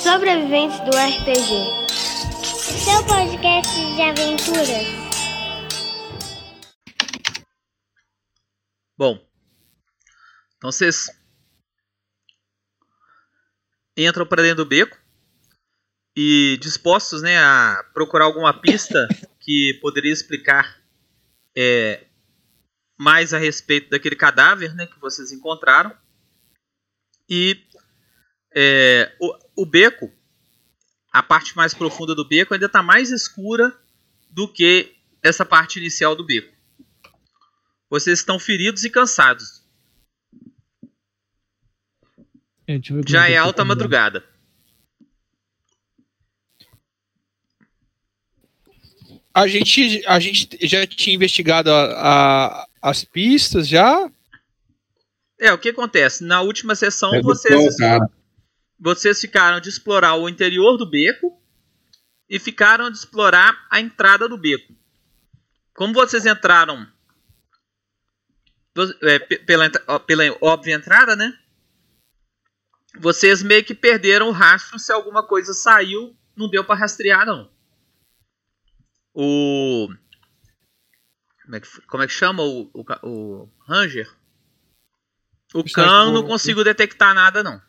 Sobreviventes do RPG. Seu podcast de aventuras. Bom, então vocês entram para dentro do beco e dispostos né, a procurar alguma pista que poderia explicar é, mais a respeito daquele cadáver né, que vocês encontraram. E é, o, o beco, a parte mais profunda do beco, ainda está mais escura do que essa parte inicial do beco. Vocês estão feridos e cansados. É, deixa eu ver como Já é alta madrugada. A gente, a gente já tinha investigado a- a- as pistas já. É, o que acontece? Na última sessão, É vocês, vocês ficaram de explorar o interior do beco e ficaram de explorar a entrada do beco. Como vocês entraram é, pe- pela, pela óbvia entrada, né? Vocês meio que perderam o rastro se alguma coisa saiu, não deu pra rastrear não. O como é que, como é que chama o, o, o Ranger? O Khan do- não consigo detectar nada não.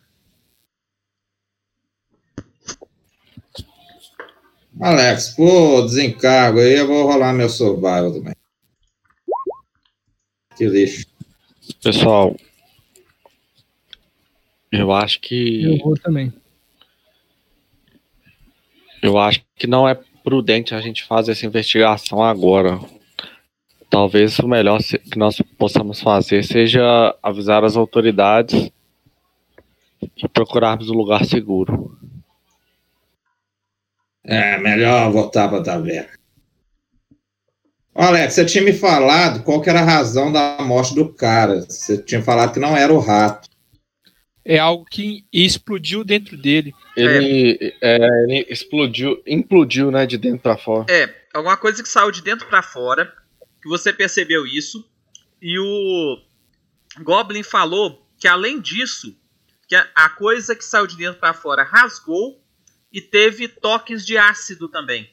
Alex, por desencargo aí, eu vou rolar meu survival também. Que lixo. Pessoal, eu acho Eu que vou também. eu acho que não é prudente a gente fazer essa investigação agora. Talvez o melhor que nós possamos fazer seja avisar as autoridades e procurarmos um lugar seguro. É, melhor voltar pra taverna. Ô, Alex, você tinha me falado qual que era a razão da morte do cara. Você tinha falado que não era o rato. É algo que explodiu dentro dele. Ele, é, ele explodiu, implodiu, né, de dentro pra fora. É, alguma coisa que saiu de dentro pra fora, que você percebeu isso, e o Goblin falou que além disso, que a, coisa que saiu de dentro pra fora rasgou e teve toques de ácido também.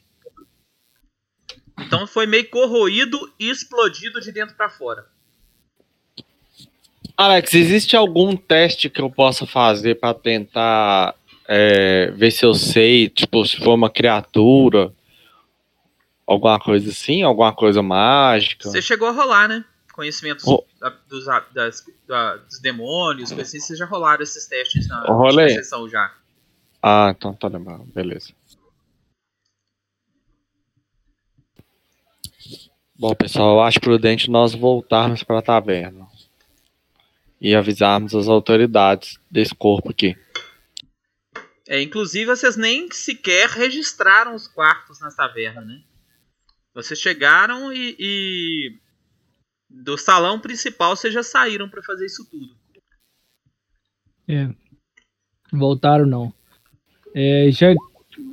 Então foi meio corroído e explodido de dentro pra fora. Alex, existe algum teste que eu possa fazer pra tentar é, ver se eu sei, tipo, se for uma criatura, alguma coisa assim, alguma coisa mágica? Você chegou a rolar, né? Conhecimentos Oh. da- dos, das- da- dos demônios, coisas assim, vocês já rolaram esses testes na última sessão já. Ah, então tá lembrando, beleza. Bom, pessoal, eu acho prudente nós voltarmos para a taverna e avisarmos as autoridades desse corpo aqui. É, inclusive, vocês nem sequer registraram os quartos na taverna, né? Vocês chegaram e, e do salão principal vocês já saíram pra fazer isso tudo. É. Voltaram não. É, já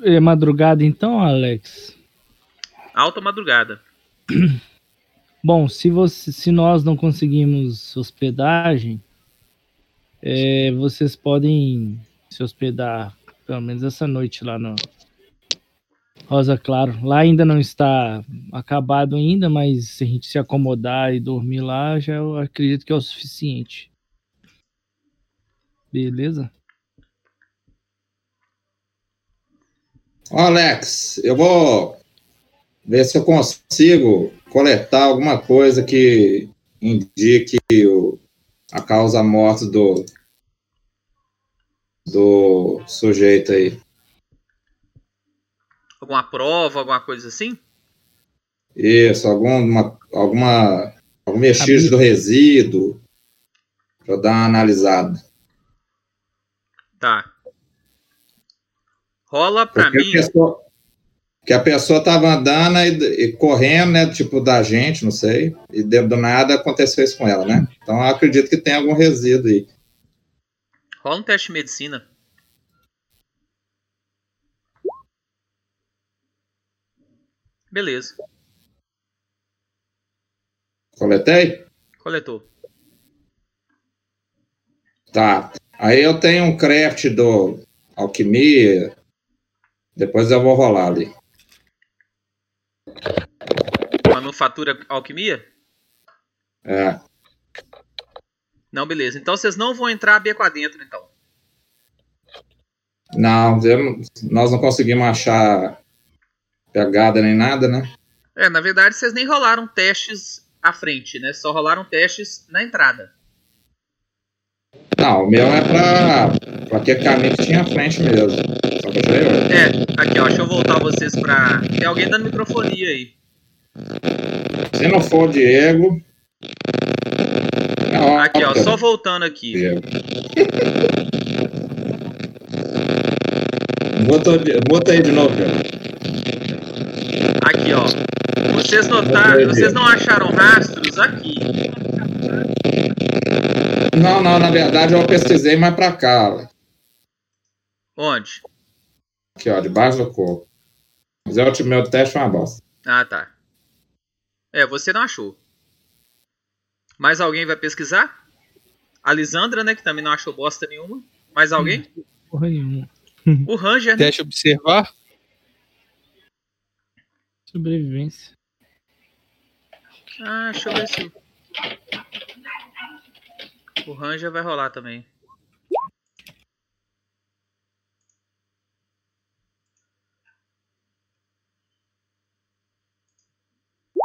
é madrugada então, Alex? Alta madrugada. Bom, se, você, se nós não conseguimos hospedagem, é, vocês podem se hospedar pelo menos essa noite lá no Rosa Claro. Lá ainda não está acabado ainda, mas se a gente se acomodar e dormir lá, já eu acredito que é o suficiente. Beleza? Alex, eu vou ver se eu consigo coletar alguma coisa que indique o, a causa morta do, do sujeito aí. Alguma prova, alguma coisa assim? Isso, alguma, alguma, algum vestígio do resíduo. Pra eu dar uma analisada. Tá. Rola pra Porque mim. a pessoa, que a pessoa tava andando e, e correndo, né? Tipo, da gente, não sei. E do nada aconteceu isso com ela, né? Então eu acredito que tem algum resíduo aí. Rola um teste de medicina. Beleza. Coletei? Coletou. Tá. Aí eu tenho um craft do alquimia. Depois eu vou rolar ali. Manufatura alquimia? É. Não, beleza. Então vocês não vão entrar beco adentro, então. Não, nós não conseguimos achar pegada nem nada, né? É, na verdade vocês nem rolaram testes à frente, né? Só rolaram testes na entrada. Não, o meu é pra, pra aquele caminho que tinha à frente mesmo. Só que eu tirei outro. É, aqui ó, deixa eu voltar vocês pra. Tem alguém dando microfonia aí. Se não for o Diego. É óbvio Aqui ó, é só voltando aqui. Diego. Bota, bota aí de novo, Diego. Ó. Vocês notaram, vocês não acharam rastros aqui. Não, não, na verdade eu pesquisei mais pra cá. ó. Onde? Aqui, ó, debaixo do corpo. Mas é o meu teste foi uma bosta. Ah, tá. É, você não achou. Mais alguém vai pesquisar? A Lisandra, né, que também não achou bosta nenhuma. Mais alguém? Porra nenhuma. O Ranger, né? Teste observar. Sobrevivência. Ah, deixa eu ver se. O Ranger vai rolar também.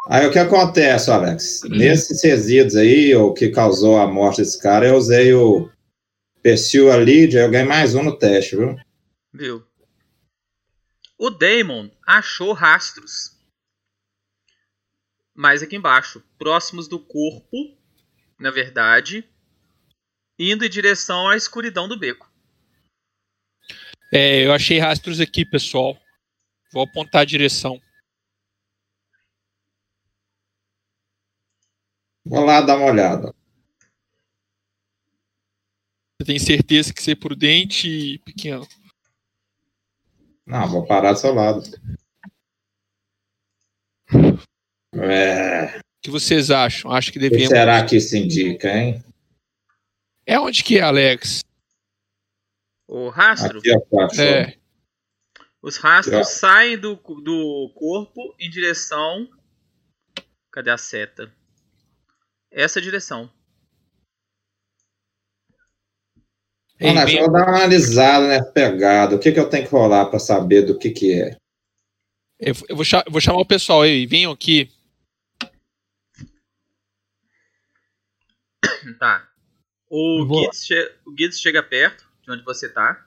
Aí o que acontece, Alex? Nesses resíduos aí, o que causou a morte desse cara, eu usei o perfil ali, eu ganhei mais um no teste, viu? Viu? O Damon achou rastros. Mais aqui embaixo, próximos do corpo, na verdade, indo em direção à escuridão do beco. É, eu achei rastros aqui, pessoal. Vou apontar a direção. Vou lá dar uma olhada. Você tem certeza que ser prudente e pequeno. Não, vou parar do seu lado. É, O que vocês acham? Acho que o que devemos. será que isso indica, hein? É onde que é, Alex? O rastro, Aqui, ó, achou. É. os rastros Ó. saem do, do corpo em direção. Cadê a seta? Essa direção. Ei, Alex, bem- eu vou dar uma analisada nessa pegada. O que, que eu tenho que rolar para saber do que, que é? eu vou, eu vou chamar o pessoal aí. Venham aqui. Tá. O Gids, che- o Gids chega perto de onde você tá.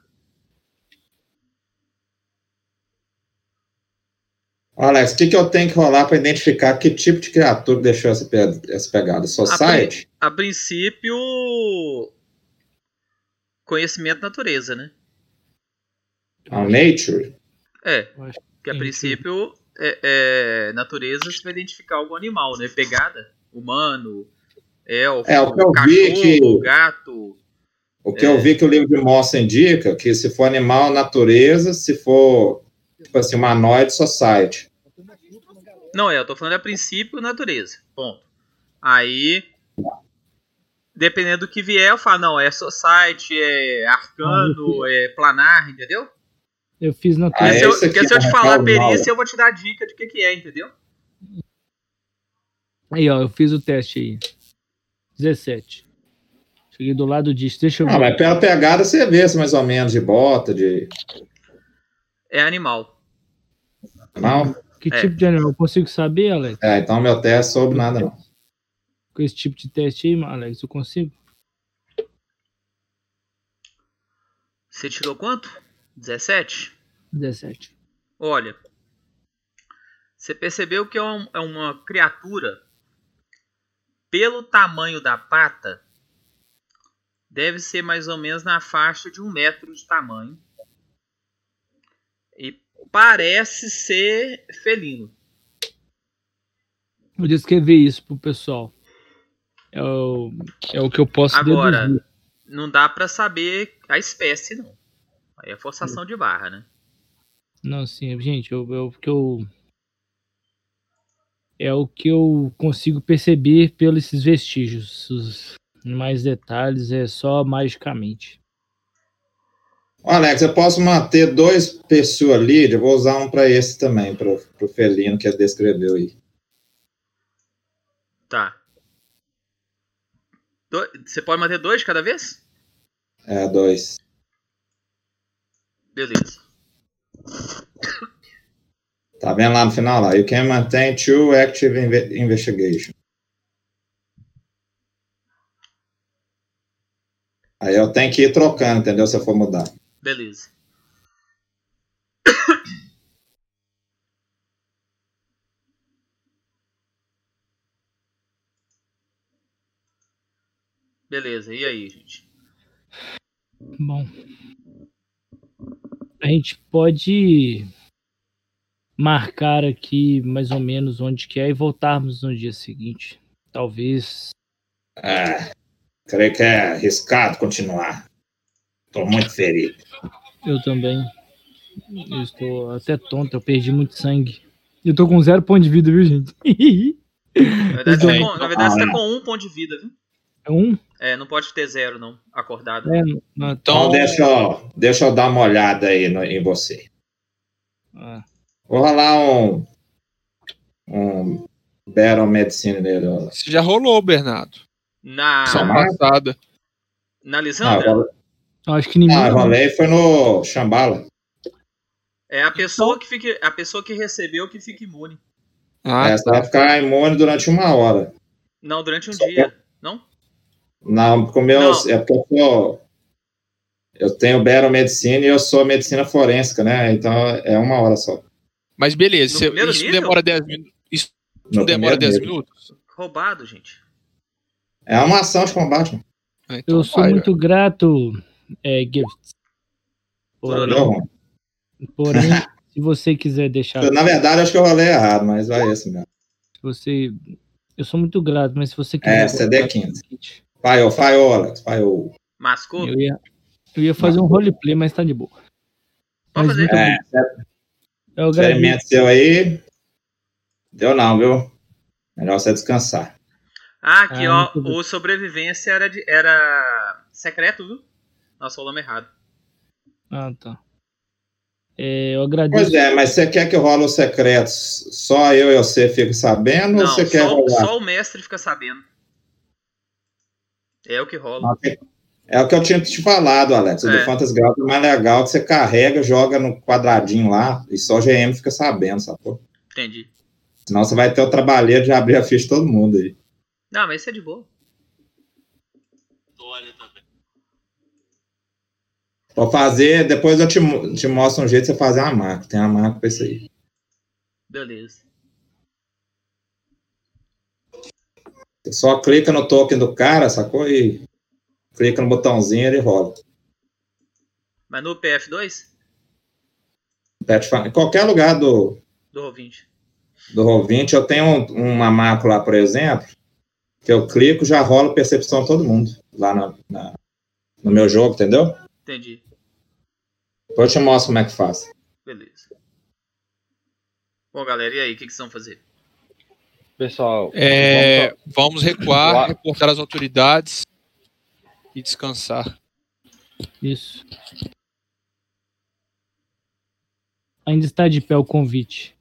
Alex, o que, que eu tenho que rolar para identificar que tipo de criatura deixou essa, pe- essa pegada? Society? A princípio. Conhecimento da natureza, né? A nature? É. Que a princípio, é, é, natureza você vai identificar algum animal, né? Pegada. Humano, elfo, É, o que eu cachorro, vi que- gato. O que É. eu vi que o livro de mostra indica que se for animal, natureza, se for, tipo assim, humanoide, society. Não é, eu tô falando a princípio natureza. Ponto. Aí, dependendo do que vier, eu falo, não, é society, é arcano, é planar, entendeu? Eu fiz Ah, Porque, é se, eu, esse aqui porque se eu te falar a é o mal. perícia, eu vou te dar dica de que que é, entendeu? Aí, ó, eu fiz o teste aí. 17. Cheguei do lado disso. Deixa eu Ah, ver. mas pela pegada você vê se mais ou menos de bota, de. É animal. Não? Que é. tipo de animal? Eu consigo saber, Alex? É, então meu teste sobre nada, não. Com esse tipo de teste aí, Alex, eu consigo? Você tirou quanto? 17? 17. Olha, você percebeu que é, um- é uma criatura, pelo tamanho da pata, deve ser mais ou menos na faixa de um metro de tamanho. E parece ser felino. Vou descrever isso pro pessoal. É o, é o que eu posso Agora, deduzir. não dá pra saber a espécie, não. Aí é forçação de barra, né? Não, sim, gente, eu, eu, que eu. É o que eu consigo perceber pelos esses vestígios. Os mais detalhes é só magicamente. Alex, eu posso manter dois pessoas ali, eu vou usar um para esse também, para o felino que ele descreveu aí. Tá. Do- Você pode manter dois de cada vez? É, dois. Beleza. Tá vendo lá no final lá? You can maintain two active inve- investigation. Aí eu tenho que ir trocando, entendeu? Se eu for mudar. Beleza. Beleza, e aí, gente? Bom. A gente pode marcar aqui mais ou menos onde que é e voltarmos no dia seguinte. Talvez. É, creio que é arriscado continuar. Tô muito ferido. Eu também. Eu estou até tonto, eu perdi muito sangue. Eu tô com zero ponto de vida, viu, gente? Na verdade, você tá com, na verdade, você tá com um ponto de vida, viu? É um? É, não pode ter zero, não. Acordado. É, não, Então Então, deixa eu, deixa eu dar uma olhada aí no- em você. ah, Vou rolar um. Um Battle Medicine nele. você já rolou, Bernardo. Na, Só passada. na Ah, eu Lisandra, eu acho que inimigo. ah, eu rolei foi no Shambhala. é a pessoa que fica. A pessoa que recebeu que fica imune. Ah, É, você vai ficar imune durante uma hora. Não, durante um Só dia. Não? Não, com meus. Não. É porque eu. Eu tenho Battle Medicine e eu sou medicina forense, né? Então é uma hora só. Mas beleza, você- primeiro isso nível? demora 10 minutos. Isso No demora primeiro 10 nível. minutos? Roubado, gente. É uma ação de combate. mano. Ah, então Eu sou vai, muito grato, é, Gifts. Por Deu ruim. Porém, se você quiser deixar. Na verdade, acho que eu rolei errado, mas vai esse mesmo. Se você. Eu sou muito grato, mas se você quiser. É, CD15. colocar- Falhou, falhou, Alex. Falhou. Mascou? Eu ia, eu ia fazer um roleplay, mas tá de boa. Pode Mas fazer. É, Eu experimento seu aí. Deu não, viu? Melhor você descansar. Ah, aqui, Ah, ó. O sobrevivência era, de, era secreto, viu? Nós falamos errado. Ah, tá. É, eu agradeço. Pois é, mas você quer que role os secretos? Só eu e você fica sabendo ou Não, você quer só, rolar? só o mestre fica sabendo. É o que rola. É o que eu tinha te falado, Alex. O É. do Fantasy Ground é mais legal que você carrega, joga no quadradinho lá e só o GM fica sabendo, sacou? Entendi. Senão você vai ter o trabalheiro de abrir a ficha de todo mundo aí. Não, mas isso é de boa. Vou fazer, depois eu te, te mostro um jeito de você fazer uma marca. Tem uma marca pra isso aí. Beleza. Você só clica no token do cara, sacou? E clica no botãozinho e ele rola. Mas no PF2? Pet Fan- Em qualquer lugar do, Do Roll20. do Roll20, eu tenho um- uma marca lá, por exemplo, que eu clico já rola percepção de todo mundo lá na- na- no meu jogo, entendeu? Entendi. Depois eu te mostro como é que faz. Beleza. Bom, galera, e aí? O que, que vocês vão fazer? Pessoal, É, vamos- vamos recuar, Recuar. reportar as autoridades e descansar. Isso. Ainda está de pé o convite.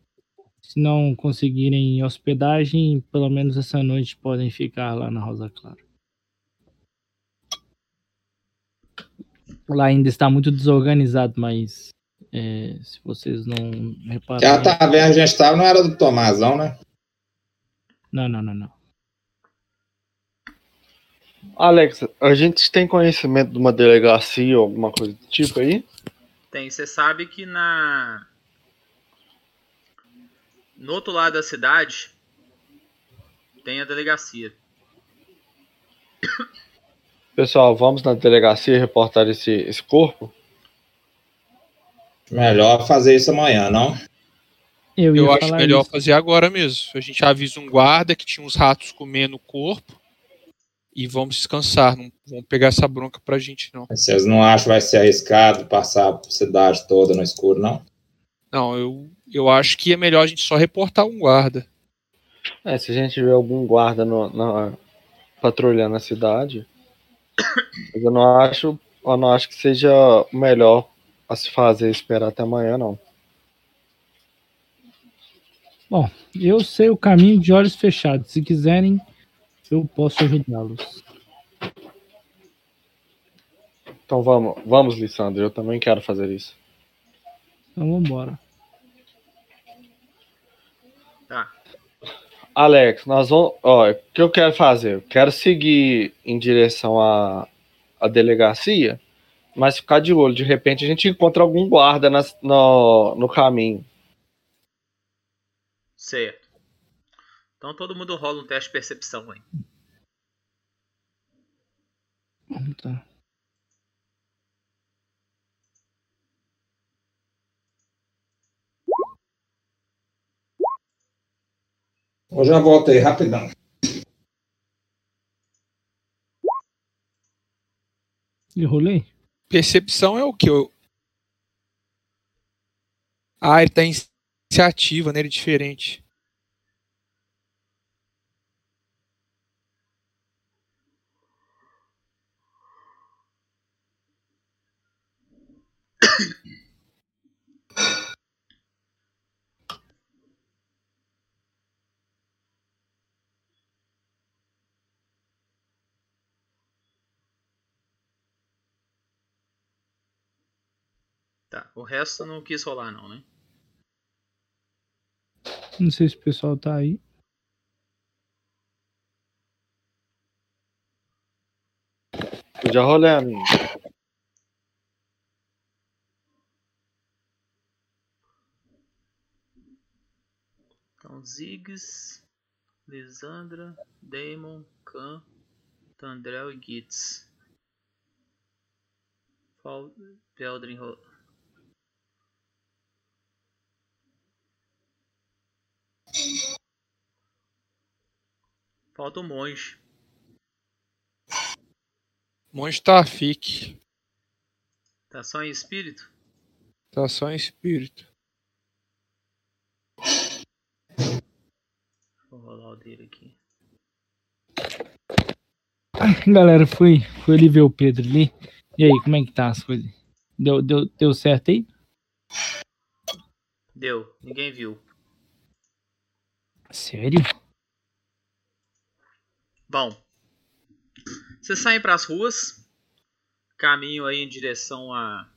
Se não conseguirem hospedagem, pelo menos essa noite podem ficar lá na Rosa Clara. Lá ainda está muito desorganizado, mas é, se vocês não Aquela repararem. taverna que a gente tava não era do Tomazão, né? Não, não, não, não. Alex, a gente tem conhecimento de uma delegacia ou alguma coisa do tipo aí? Tem, você sabe que na. No outro lado da cidade tem a delegacia. Pessoal, vamos na delegacia reportar esse, esse corpo? Melhor fazer isso amanhã, não? Eu, ia Eu acho falar melhor isso. fazer agora mesmo. A gente avisa um guarda que tinha uns ratos comendo o corpo e vamos descansar. Não vamos pegar essa bronca pra gente, não. Vocês não acham que vai ser arriscado passar a cidade toda no escuro, não? Não, eu, eu acho que é melhor a gente só reportar um guarda. É, se a gente vê algum guarda no, na, patrulhando a cidade, eu não acho, eu não acho que seja o melhor a se fazer esperar até amanhã, não. Bom, eu sei o caminho de olhos fechados. Se quiserem, eu posso ajudá-los. Então vamos, vamos, Lissandro. Eu também quero fazer isso. Então vamos embora. Tá. Alex, nós vamos. Ó, o que eu quero fazer? Eu quero seguir em direção à, à delegacia, mas ficar de olho. De repente a gente encontra algum guarda nas- no, no caminho. Certo. Então todo mundo rola um teste de percepção aí. Tá. Eu já volto aí, rapidão. E rolei? Percepção é o que? Eu... Ah, ele tá em iniciativa, né? Ele é diferente. Tá. O resto não quis rolar não, né? Não sei se o pessoal tá aí. Eu já rolei a minha. Ziggs, Lisandra, Damon, Khan, Tandrel e Gitz. Ro- Falta o monge. Monge tá fique. Tá só em espírito? Tá só em espírito. Vou rolar o dele aqui. Galera, fui, fui ali ver o Pedro ali. E aí, como é que tá as coisas? Deu, deu, deu certo aí? Deu, ninguém viu. Sério? Bom, vocês saem para as ruas, caminho aí em direção à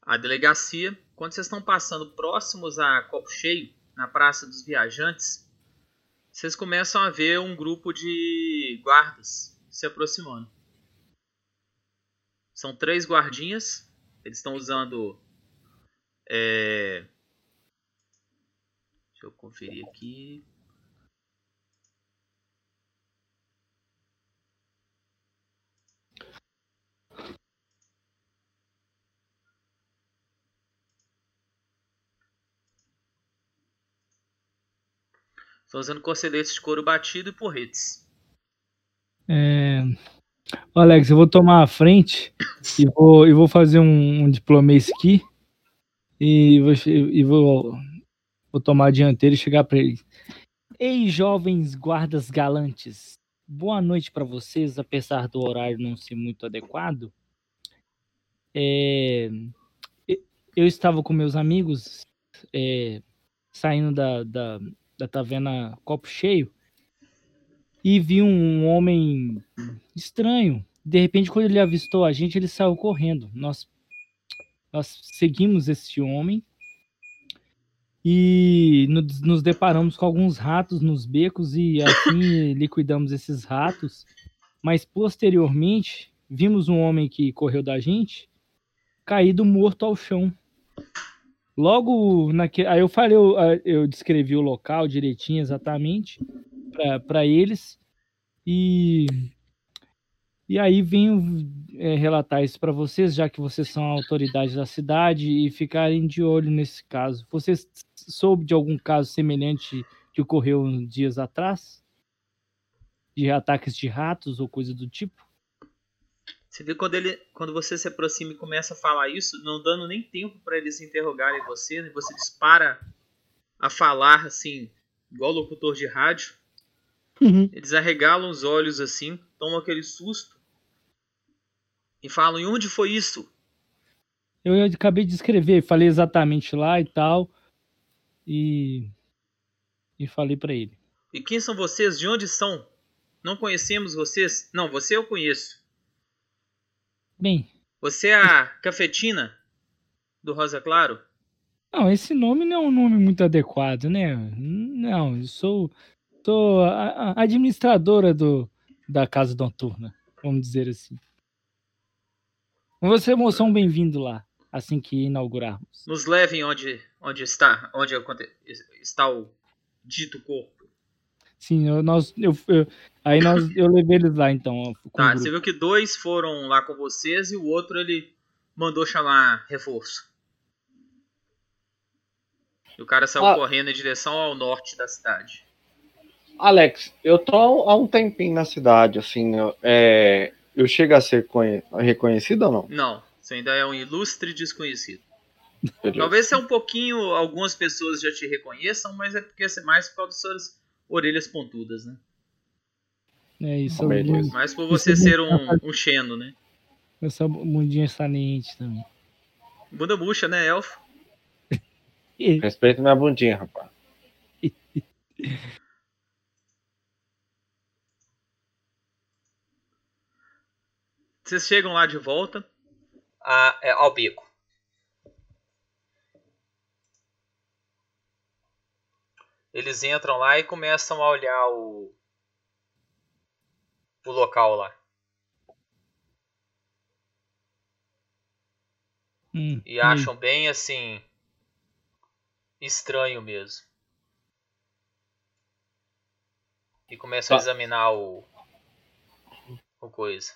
à delegacia. Quando vocês estão passando próximos a Copo Cheio, na Praça dos Viajantes, vocês começam a ver um grupo de guardas se aproximando. São três guardinhas, eles estão usando. é, Deixa eu conferir aqui. Usando coceletes de couro batido e porretes. É... Alex, eu vou tomar a frente e vou, vou fazer um, um diplomacy aqui. E vou, e vou, vou tomar a dianteira e chegar pra ele. Ei, jovens guardas galantes. Boa noite pra vocês, apesar do horário não ser muito adequado. É, eu estava com meus amigos é, saindo da, da, da taverna Copo Cheio e vi um homem estranho. De repente, quando ele avistou a gente, ele saiu correndo. Nós, nós seguimos esse homem e nos, nos deparamos com alguns ratos nos becos e assim liquidamos esses ratos. Mas posteriormente, vimos um homem que correu da gente caído morto ao chão. Logo naquele. Aí eu falei, eu, eu descrevi o local direitinho, exatamente, para eles. E. E aí venho é, relatar isso para vocês, já que vocês são autoridades da cidade e ficarem de olho nesse caso. Vocês soube de algum caso semelhante que ocorreu uns dias atrás? De ataques de ratos ou coisa do tipo? Você vê quando, ele, quando você se aproxima e começa a falar isso, não dando nem tempo para eles interrogarem você, né? você dispara a falar assim, igual locutor de rádio. Uhum. Eles arregalam os olhos assim, tomam aquele susto e falam: E onde foi isso? Eu acabei de escrever, falei exatamente lá e tal. E. E falei pra ele. E quem são vocês? De onde são? Não conhecemos vocês? Não, você eu conheço. Bem, Você é a cafetina do Rosa Claro? não, esse nome não é um nome muito adequado, né? Não, eu sou, sou a, a administradora do, da Casa Noturna, vamos dizer assim. Você, moção, um bem-vindo lá, assim que inaugurarmos. Nos levem onde, onde está, onde está o dito corpo. Sim, eu, nós, eu, eu- aí nós, eu levei eles lá, então. Tá, você viu que dois foram lá com vocês e o outro ele mandou chamar reforço. E o cara saiu Ah. correndo em direção ao norte da cidade. Alex, eu tô há um tempinho na cidade, assim, eu- é, eu chego a ser conhe- reconhecido ou não? Não, você ainda é um ilustre desconhecido. Beleza. Talvez seja um pouquinho, algumas pessoas já te reconheçam, mas é porque é mais por causa das suas orelhas pontudas, né? É isso, Beleza. Mais por você ser um, um xeno, né? essa bundinha saliente também. Bunda murcha, né, elfo? Respeita minha bundinha, rapaz. Vocês chegam lá de volta a- é, ao beco. Eles entram lá e começam a olhar o, o local lá. Hum, E acham bem assim. estranho mesmo. E começam a Tá. examinar o. o coisa.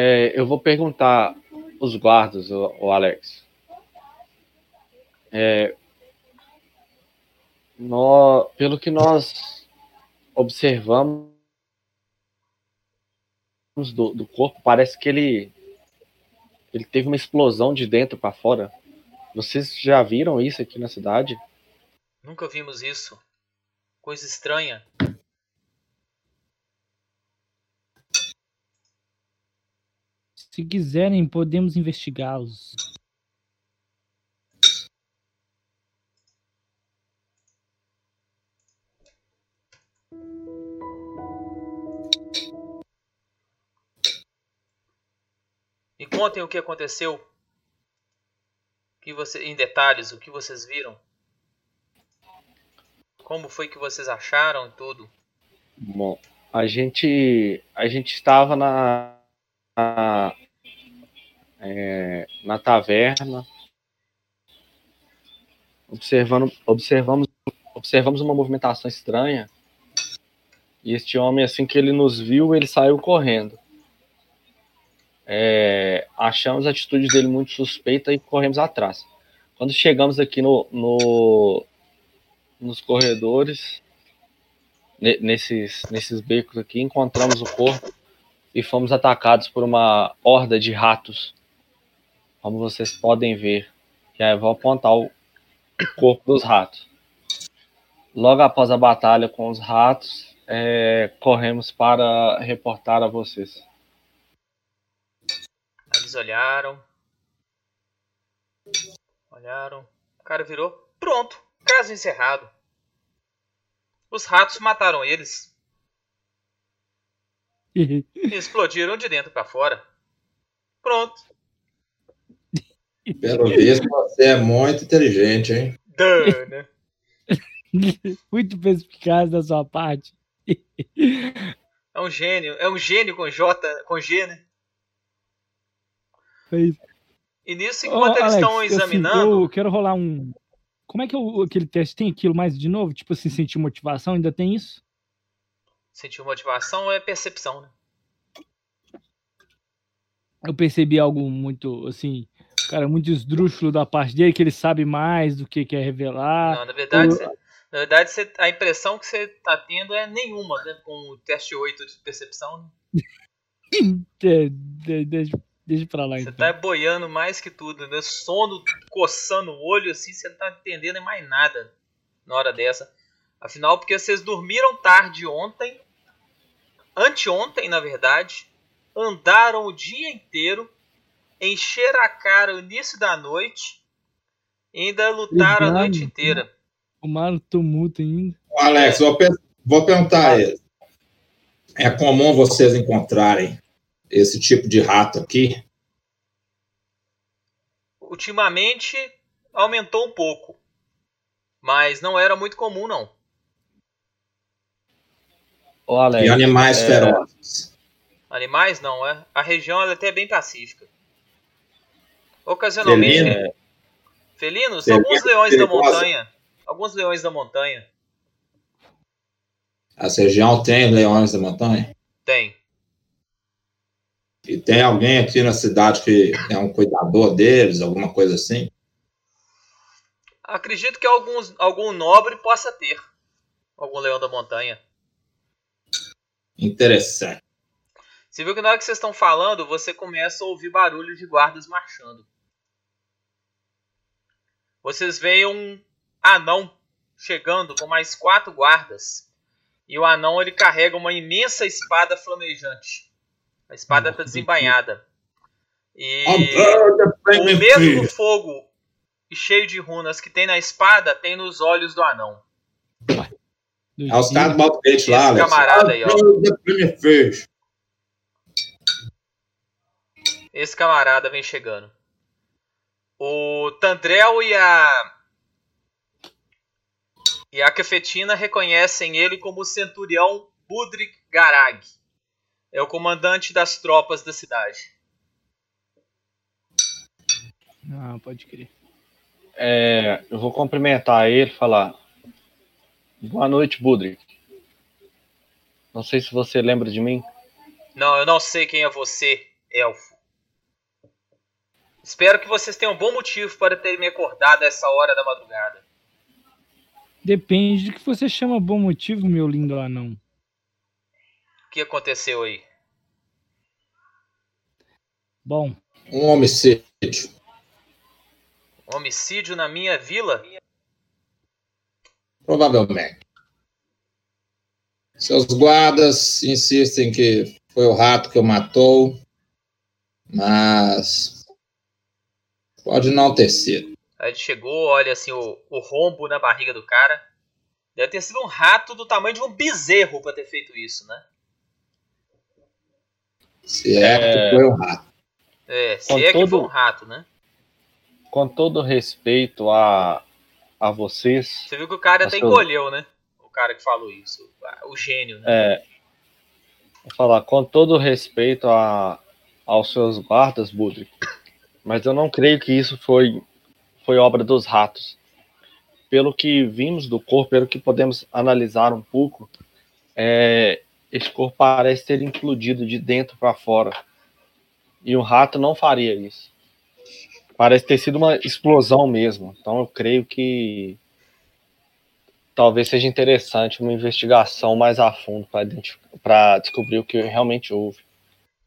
É, eu vou perguntar os guardas, o, o Alex. É, nó- pelo que nós observamos do, do corpo, parece que ele ele teve uma explosão de dentro para fora. Vocês já viram isso aqui na cidade? Nunca vimos isso. Coisa estranha. Se quiserem, podemos investigá-los. Me contem o que aconteceu. Que você, em detalhes, o que vocês viram. Como foi que vocês acharam e tudo. Bom, a gente a gente estava na na, é, na taverna. Observando observamos observamos uma movimentação estranha. E este homem assim que ele nos viu ele saiu correndo. É, achamos a atitude dele muito suspeita e corremos atrás. Quando chegamos aqui no, no nos corredores ne- nesses, nesses becos aqui, encontramos o corpo e fomos atacados por uma horda de ratos. Como vocês podem ver. E aí eu vou apontar o corpo dos ratos. Logo após a batalha com os ratos, é, corremos para reportar a vocês. Eles olharam. Olharam. O cara virou. Pronto. Caso encerrado. Os ratos mataram eles. E explodiram de dentro pra fora. Pronto. Pelo visto, você é muito inteligente, hein? Né? Muito perspicaz da sua parte. É um gênio. É um gênio com J, com G, né? Foi isso. E nisso, Ô, enquanto eles Alex, estão eu, assim, examinando. eu quero rolar um. Como é que é o- aquele teste tem aquilo mais de novo? Tipo assim, sentir motivação, ainda tem isso? Sentir motivação é percepção, né? Eu percebi algo muito, assim, cara, muito esdrúxulo da parte dele, que ele sabe mais do que quer revelar. Não, na verdade, eu- na verdade você- a impressão que você tá tendo é nenhuma, né? Com o teste 8 de percepção. Né? De- de- Deixa, deixa pra lá Você então. tá boiando mais que tudo, né? Sono coçando o olho assim, você não tá entendendo mais nada na hora dessa. Afinal, porque vocês dormiram tarde ontem, anteontem, na verdade, andaram o dia inteiro, encheram a cara o início da noite, e ainda lutaram a noite inteira. Tomaram tumulto ainda. Alex, vou, per- vou perguntar. É comum vocês encontrarem esse tipo de rato aqui? Ultimamente aumentou um pouco, mas não era muito comum não. Ô, Alex, E animais é, ferozes? Animais não, é. A região ela é até bem pacífica. Ocasionalmente. Felino? Felinos? Felino Alguns leões da perigosa? montanha. Alguns leões da montanha. Essa região tem leões da montanha? Tem. E tem alguém aqui na cidade que é um cuidador deles, alguma coisa assim? Acredito que alguns, algum nobre possa ter. Algum leão da montanha. Interessante. Você viu que na hora que vocês estão falando, você começa a ouvir barulho de guardas marchando. Vocês veem um anão chegando com mais quatro guardas. E o anão ele carrega uma imensa espada flamejante. A espada está desembainhada. E o mesmo fogo e cheio de runas que tem na espada tem nos olhos do anão. É caras do Maltete lá, Esse Alex. camarada aí, ó. Esse camarada vem chegando. O Tandrel e a. E a Cafetina reconhecem ele como o centurião Budrik Garag. É o comandante das tropas da cidade. Ah, pode crer. é, eu vou cumprimentar ele e falar. Boa noite, Budrik. Não sei se você lembra de mim. Não, eu não sei quem é você, elfo. Espero que vocês tenham um bom motivo para terem me acordado a essa hora da madrugada. Depende do que você chama bom motivo, meu lindo anão. O que aconteceu aí? Bom, Um homicídio. Homicídio na minha vila? Provavelmente. Seus guardas insistem que foi o rato que o matou, mas pode não ter sido. Aí ele chegou, olha assim o, o rombo na barriga do cara. Deve ter sido um rato do tamanho de um bezerro pra ter feito isso, né? Se é, que foi um rato. É, se Com é que todo- foi um rato, né? Com todo respeito a, a vocês, Você viu que o cara até eu- encolheu, né? O cara que falou isso. O gênio, né? é, vou falar com todo respeito a, aos seus guardas, Budrik, mas eu não creio que isso foi, foi obra dos ratos. Pelo que vimos do corpo, pelo que podemos analisar um pouco, é, esse corpo parece ter implodido de dentro para fora. E um rato não faria isso. Parece ter sido uma explosão mesmo. Então eu creio que talvez seja interessante uma investigação mais a fundo para descobrir o que realmente houve.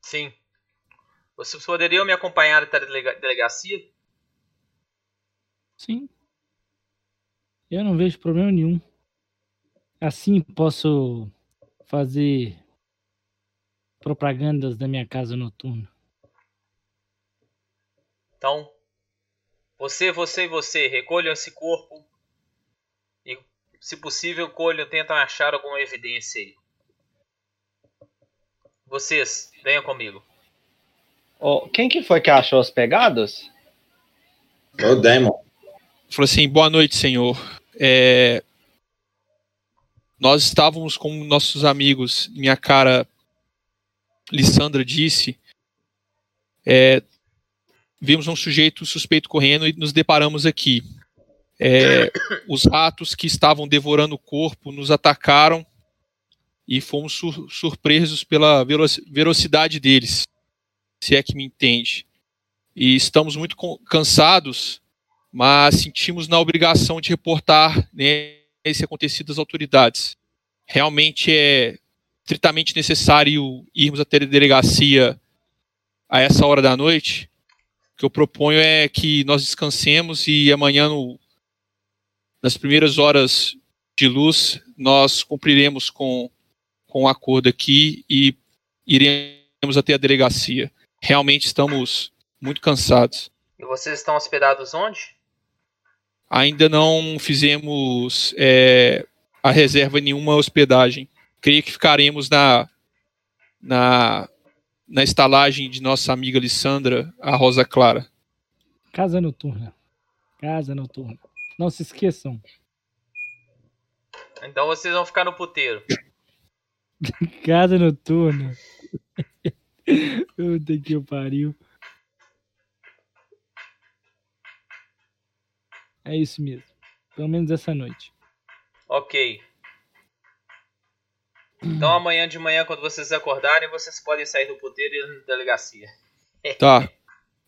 Sim. Vocês poderiam me acompanhar até a delega- delegacia? sim. Eu não vejo problema nenhum. Assim posso fazer propagandas da minha casa noturna. Então, você, você e você, recolham esse corpo. E, se possível, colham, tentam achar alguma evidência aí. Vocês, venham comigo. Ó, quem que foi que achou as pegadas? Foi o Damon. Falou assim: boa noite, senhor. É, Nós estávamos com nossos amigos, minha cara Lissandra disse. é, Vimos um sujeito suspeito correndo e nos deparamos aqui. É, os ratos que estavam devorando o corpo nos atacaram e fomos sur- surpresos pela velo- velocidade deles, se é que me entende. E estamos muito cansados mas sentimos na obrigação de reportar né, esse acontecido às autoridades. Realmente é estritamente necessário irmos até a delegacia a essa hora da noite, o que eu proponho é que nós descansemos e amanhã, no, nas primeiras horas de luz, nós cumpriremos com, com o acordo aqui e iremos até a delegacia. Realmente estamos muito cansados. E vocês estão hospedados onde? Ainda não fizemos é, a reserva nenhuma hospedagem. Creio que ficaremos na, na, na estalagem de nossa amiga Lissandra, a Rosa Clara. Casa noturna. Casa noturna. Não se esqueçam. Então vocês vão ficar no puteiro. Casa noturna. Puta que pariu. É isso mesmo. Pelo menos essa noite. Ok. Então amanhã de manhã, quando vocês acordarem, vocês podem sair do puteiro e ir na delegacia. Tá.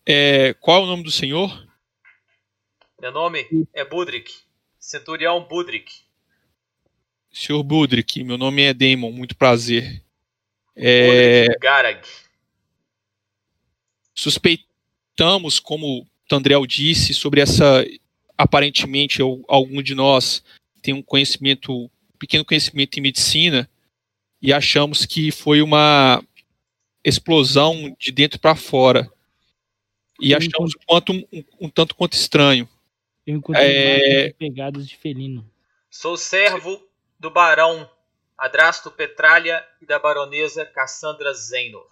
É, qual é o nome do senhor? Meu nome é Budrick. Centurião Budrick. Senhor Budrick, meu nome é Damon, muito prazer. É, Budrick Garag. Suspeitamos, como o Tandrel disse, sobre essa. Aparentemente, algum de nós tem um conhecimento, um pequeno conhecimento em medicina, e achamos que foi uma explosão de dentro para fora. E Eu achamos um, quanto, um, um tanto quanto estranho. Eu encontrei É. pegadas de felino. Sou servo do barão Adrasto Petralha e da baronesa Cassandra Zenor.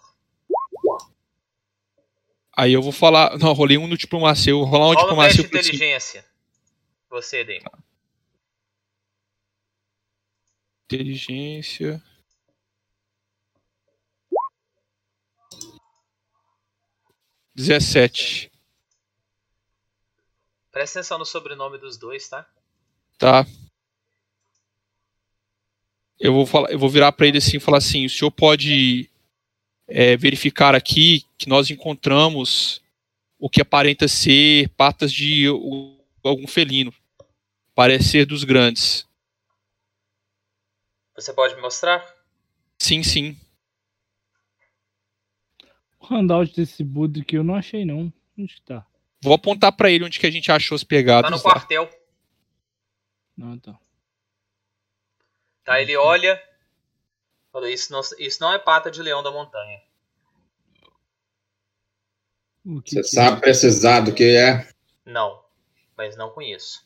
Aí eu vou falar. Não, rolei um no diplomacia. Eu vou rolar um Rola um teste inteligência. Você, Damon. Inteligência. Dezessete. Presta atenção no sobrenome dos dois, tá? Tá. Eu vou falar, eu vou virar para ele assim e falar assim: o senhor pode é, verificar aqui que nós encontramos o que aparenta ser patas de algum felino. Parece ser dos grandes. Você pode me mostrar? Sim, sim. O handout desse Budro que eu não achei, não. Onde que tá? Vou apontar para ele onde que a gente achou as pegadas. Tá no lá. quartel. Não, tá. Tá, ele olha. Falou, isso não, isso não é pata de leão da montanha. Você que- sabe precisar do que é? Não, mas não conheço.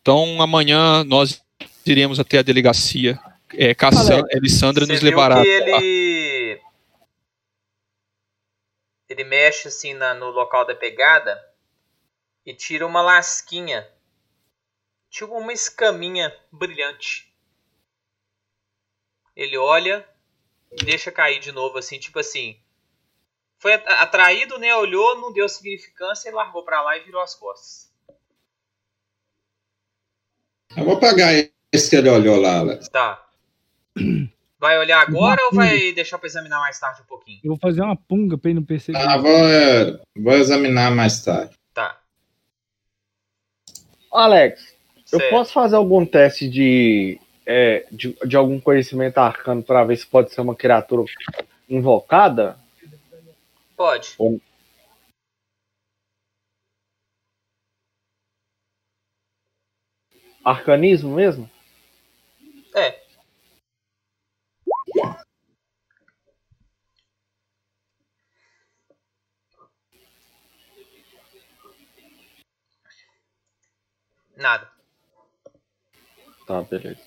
Então amanhã nós iremos até a delegacia. É, Cassandra, Elissandra Você nos levará. que ele. Ele mexe assim na- no local da pegada e tira uma lasquinha. Tipo uma escaminha brilhante. Ele olha e deixa cair de novo, assim, tipo assim. Foi at- atraído, né? Olhou, não deu significância e largou pra lá e virou as costas. Eu vou pegar esse que ele olhou lá, Alex. Tá. Vai olhar agora ou vai deixar pra examinar mais tarde um pouquinho? Eu vou fazer uma punga pra ele não perceber. Ah, vou, é, vou examinar mais tarde. Tá. Alex, eu Certo. posso fazer algum teste de, é, de, de algum conhecimento arcano para ver se pode ser uma criatura invocada? Pode. Arcanismo mesmo? É. Nada. Tá, beleza.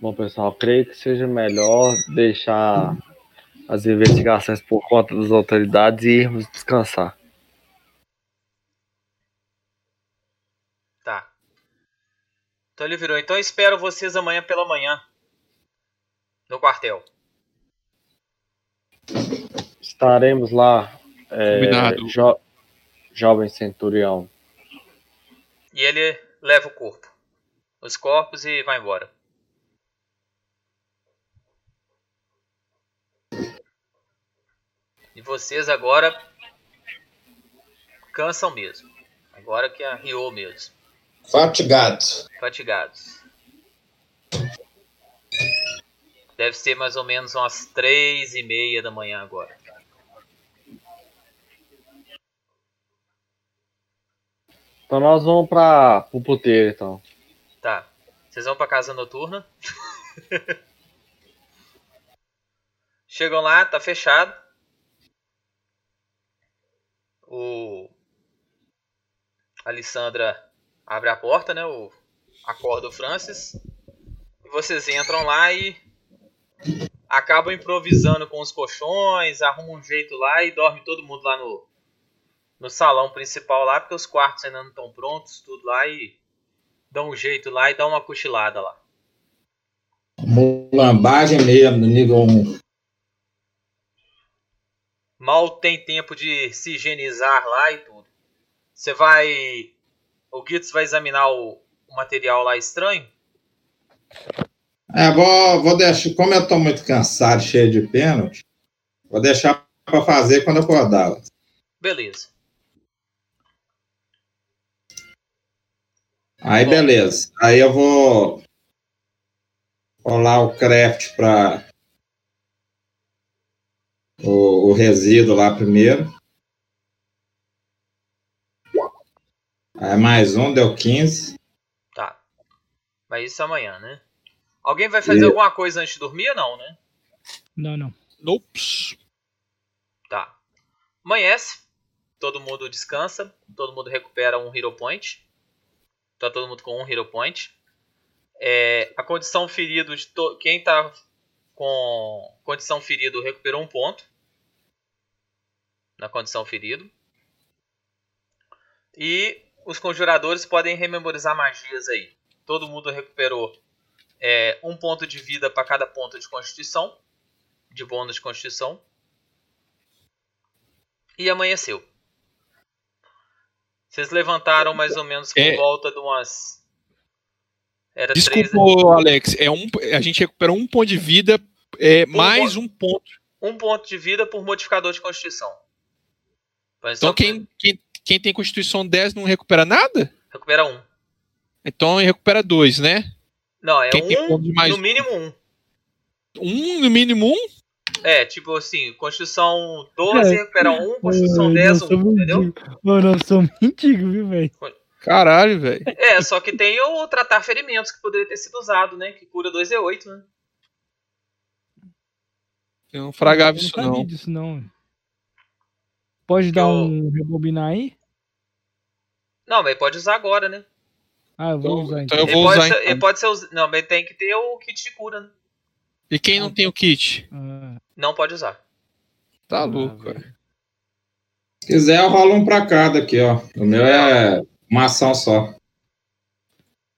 Bom, pessoal, creio que seja melhor deixar as investigações por conta das autoridades e irmos descansar. Tá. Então ele virou. Então eu espero vocês amanhã pela manhã. No quartel. Estaremos lá, é, jo- jovem centurião. E ele leva o corpo. os corpos e vai embora. E vocês agora cansam mesmo. Agora que arriou mesmo. Fatigados. Fatigados. Deve ser mais ou menos umas três e meia da manhã agora. Então nós vamos pra, pro puteiro, então. Tá. Vocês vão pra casa noturna. Chegam lá, tá fechado. O. A Alessandra abre a porta, né? O... Acorda o Francis. E vocês entram lá e. Acabam improvisando com os colchões, arrumam um jeito lá e dorme todo mundo lá no. No salão principal lá, porque os quartos ainda não estão prontos, tudo lá e dão um jeito lá e dá uma cochilada lá. Mulambagem mesmo, nível 1. Mal tem tempo de se higienizar lá e tudo. Você vai. O Gitz vai examinar o, o material lá estranho? É, vou, vou deixar. Como eu tô muito cansado, cheio de pênalti, vou deixar pra fazer quando eu acordar. Beleza. Aí, Bom. beleza. Aí eu vou rolar o craft para o, o resíduo lá primeiro. Aí mais um, deu 15. Tá. Mas isso amanhã, né? Alguém vai fazer E- alguma coisa antes de dormir ou não, né? Não, não. Nope. Tá. Amanhece. Todo mundo descansa. Todo mundo recupera um Hero Point. Tá todo mundo com um Hero Point. É, a condição ferido de to... quem tá com condição ferido recuperou um ponto na condição ferido. E os conjuradores podem rememorizar magias aí. Todo mundo recuperou é, um ponto de vida para cada ponto de constituição, de bônus de constituição. E amanheceu. Vocês levantaram mais ou menos por É. volta de umas. Era Desculpa, três, Alex. É um, a gente recuperou um ponto de vida, é, mais um ponto. um ponto de vida por modificador de constituição. Mas Então quem, quem, quem tem Constituição 10 não recupera nada? recupera um. Então recupera dois, né? Não, é Quem tem um, ponto de mais no mínimo um. Um, no mínimo um? É, tipo assim, Constituição 12 É. recupera um, Constituição Ai, 10 nós um, somos entendeu? Mano, nós somos mendigos, viu, velho? Caralho, velho. É, só que tem o tratar ferimentos que poderia ter sido usado, né? Que cura 2D8, né? Eu não fragava Eu isso, não. disso, não. Pode dar Eu- um rebobinar aí? Não, mas ele pode usar agora, né? Ah, eu vou Então- usar então então. eu Ele vou pode, usar, ser, então. ele pode ser us- Não, mas tem que ter o kit de cura, né? E quem não tem o kit? Ah, Não pode usar. Tá Ah, louco, cara. Se quiser, eu rolo um pra cada aqui, ó. O meu é uma ação só.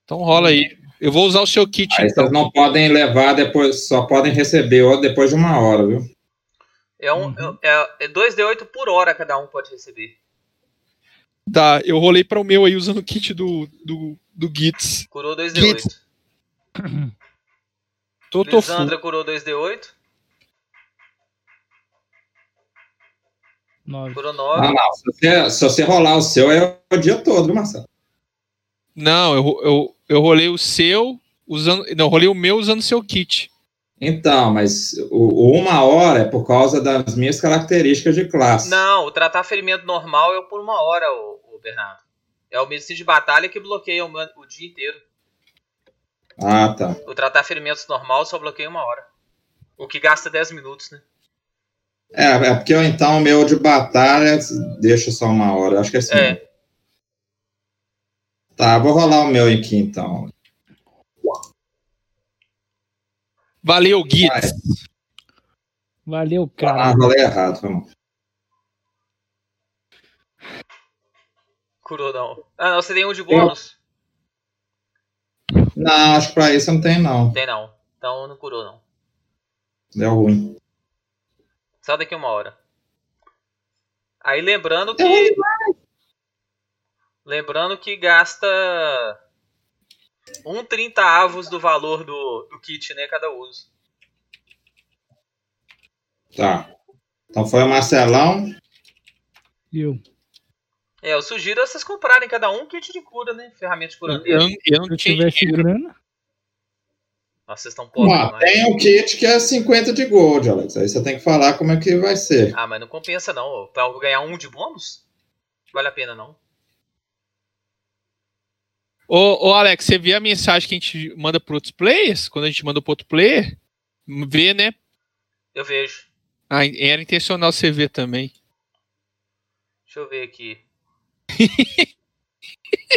Então rola aí. Eu vou usar o seu kit. Aí então. vocês não podem levar depois, só podem receber outro depois de uma hora, viu? É, um, Uhum. é, é 2D8 por hora cada um pode receber. Tá, eu rolei para o meu aí usando o kit do, do, do Gits. Curou 2D8. Gits. Tô, tô full. Lisandra curou 2D8. nove. Curou Ah, 9. não. Se você, se você rolar o seu, é o dia todo, viu, Marcelo? Não, eu, eu, eu rolei o seu usando. Não, eu rolei o meu usando o seu kit. Então, mas o, uma hora é por causa das minhas características de classe. Não, o tratar ferimento normal é por uma hora, o, o Bernardo. É o medicina de batalha que bloqueia o, o dia inteiro. Ah, tá. O tratar ferimentos normal só bloqueia uma hora. O que gasta 10 minutos, né? É, é porque eu, então o meu de batalha deixa só uma hora. Acho que é assim. É. Tá, vou rolar o meu aqui então. Valeu, Gits. Valeu, Ah, cara. rolei errado, foi mal. Curou não. Ah, não, você tem um de bônus? Não, acho que pra isso não tem, não. Tem não. Então não curou não. Deu ruim. Só daqui uma hora. Aí lembrando que. Lembrando que gasta. Um 30 avos do valor do, do kit, né? Cada uso. Tá. Então foi o Marcelão. E eu? É, eu sugiro vocês comprarem cada um um kit de cura, né? Ferramenta de Eu, curandeiro. eu, eu Se não eu tinha grana, Nossa, vocês estão pobres tem o kit que é 50 de gold, Alex. Aí você tem que falar como é que vai ser. Ah, mas não compensa não. Pra eu ganhar um de bônus? Vale a pena não. Ô, ô, Alex, você vê a mensagem que a gente manda para outros players? Quando a gente manda para outro player? Vê, né? Eu vejo. Ah, era intencional você ver também. Deixa eu ver aqui.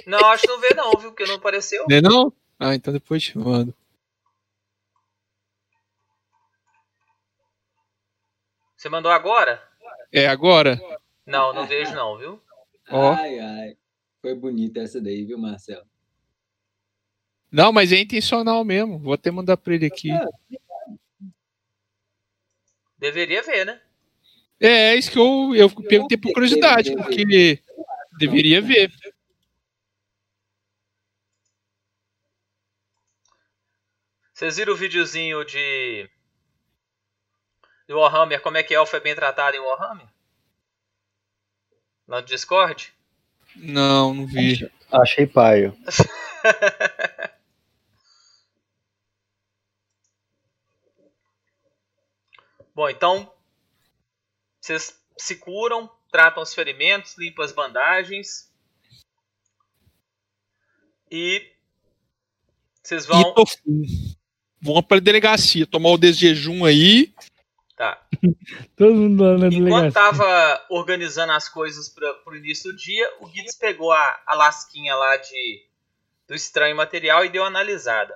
não, acho que não vê não, viu? Porque não apareceu. Não é não? Ah, então depois te mando. Você mandou agora? É agora? Não, não vejo não, viu? Ó. Ai, ai. Foi bonita essa daí, viu, Marcelo? Não, mas é intencional mesmo. Vou até mandar pra ele aqui. Deveria ver, né? É, é isso que eu, eu perguntei por curiosidade, porque deveria ver. Vocês viram o videozinho de. Do Warhammer, como é que Elfo é bem tratado em Warhammer? Lá no Discord? Não, não vi. Achei paio. Bom, então. Vocês se curam, tratam os ferimentos, limpam as bandagens. E. Vocês vão. E tô. Vamos pra delegacia, tomar o desjejum aí. Tá. todo mundo lá na Enquanto delegacia. tava organizando as coisas para pro início do dia, o Guides pegou a, a lasquinha lá de do estranho material e deu uma analisada.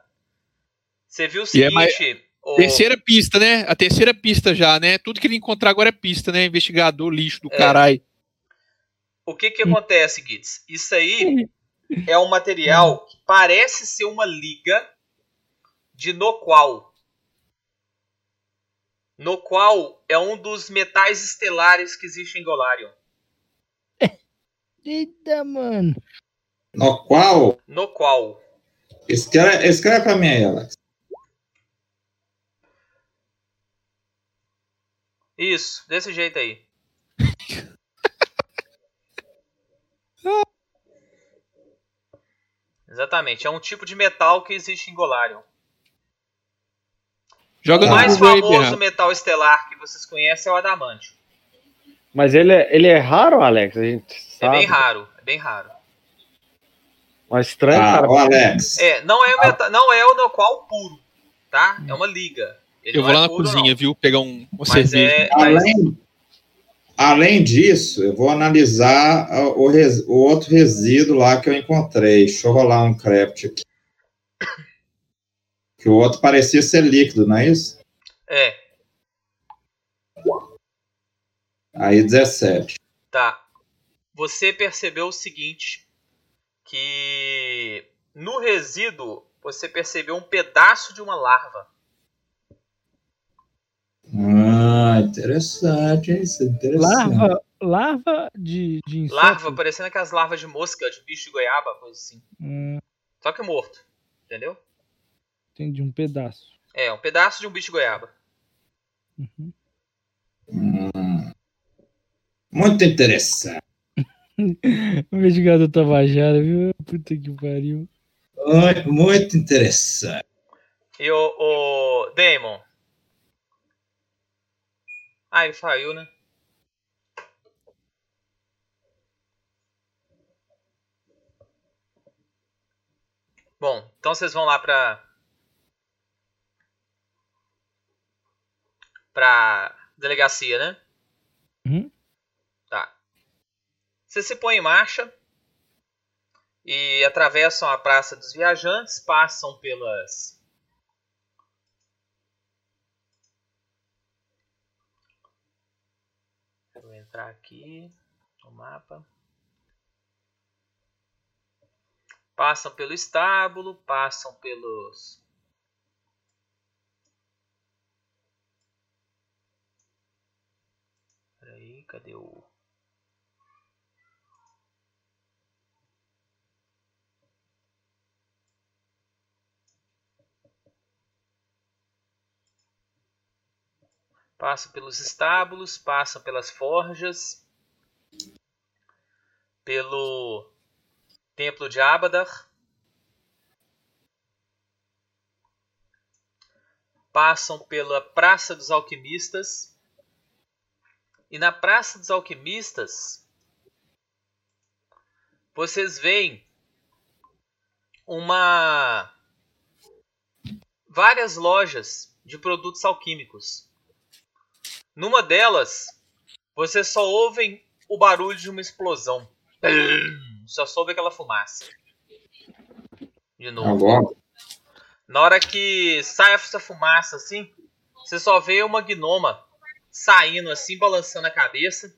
Você viu o E é mais- seguinte, o- Terceira pista, né? A terceira pista já, né? Tudo que ele encontrar agora é pista, né? Investigador, lixo do É. caralho. o que que acontece, Guides? Isso aí é um material que parece ser uma liga de no qual no qual é um dos metais estelares que existe em Golarion. Eita, mano. No qual. No qual Escreve, escreve pra mim aí, Alex. Isso, desse jeito aí. Exatamente, é um tipo de metal que existe em Golarion. Joga O mais aí, famoso Bernardo. metal estelar que vocês conhecem é o adamantio. Mas ele é, ele é raro, Alex? A gente É sabe. bem raro, é bem raro. Mas estranho, Ah, cara. Alex. É, não é, o meta- não é o no qual puro, tá? É uma liga. Ele Eu vou é lá na puro, cozinha, não. viu? Pegar um, uma Mas cerveja. é, mas Além, além disso, eu vou analisar a- o, res- o outro resíduo lá que eu encontrei. Deixa eu rolar um craft aqui. Que o outro parecia ser líquido, não é isso? é, Aí 17. tá. Você percebeu o seguinte, que no resíduo você percebeu um pedaço de uma larva. Ah, interessante, hein? Isso é interessante. Larva, larva de, de inseto. Larva, parecendo aquelas larvas de mosca, de bicho de goiaba, coisa assim. Hum, Só que morto, entendeu? entendi, um pedaço. É, um pedaço de um bicho de goiaba. Uhum. Hum. Muito interessante. O investigador Tabajara, viu? Puta que pariu. Muito, muito interessante. E o, o Damon. Ah, ele saiu, né? Bom, então vocês vão lá pra. pra delegacia, né? Uhum. Tá. Vocês se põem em marcha e atravessam a Praça dos Viajantes, passam pelas Vou entrar aqui no mapa. Passam pelo estábulo, passam pelos. Peraí, cadê o. Passam pelos estábulos, passam pelas forjas, pelo templo de Abadar, passam pela Praça dos Alquimistas. E na Praça dos Alquimistas, vocês veem uma várias lojas de produtos alquímicos. Numa delas, vocês só ouvem o barulho de uma explosão. Só soube aquela fumaça. De novo. Agora, Na hora que sai essa fumaça assim, você só vê uma gnoma saindo assim, balançando a cabeça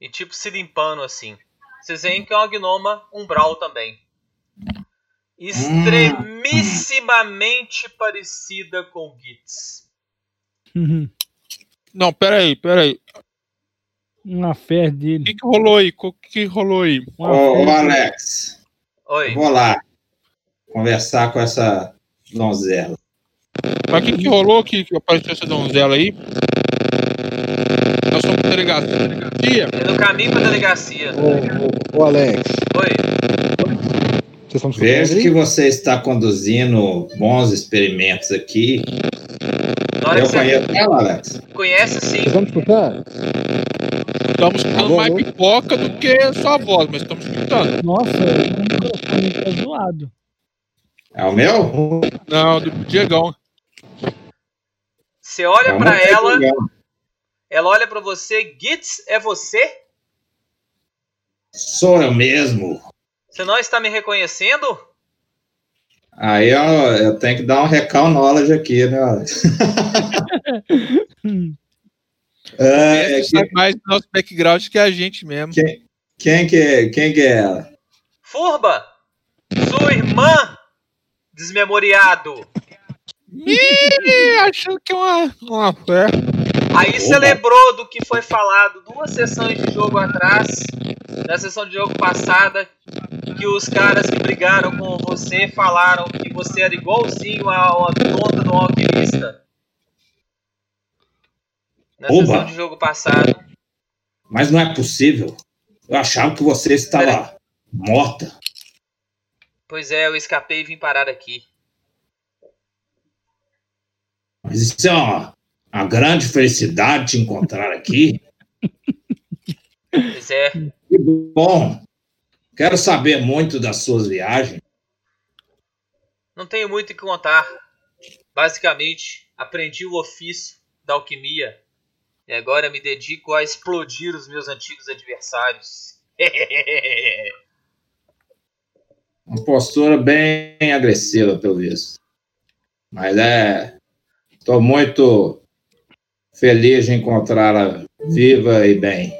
e tipo se limpando assim. Vocês veem que é uma gnoma umbral também. Extremissimamente parecida com Gitz. Não, peraí, peraí. Uma fé O dele. que, que rolou aí? O que, que rolou aí? Ô, ô. Alex, Oi. vou lá conversar com essa donzela. Mas o que, que rolou que, que apareceu essa donzela aí? Nós somos delegacia. É no caminho pra delegacia. Ô, ô, ô, Alex, Oi. vocês estão me Vejo que você está conduzindo bons experimentos aqui. Na hora Eu que você conheço ela, Alex. conhece sim. Me escutando? Estamos escutando Alô, mais pipoca do que sua voz, mas estamos escutando. Nossa, o microfone tá zoado. É o meu? Não, do Diegão. Você olha pra não tem ela, ela olha pra você. Gitz, é você? Sou eu mesmo. Você não está me reconhecendo? Aí eu, eu tenho que dar um recall knowledge aqui, né, Alex? É, Esse sabe mais do nosso background que a gente mesmo. quem, que, quem que é ela? Furba! Sua irmã! Desmemoriado! Ih, achando que é uma, uma fé. Aí você lembrou do que foi falado duas sessões de jogo atrás, na sessão de jogo passada, que os caras que brigaram com você falaram que você era igualzinho a, a tonta do alquimista. Na Oba. sessão de jogo passado. Mas não é possível. Eu achava que você estava morta. Pois é, eu escapei e vim parar aqui. Mas isso é uma, uma grande felicidade te encontrar aqui. Pois é. Que bom. Quero saber muito das suas viagens. Não tenho muito o que contar. Basicamente, aprendi o ofício da alquimia e agora me dedico a explodir os meus antigos adversários. Uma postura bem agressiva, pelo visto. Mas é. Estou muito feliz de encontrá-la viva e bem.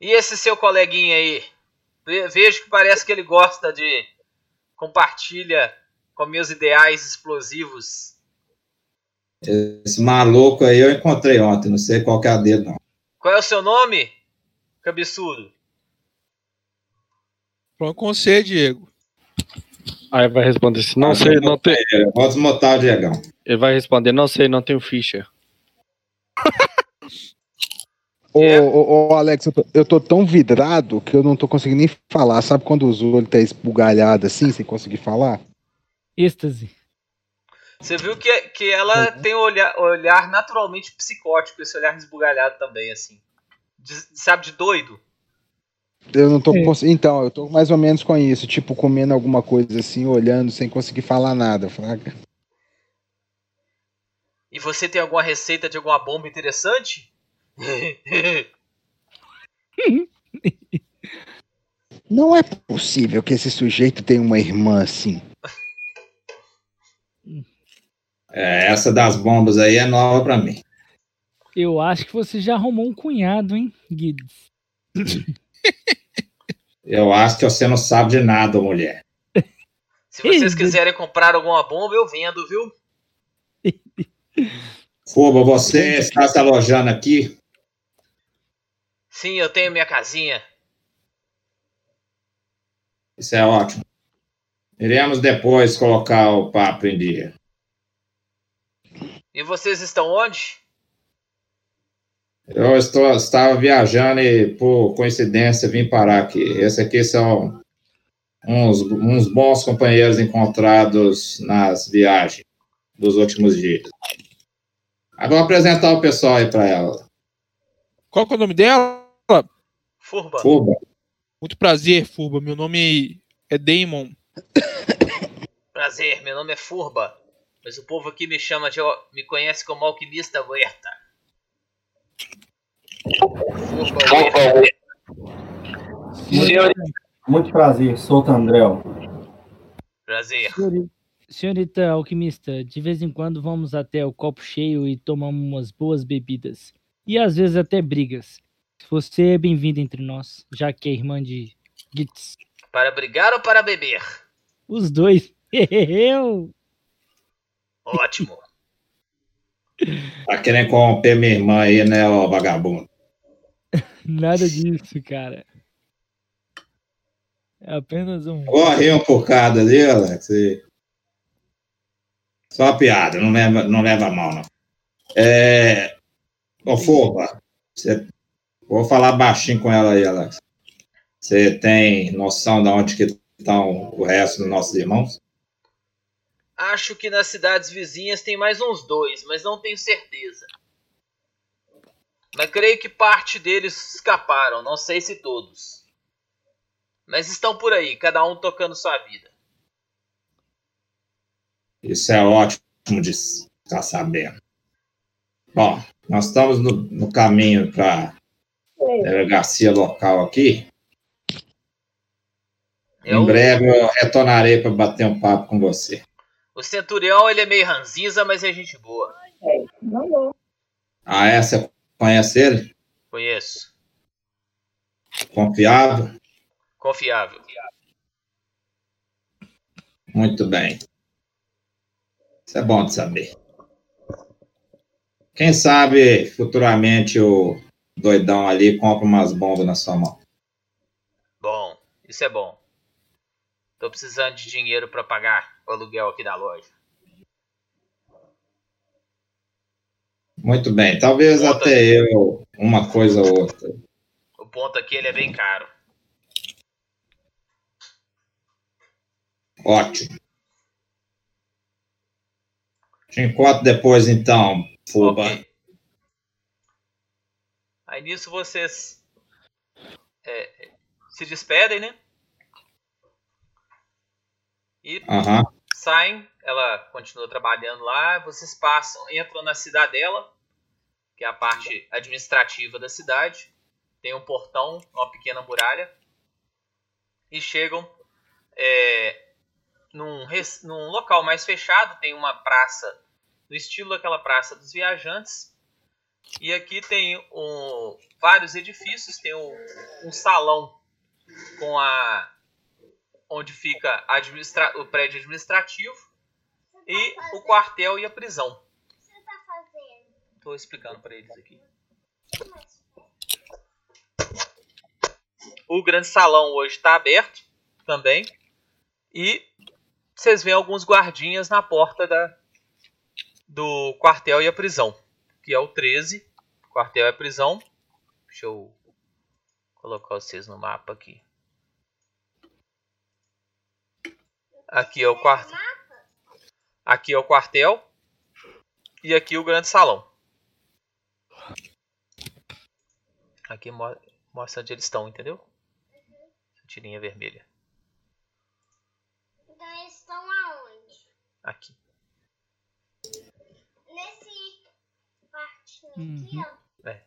e esse seu coleguinha aí? Ve- Vejo que parece que ele gosta de compartilha com meus ideais explosivos. Esse maluco aí eu encontrei ontem, não sei qual que é a dele, não. Qual é o seu nome? Cabeçudo. Falando com você, Diego. Aí vai responder assim, não sei, não tem. Eu Vou desmontar o Diegão. Ele vai responder, não sei, não tenho ficha. Ô, É. ô, ô, Alex, eu tô, eu tô tão vidrado que eu não tô conseguindo nem falar. Sabe quando os olhos tá esbugalhado assim, sem conseguir falar? Êxtase. Você viu que, que ela tem um olhar, olhar naturalmente psicótico, esse olhar esbugalhado também, assim. De- sabe, de doido? Eu não tô É. conseguindo. Então, eu tô mais ou menos com isso, tipo, comendo alguma coisa assim, olhando, sem conseguir falar nada, fraca. E você tem alguma receita de alguma bomba interessante? Não é possível que esse sujeito tenha uma irmã assim. É, essa das bombas aí é nova pra mim. Eu acho que você já arrumou um cunhado, hein, Guido? Eu acho que você não sabe de nada, mulher. Se vocês quiserem comprar alguma bomba, eu vendo, viu? Fuba, você está se alojando aqui? Sim, eu tenho minha casinha. Isso é ótimo. Iremos depois colocar o papo em dia. E vocês estão onde? Eu estou, estava viajando e, por coincidência, vim parar aqui. Esse aqui são uns, uns bons companheiros encontrados nas viagens dos últimos dias. Agora vou apresentar o pessoal aí para ela. Qual que é o nome dela? Furba. Fuba. Muito prazer, Furba. Meu nome é Damon. Prazer, meu nome é Furba. Mas o povo aqui me chama de. me conhece como alquimista Huerta. Furba Huerta. Senhorita, muito prazer, sou o Tandrel. Prazer. Senhori- Senhorita alquimista, de vez em quando vamos até o copo cheio e tomamos umas boas bebidas. E às vezes até brigas. Você é bem-vindo entre nós, já que é irmã de Gitz. Para brigar ou para beber? Os dois. Eu. Ótimo. Tá querendo corromper minha irmã aí, né, ó, vagabundo? Nada disso, cara. É apenas um. Corre um por cada ali, Alex. e- Só uma piada, não leva, não leva a mal, não. É... Ô, vou falar baixinho com ela aí, Alex. Você tem noção de onde que estão o resto dos nossos irmãos? Acho que nas cidades vizinhas tem mais uns dois, mas não tenho certeza. Mas creio que parte deles escaparam, não sei se todos. Mas estão por aí, cada um tocando sua vida. Isso é ótimo de ficar sabendo. Bom, nós estamos no, no caminho para a delegacia local aqui. Eu- Em breve eu retornarei para bater um papo com você. O centurião ele é meio ranzinza, mas é gente boa. Ah, é? Você conhece ele? Conheço. Confiável? Confiável. Muito bem. Isso é bom de saber. Quem sabe futuramente o doidão ali compra umas bombas na sua mão. Bom, isso é bom. Tô precisando de dinheiro pra pagar o aluguel aqui da loja. Muito bem. Talvez até eu, uma coisa ou outra. O ponto aqui ele é bem caro. Ótimo. Te encontro depois, então, Fuba. Ok. Aí nisso vocês é, se despedem, né? E saem, ela continua trabalhando lá, vocês passam, entram na cidadela, que é a parte administrativa da cidade. Tem um portão, uma pequena muralha. E chegam é, num, num local mais fechado, tem uma praça no estilo daquela praça dos viajantes. E aqui tem um- vários edifícios, tem um, um salão com a onde fica administra- o prédio administrativo e o quartel e a prisão. Estou explicando para eles aqui. O grande salão hoje está aberto também. E vocês veem alguns guardinhas na porta da, do quartel e a prisão. Que é o 13. Quartel e a prisão. Deixa eu colocar vocês no mapa aqui. Aqui é o quartel. Aqui é o quartel. E aqui o grande salão. Aqui mo- mostra onde eles estão, entendeu? Essa tirinha vermelha. Então eles estão aonde? Aqui. Nesse partinho Uhum. aqui, ó. É.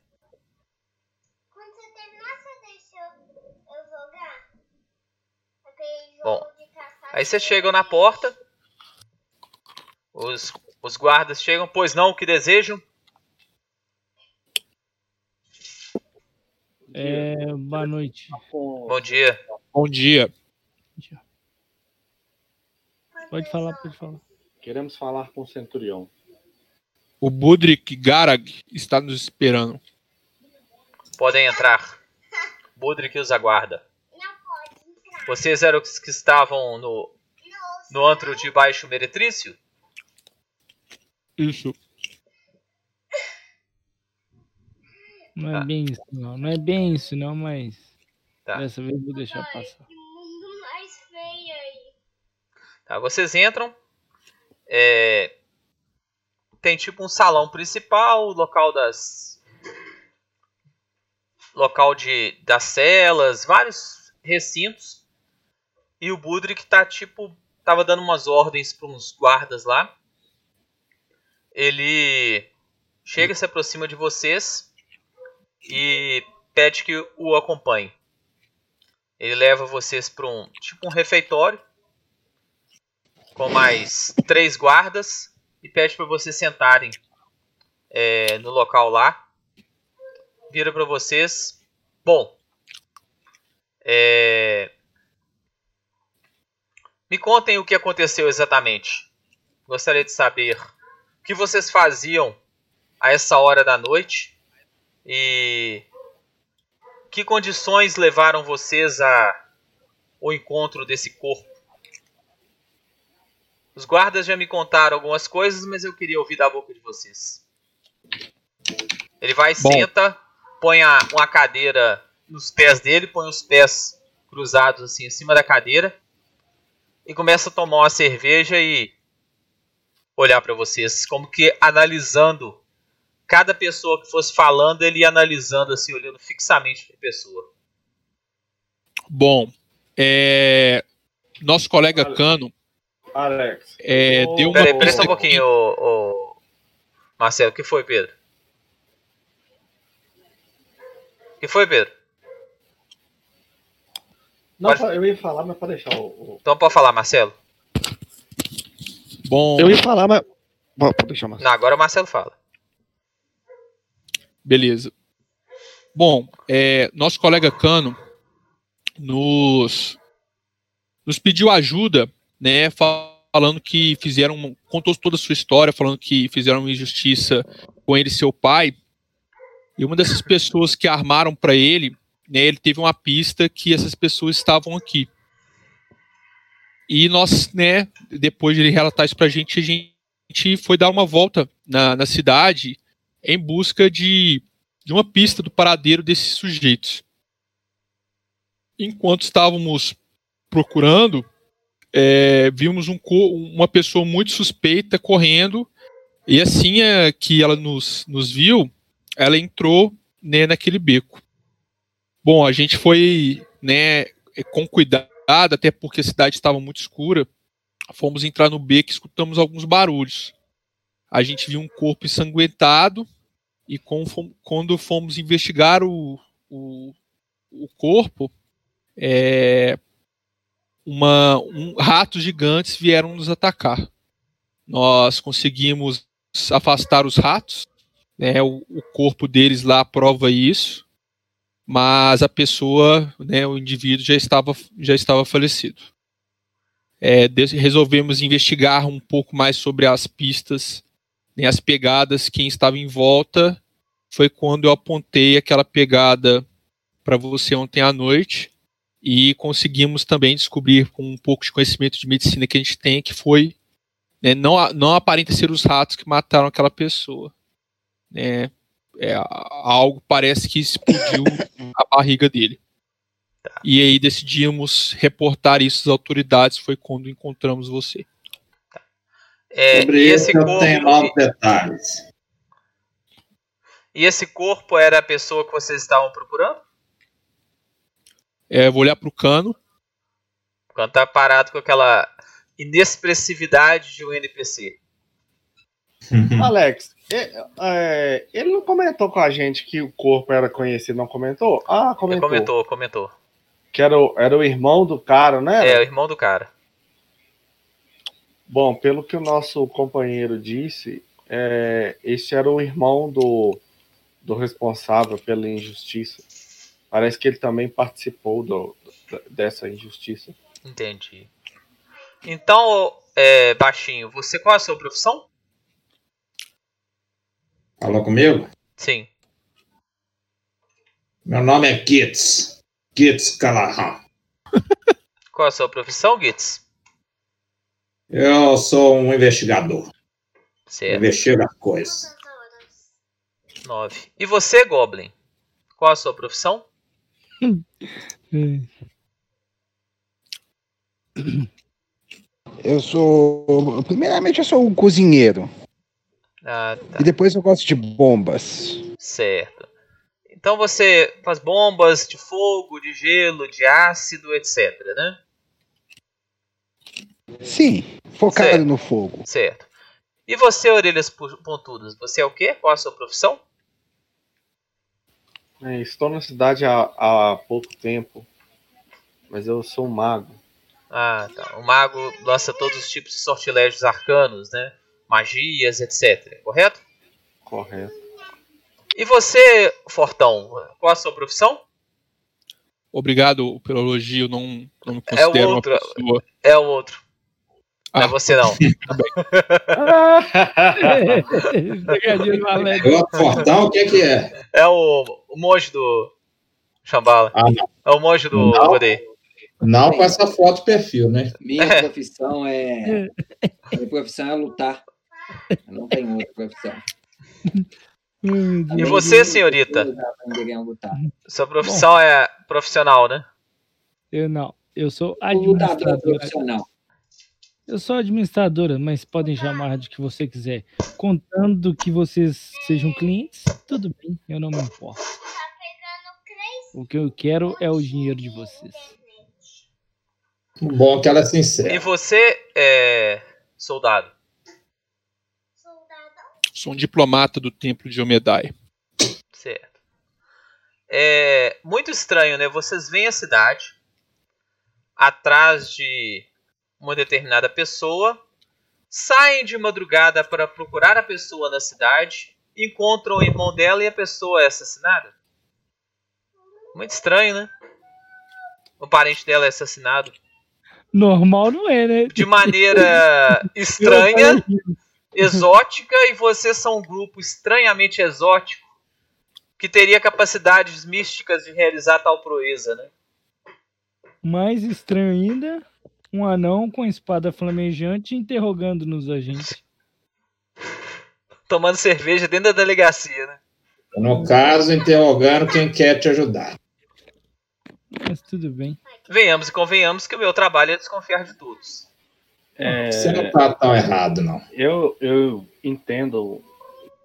Quando você terminar, você deixa eu, jogar? Aquele Bom, Aí vocês chegam na porta. Os, os guardas chegam. Pois não, o que desejam? É, boa noite. Bom dia. Bom dia. Pode falar, pode falar. Queremos falar com o Centurião. O Budrik Garag está nos esperando. Podem entrar. Budrik os aguarda. Não pode entrar. Vocês eram os que estavam no, no antro de baixo meretrício? Isso. Não é bem isso, não. Não é bem isso, não, mas. Tá. Dessa vez eu vou deixar passar. que mundo mais feio aí. Tá, vocês entram. é, tem tipo um salão principal, local das. Local de, das celas, vários recintos. E o Budrik tá tipo. Tava dando umas ordens para uns guardas lá. Ele chega, se aproxima de vocês e pede que o acompanhe. Ele leva vocês para um tipo um refeitório com mais três guardas e pede para vocês sentarem é, no local lá. Vira para vocês. Bom, é, me contem o que aconteceu exatamente. Gostaria de saber o que vocês faziam a essa hora da noite e que condições levaram vocês a o encontro desse corpo. Os guardas já me contaram algumas coisas, mas eu queria ouvir da boca de vocês. Ele vai, Bom. senta, põe a- uma cadeira nos pés dele, põe os pés cruzados assim em cima da cadeira e começa a tomar uma cerveja e olhar para vocês, como que analisando cada pessoa que fosse falando, ele ia analisando assim, olhando fixamente para a pessoa. Bom, é, nosso colega Cano Alex. é, deu uma Peraí, peraí só um pouquinho, ô, ô, Marcelo, o que foi, Pedro? O que foi, Pedro? Não, Pode- eu ia falar, mas pode deixar o. o- Então pode falar, Marcelo. Bom, Eu ia falar, mas. Bom, Pode deixar, mas... Não, agora o Marcelo fala. Beleza. Bom, é, nosso colega Cano nos, nos pediu ajuda, né? Falando que fizeram. Contou toda a sua história, falando que fizeram injustiça com ele e seu pai. E uma dessas pessoas que armaram para ele, né? Ele teve uma pista que essas pessoas estavam aqui. E nós, né? Depois de ele relatar isso pra gente, a gente foi dar uma volta na, na cidade em busca de, de uma pista do paradeiro desses sujeitos. Enquanto estávamos procurando, é, vimos um uma pessoa muito suspeita correndo, e assim é, que ela nos, nos viu, ela entrou né, naquele beco. Bom, a gente foi né, com cuidado, até porque a cidade estava muito escura. Fomos entrar no beco e escutamos alguns barulhos. A gente viu um corpo ensanguentado e quando fomos investigar o, o, o corpo, é, uma, um, ratos gigantes vieram nos atacar. Nós conseguimos afastar os ratos, né, o, o corpo deles lá prova isso, mas a pessoa, né, o indivíduo já estava, já estava falecido. É, resolvemos investigar um pouco mais sobre as pistas né, as pegadas, quem estava em volta, foi quando eu apontei aquela pegada para você ontem à noite e conseguimos também descobrir com um pouco de conhecimento de medicina que a gente tem que foi né, não, não aparenta ser os ratos que mataram aquela pessoa. né, é, algo parece que explodiu a barriga dele. E aí decidimos reportar isso às autoridades, foi quando encontramos você. É, Sobre e esse eu corpo, tenho novos detalhes. e esse corpo era a pessoa que vocês estavam procurando? É, vou olhar para o cano. Tá parado com aquela inexpressividade de um NPC. Alex, é, é, ele não comentou com a gente que o corpo era conhecido, não comentou? Ah, Ele comentou. comentou, comentou. Que era o, era o irmão do cara, né? É, o irmão do cara. Bom, pelo que o nosso companheiro disse, é, esse era o irmão do, do responsável pela injustiça. Parece que ele também participou do- dessa injustiça. Entendi. Então, é, baixinho, você qual é a sua profissão? Falou comigo? Sim. Meu nome é Gitz. Gitz Callahan. Qual é a sua profissão, Gitz? Eu sou um investigador. Certo. Investigo as coisas. 9. E você, Goblin? Qual a sua profissão? Eu sou. Primeiramente, eu sou um cozinheiro. Ah, tá. E depois eu gosto de bombas. Certo. Então você faz bombas de fogo, de gelo, de ácido, etc, né? Sim, focado Certo. no fogo. Certo. E você, orelhas pontudas, você é o quê? Qual a sua profissão? É, estou na cidade há, há pouco tempo, mas eu sou um mago. Ah, tá. O mago lança todos os tipos de sortilégios arcanos, né? Magias, etc. Correto? Correto. E você, Fortão, qual a sua profissão? Obrigado pelo elogio, não, não me É o considero uma outro. pessoa. É o outro. Não é você não. Alex. Eu, Fortão, o que que é? É o, o monge do Shambhala. Ah, não. É o monge do Não. Rodei. Não com essa foto perfil, né? Minha É. profissão é. Minha profissão é lutar. Eu não tenho outra profissão. E você, senhorita? Sua profissão é profissional, né? Eu não. Eu sou O lutador profissional. Eu sou administradora, mas podem chamar de que você quiser. Contando que vocês sejam clientes, tudo bem, eu não me importo. O que eu quero é o dinheiro de vocês. Bom que ela é E sincera. você é soldado. Sou um diplomata do templo de Omedai. Certo. É muito estranho, né? Vocês vêm à cidade atrás de uma determinada pessoa, saem de madrugada para procurar a pessoa na cidade, encontram o irmão dela e a pessoa é assassinada. Muito estranho, né? O parente dela é assassinado Normal não é, né? de maneira estranha, exótica, e vocês são um grupo estranhamente exótico que teria capacidades místicas de realizar tal proeza, né? Mais estranho ainda, um anão com espada flamejante interrogando-nos a gente. Tomando cerveja dentro da delegacia, né? No caso, interrogando quem quer te ajudar. Mas tudo bem. Venhamos e convenhamos que o meu trabalho é desconfiar de todos. É, Você não tá tão errado, não. eu, eu entendo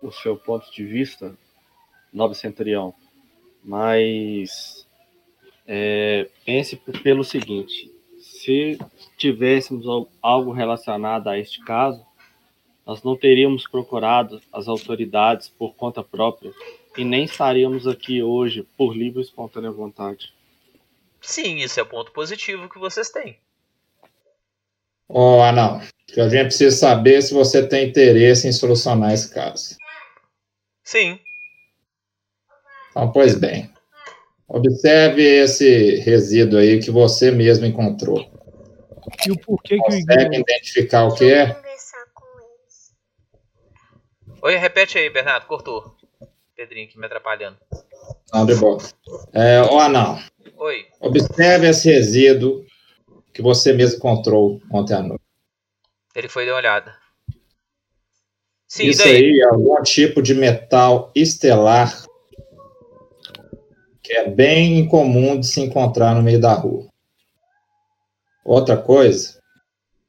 o seu ponto de vista, nobre centurião, mas é, pense pelo seguinte: se tivéssemos al- algo relacionado a este caso, nós não teríamos procurado as autoridades por conta própria e nem estaríamos aqui hoje por livre e espontânea vontade. Sim, isso é ponto positivo que vocês têm. Ó, Anão, que a gente precisa saber se você tem interesse em solucionar esse caso. Sim. Então, pois bem. Observe esse resíduo aí que você mesmo encontrou. E o porquê que o Consegue Igor. identificar o que é? Oi, repete aí, Bernardo. Cortou. Pedrinho aqui me atrapalhando. Não, de boa. É, ó, Anão, Oi. observe esse resíduo que você mesmo encontrou ontem à noite. Ele foi dar uma olhada. Sim, Isso daí? aí é algum tipo de metal estelar que é bem incomum de se encontrar no meio da rua. Outra coisa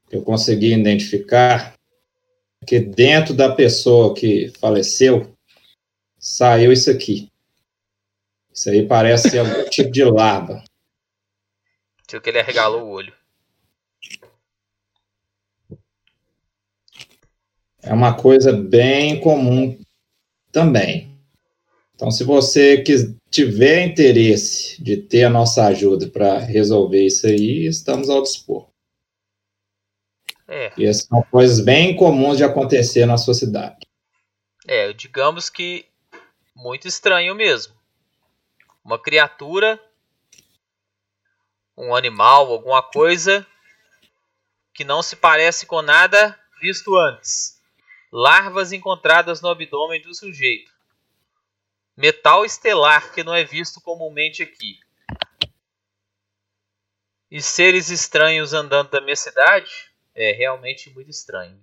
que eu consegui identificar é que dentro da pessoa que faleceu saiu isso aqui. Isso aí parece ser algum tipo de larva. Tio que ele arregalou o olho. É uma coisa bem comum também. Então, se você quis, tiver interesse de ter a nossa ajuda para resolver isso aí, estamos ao dispor. É, E essas são coisas bem comuns de acontecer na sua cidade. é, digamos que muito estranho mesmo. Uma criatura, um animal, alguma coisa que não se parece com nada visto antes. Larvas encontradas no abdômen do sujeito. Metal estelar que não é visto comumente aqui. E seres estranhos andando da minha cidade é realmente muito estranho.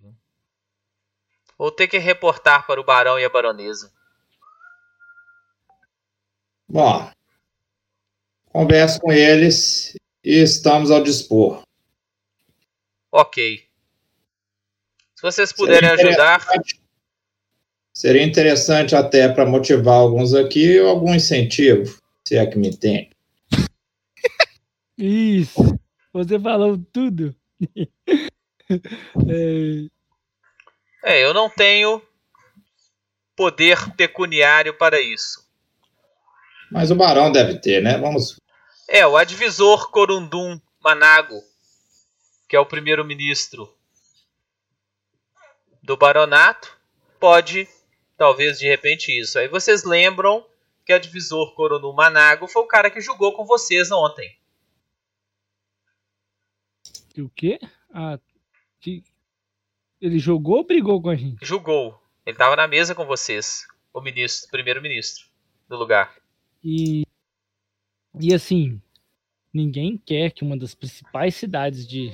Vou ter que reportar para o barão e a baronesa. Bom, converso com eles e estamos ao dispor. Ok. Se vocês puderem ajudar, Seria interessante até para motivar alguns aqui algum incentivo, se é que me tem. Isso. Você falou tudo. É, é, eu não tenho poder pecuniário para isso. Mas o Barão deve ter, né? Vamos. É, o advisor Corundum Manago, que é o primeiro-ministro do baronato, pode, talvez de repente, isso. Aí vocês lembram que o advisor Corundum Manago foi o cara que jogou com vocês ontem. o quê? Ah, que... Ele jogou ou brigou com a gente? Julgou. Ele estava na mesa com vocês, o ministro, o primeiro-ministro do lugar. E, e assim, ninguém quer que uma das principais cidades de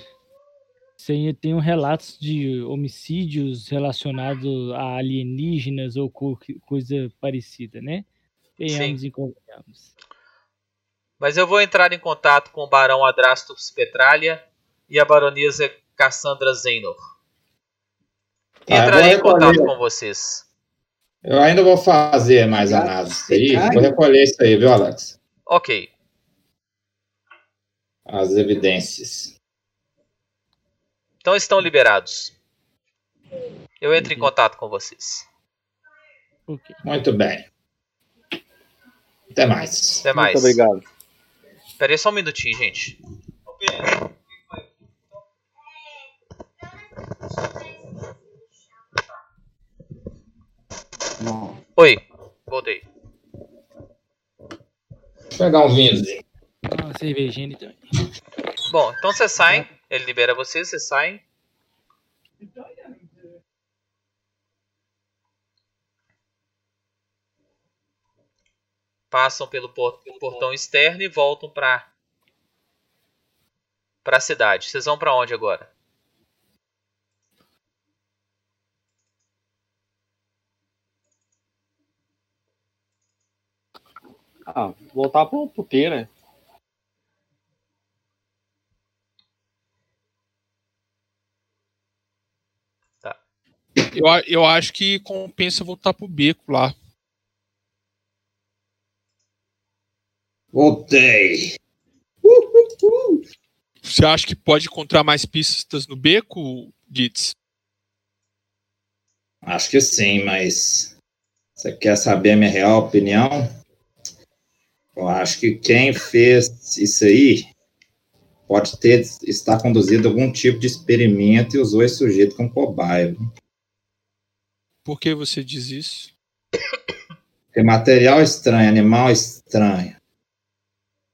Senha tenham relatos de homicídios relacionados a alienígenas ou co- coisa parecida, né? Tenhamos e convenhamos. Mas eu vou entrar em contato com o barão Adrastus Petralha e a baronesa Cassandra Zenor. Ah, eu Entrarei em vou contato com vocês. Eu ainda vou fazer mais análise aí. Vou recolher isso aí, viu, Alex? Ok. As evidências. Então estão liberados. Eu entro em contato com vocês. Muito bem. Até mais. Até mais. Muito obrigado. Espera aí só um minutinho, gente. Oi, voltei. Vou pegar um vinhozinho. Ah, uma cervejinha também. Bom, então vocês saem. Ele libera vocês, vocês saem. Passam pelo por- portão externo e voltam pra para a cidade. Vocês vão pra onde agora? Ah, voltar pro puteiro, né? Eu, eu acho que compensa voltar pro beco lá. Voltei. Você acha que pode encontrar mais pistas no beco, Gitz? Acho que sim, mas você quer saber a minha real opinião? Eu acho que quem fez isso aí pode ter estar conduzido algum tipo de experimento e usou esse sujeito como cobaia. Por que você diz isso? Porque material estranho, animal estranho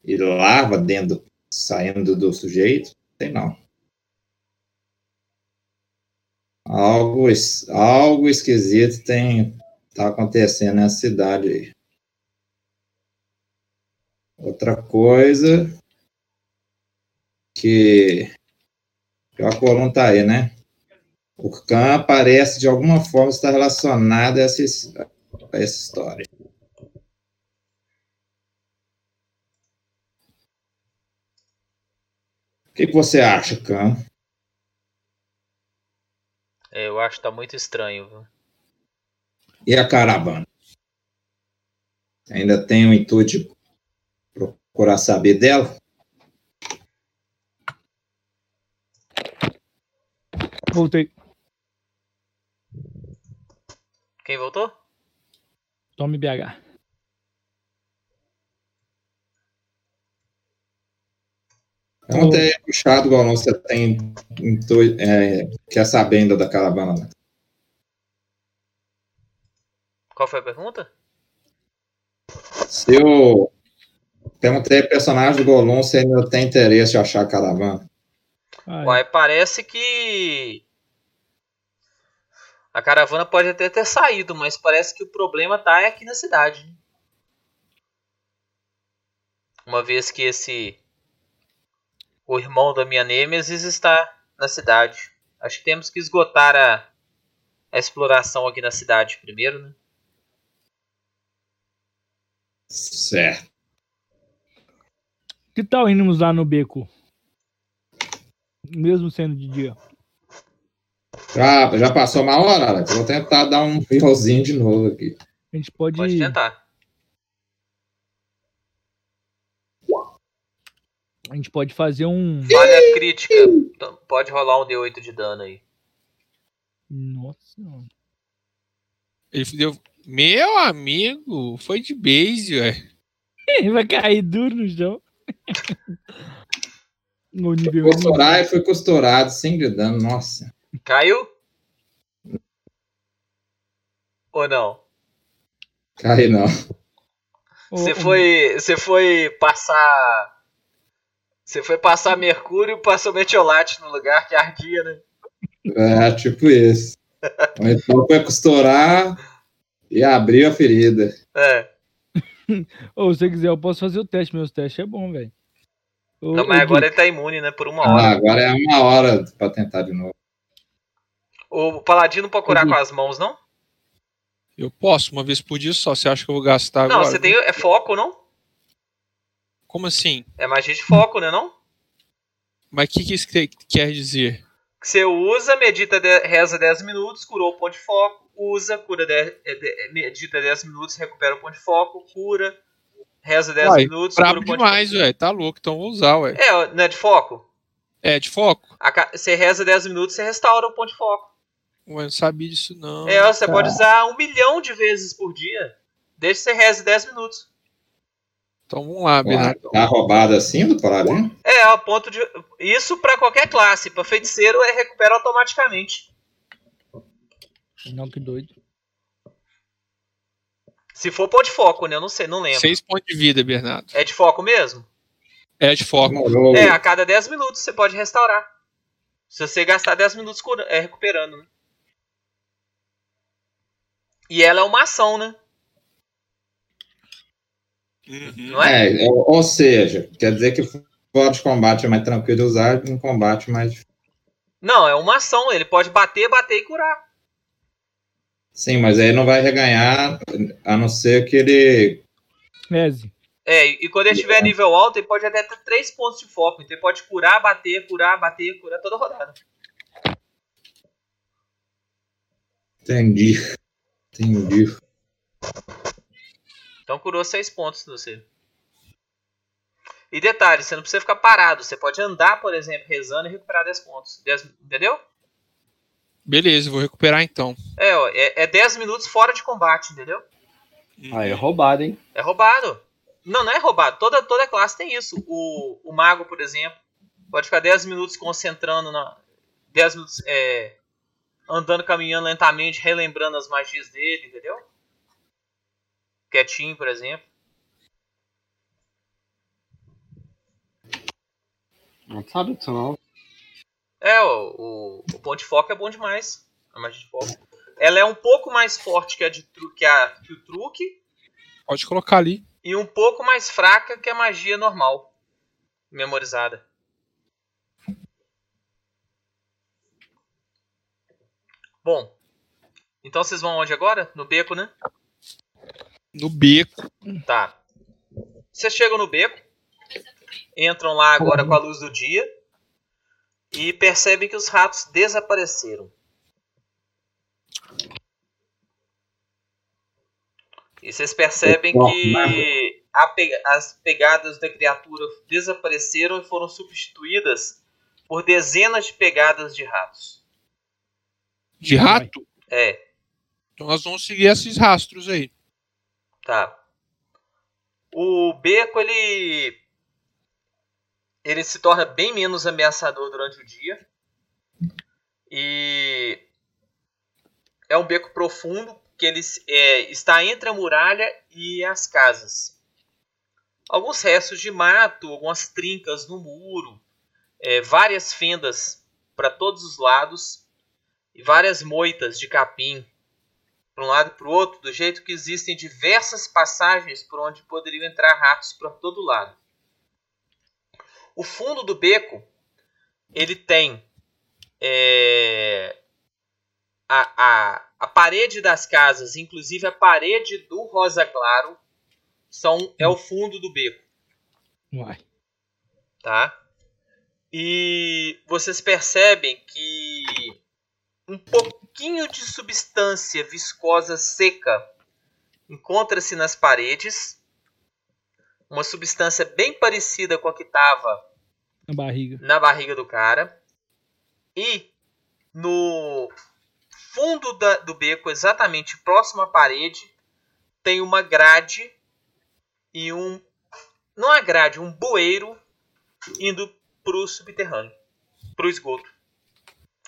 e larva dentro, saindo do sujeito, tem não. Algo, algo esquisito tem tá acontecendo nessa cidade aí. Outra coisa que que o Olon tá aí, né? O Khan parece de alguma forma estar relacionado a essa, a essa história. O que, que você acha, Khan? É, eu acho que tá muito estranho. viu? E a caravana? Ainda tem o intuito de procurar saber dela? Voltei. Quem voltou? Tome BH. Perguntei aí, puxado, igual não, você tem é, quer saber ainda da caravana? né? Qual foi a pergunta? Se eu perguntei personagem do Golum se ainda tem interesse de achar a caravana. Uai, parece que a caravana pode até ter saído, mas parece que o problema tá aqui na cidade. né? Uma vez que esse o irmão da minha Nêmesis está na cidade. Acho que temos que esgotar a, a exploração aqui na cidade primeiro, né? Certo. Que tal irmos lá no beco? Mesmo sendo de dia. Já, já passou uma hora, Alex? Vou tentar dar um fiozinho de novo aqui. A gente pode. Pode tentar. A gente pode fazer um. Falha crítica. Pode rolar um D8 de dano aí. Nossa. Ele deu. Meu amigo, foi de base, velho. Ele vai cair duro no chão. no nível foi costurado, sem de dano. Nossa. Caiu? Ou não? Cai não. Você foi, você foi passar. Você foi passar mercúrio e passou metiolate no lugar que ardia, né? É, tipo isso. Ou Então foi costurar e abrir a ferida. É. Ou se você quiser, eu posso fazer o teste. Meus testes é bom, velho. Não, mas agora ele tá imune, né? Por uma Ah, hora. agora é uma hora pra tentar de novo. O Paladino pode curar Gui. com as mãos, não? Eu posso, uma vez por dia só. Você acha que eu vou gastar Não, agora? você tem. É foco, não? Como assim? É magia de foco, né? Não? Mas o que, que isso que- quer dizer? Que você usa, medita, reza 10 minutos, curou o ponto de foco, usa, cura de, é, de- medita 10 minutos, recupera o ponto de foco, cura, reza 10 Uai, minutos, cura o ponto demais, de foco. velho. Tá louco, então vou usar, ué. É, não é de foco? É, de foco? Você reza 10 minutos, você restaura o ponto de foco. Ué, não sabia disso, não. é, você tá. pode usar um milhão de vezes por dia, desde que você reze 10 minutos. Então vamos lá, Bernardo. Tá roubado assim do Paladino? É, a ponto de. Isso pra qualquer classe. Pra feiticeiro é recupera automaticamente. Não, que doido. Se for ponto de foco, né? Eu não sei, não lembro. Seis pontos de vida, Bernardo. É de foco mesmo? É de foco. É, a cada 10 minutos você pode restaurar. Se você gastar 10 minutos é, recuperando, né? E ela é uma ação, né? Não é? É, ou, ou seja, quer dizer que fora de combate é mais tranquilo de usar, em combate mais difícil. Não, é uma ação. Ele pode bater, bater e curar. Sim, mas aí não vai reganhar, a não ser que ele. Eze. É, e quando ele tiver nível alto, ele pode até ter 3 pontos de foco. Então ele pode curar, bater, curar, bater, curar toda rodada. Entendi. Entendi. Então curou 6 pontos no você. E detalhe, você não precisa ficar parado. Você pode andar, por exemplo, rezando e recuperar 10 pontos. 10 entendeu? Beleza, vou recuperar então. É, ó, é, é 10 minutos fora de combate, entendeu? Aí é roubado, hein? É roubado. Não, não é roubado. Toda, toda classe tem isso. O, o mago, por exemplo, pode ficar 10 minutos concentrando na. 10 minutos é, andando, caminhando lentamente, relembrando as magias dele, entendeu? Quietinho, por exemplo. Não sabe disso não. É, o, o, o ponto de foco é bom demais. A magia de foco. Ela é um pouco mais forte que a de que, a, que o truque Pode colocar ali. e um pouco mais fraca que a magia normal. Memorizada. Bom. Então vocês vão onde agora? No beco, né? No beco. Tá. Vocês chegam no beco. Entram lá agora com a luz do dia. E percebem que os ratos desapareceram. E vocês percebem que a pe- as pegadas da criatura desapareceram e foram substituídas por dezenas de pegadas de ratos. De rato? É, Então nós vamos seguir esses rastros aí. tá. O beco ele ele se torna bem menos ameaçador durante o dia. E é um beco profundo que ele é, está entre a muralha e as casas. Alguns restos de mato, algumas trincas no muro, é, várias fendas para todos os lados e várias moitas de capim para um lado e para o outro, do jeito que existem diversas passagens por onde poderiam entrar ratos para todo lado. O fundo do beco ele tem é, a, a, a parede das casas, inclusive a parede do Rosa Claro, são, é o fundo do beco. Uai. tá? E vocês percebem que um pouquinho de substância viscosa seca encontra-se nas paredes. Uma substância bem parecida com a que estava Na barriga. na barriga do cara. E no fundo da- do beco, exatamente próximo à parede, tem uma grade e um. Não a grade, um bueiro indo pro subterrâneo, pro esgoto.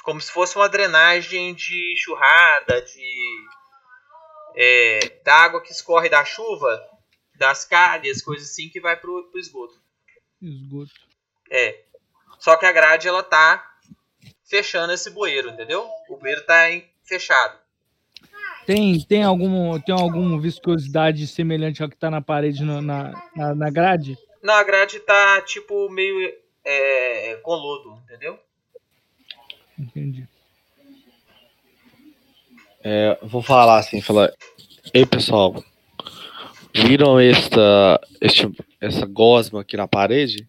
Como se fosse uma drenagem de churrada, de. É, da água que escorre da chuva, das calhas, coisas assim, que vai pro, pro esgoto. Esgoto. É. Só que a grade ela tá fechando esse bueiro, entendeu? O bueiro tá em- fechado. Tem, tem, algum, tem alguma viscosidade semelhante ao que tá na parede no- na, na, na grade? Não, a grade tá tipo meio é, com lodo, entendeu? Entendi. É, vou falar assim, falar. Ei pessoal, viram esta, este, essa gosma aqui na parede?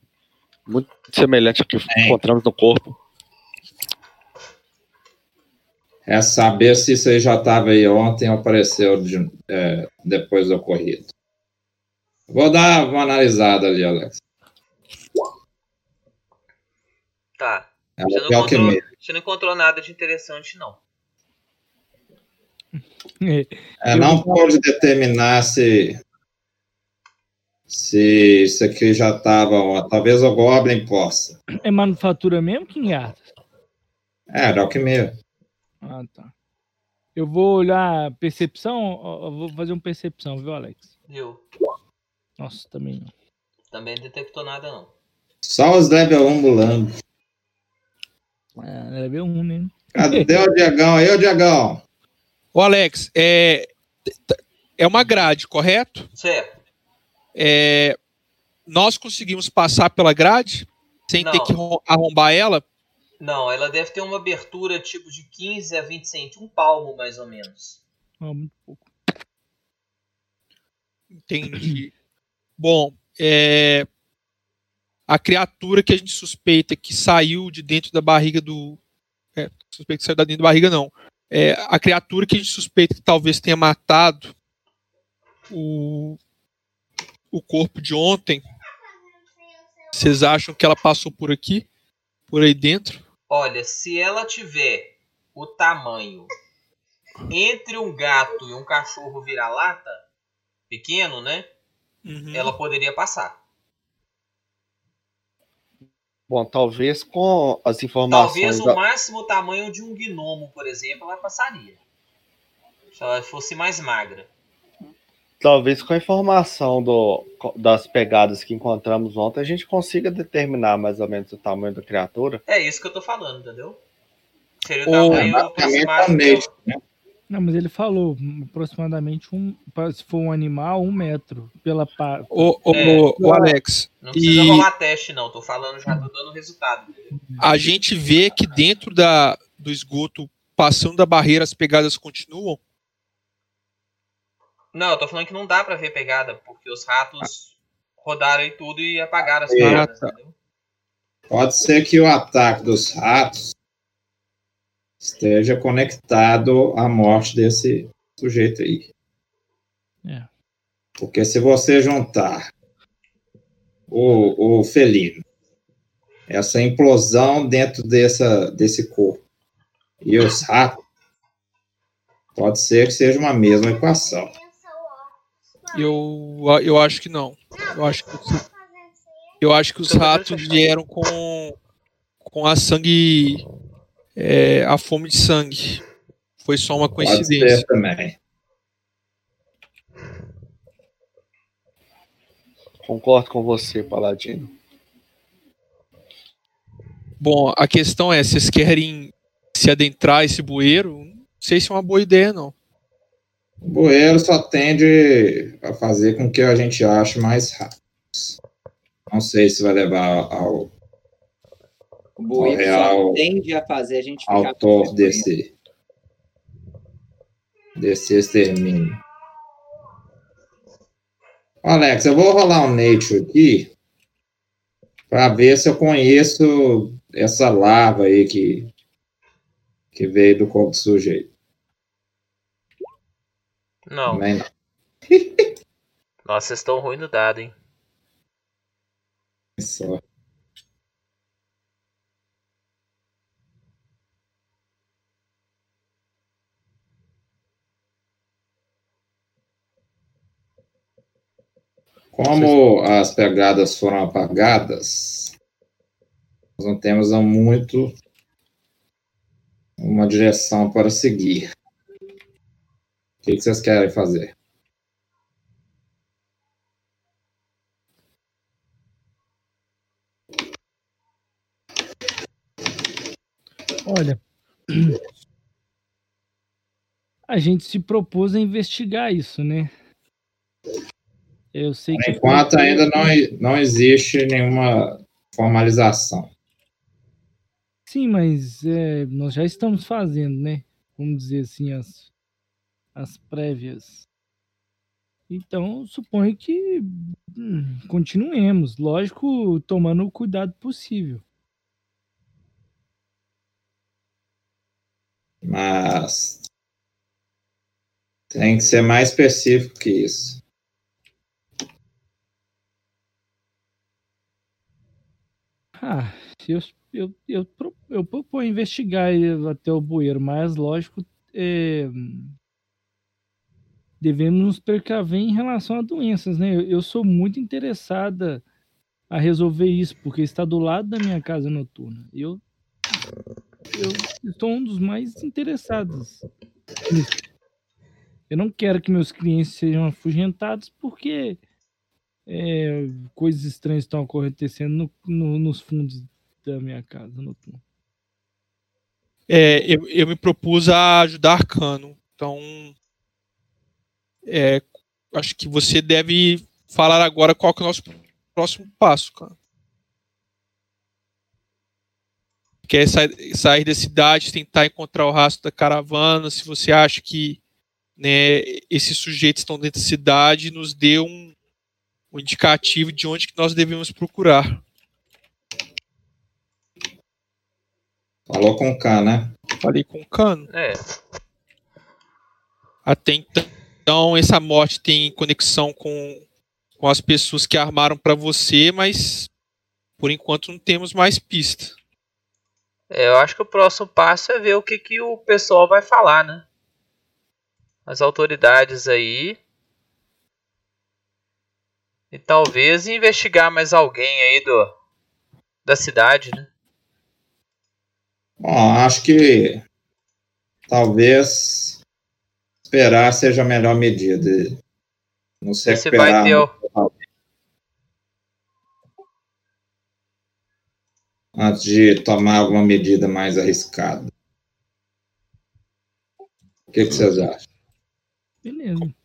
Muito semelhante ao que encontramos no corpo. É saber se isso aí já estava aí ontem ou apareceu de- é, depois do ocorrido. Vou dar uma analisada ali, Alex. Tá. É Você o não, pior que encontrou, você não encontrou nada de interessante, não. É, não pode determinar se se isso aqui já estava. Talvez o Goblin possa. É manufatura mesmo, King Arthur? É, era o que mesmo. Ah, tá. Eu vou olhar percepção, vou fazer um percepção, viu, Alex? Viu? Nossa, também não. Também não detectou nada, não. Só os level 1 bulando. É, level 1, né? Cadê o Diagão aí, ô Diagão? Ô, Alex, é, é uma grade, correto? Certo. É, nós conseguimos passar pela grade sem ter Não. que rom- arrombar ela? Não, ela deve ter uma abertura tipo de 15 a 20 centímetros, um palmo mais ou menos. Ah, muito pouco. Entendi. Bom, é, a criatura que a gente suspeita que saiu de dentro da barriga do. É, suspeita que saiu da dentro da barriga, não. É, a criatura que a gente suspeita que talvez tenha matado o, o corpo de ontem. Vocês acham que ela passou por aqui? Por aí dentro? Olha, se ela tiver o tamanho entre um gato e um cachorro vira-lata, pequeno, né? Uhum. Ela poderia passar. Bom, talvez com as informações. Talvez o máximo tamanho de um gnomo, por exemplo, ela passaria. Se ela fosse mais magra. Talvez com a informação do, das pegadas que encontramos ontem, a gente consiga determinar mais ou menos o tamanho da criatura. É isso que eu tô falando, entendeu? Seria o tamanho aproximado. né? Não, mas ele falou aproximadamente um. Se for um animal, um metro. Pela pa... Ô, ô, É. ô, ô, Alex, Não precisa e rolar teste, não. Tô falando, já tô dando resultado. a gente vê que dentro da, do esgoto, passando da barreira, as pegadas continuam? Não, eu tô falando que não dá pra ver pegada, porque os ratos rodaram e tudo e apagaram as É. pegadas, Ah, tá. Pode ser que o ataque dos ratos esteja conectado à morte desse sujeito aí. É. Porque se você juntar o, o felino, essa implosão dentro dessa, desse corpo e os ratos, pode ser que seja uma mesma equação. Eu, eu acho que não. Eu acho que, os- eu acho que os ratos vieram com, com a sangue. É, a fome de sangue. Foi só uma Pode coincidência. ser também. Concordo com você, Paladino. Bom, a questão é: vocês querem se adentrar esse bueiro? Não sei se é uma boa ideia, não. O bueiro só tende a fazer com que a gente ache mais rápido. Não sei se vai levar ao, O bueiro É, só ao- tende a fazer a gente ficar autor desse, desse extermínio. Alex, eu vou rolar um nature aqui para ver se eu conheço essa larva aí que, que veio do corpo do sujeito. Não. Também não. Nossa, vocês estão ruim no dado, hein? Só. Como as pegadas foram apagadas, nós não temos muito uma direção para seguir. O que que vocês querem fazer? Olha, a gente se propôs a investigar isso, né? Eu sei Por enquanto ainda não, não existe nenhuma formalização. Sim, mas é, nós já estamos fazendo, né? Vamos dizer assim, as, as prévias. Então, suponho que hum, continuemos, lógico, tomando o cuidado possível. Mas tem que ser mais específico que isso. Ah, eu, eu, eu, eu proponho investigar até o bueiro, mas lógico, é, devemos nos precaver em relação a doenças, né? Eu, eu sou muito interessada a resolver isso, porque está do lado da minha casa noturna. Eu, eu sou um dos mais interessados nisso. Eu não quero que meus clientes sejam afugentados, porque é, coisas estranhas estão acontecendo no- no- nos fundos da minha casa noturna. É, eu, eu me propus a ajudar Arcano. Então, é, acho que você deve falar agora qual que é o nosso próximo passo, cara. Quer sair, sair da cidade, tentar encontrar o rastro da caravana. Se você acha que né, esses sujeitos estão dentro da cidade, nos dê um, um indicativo de onde que nós devemos procurar. Falou com o K, né? Falei com o Cano. É. Até então, essa morte tem conexão com, com as pessoas que armaram pra você, mas por enquanto não temos mais pista. É, eu acho que o próximo passo é ver o que, que o pessoal vai falar, né? As autoridades aí. E talvez investigar mais alguém aí do da cidade, né? Bom, acho que talvez esperar seja a melhor medida. Não se Você vai recuperar. ter o- Antes de tomar alguma medida mais arriscada. O que, que vocês acham? Beleza.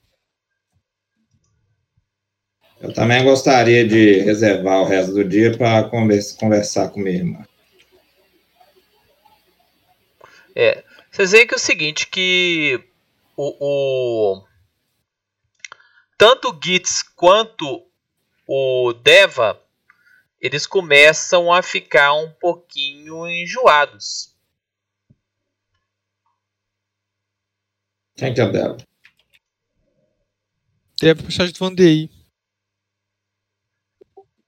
Eu também gostaria de reservar o resto do dia para conversar com minha irmã. É, vocês veem que é o seguinte, que o, o- tanto o Gitz quanto o Deva, eles começam a ficar um pouquinho enjoados. Quem que é dela? Deve puxar de Vandei.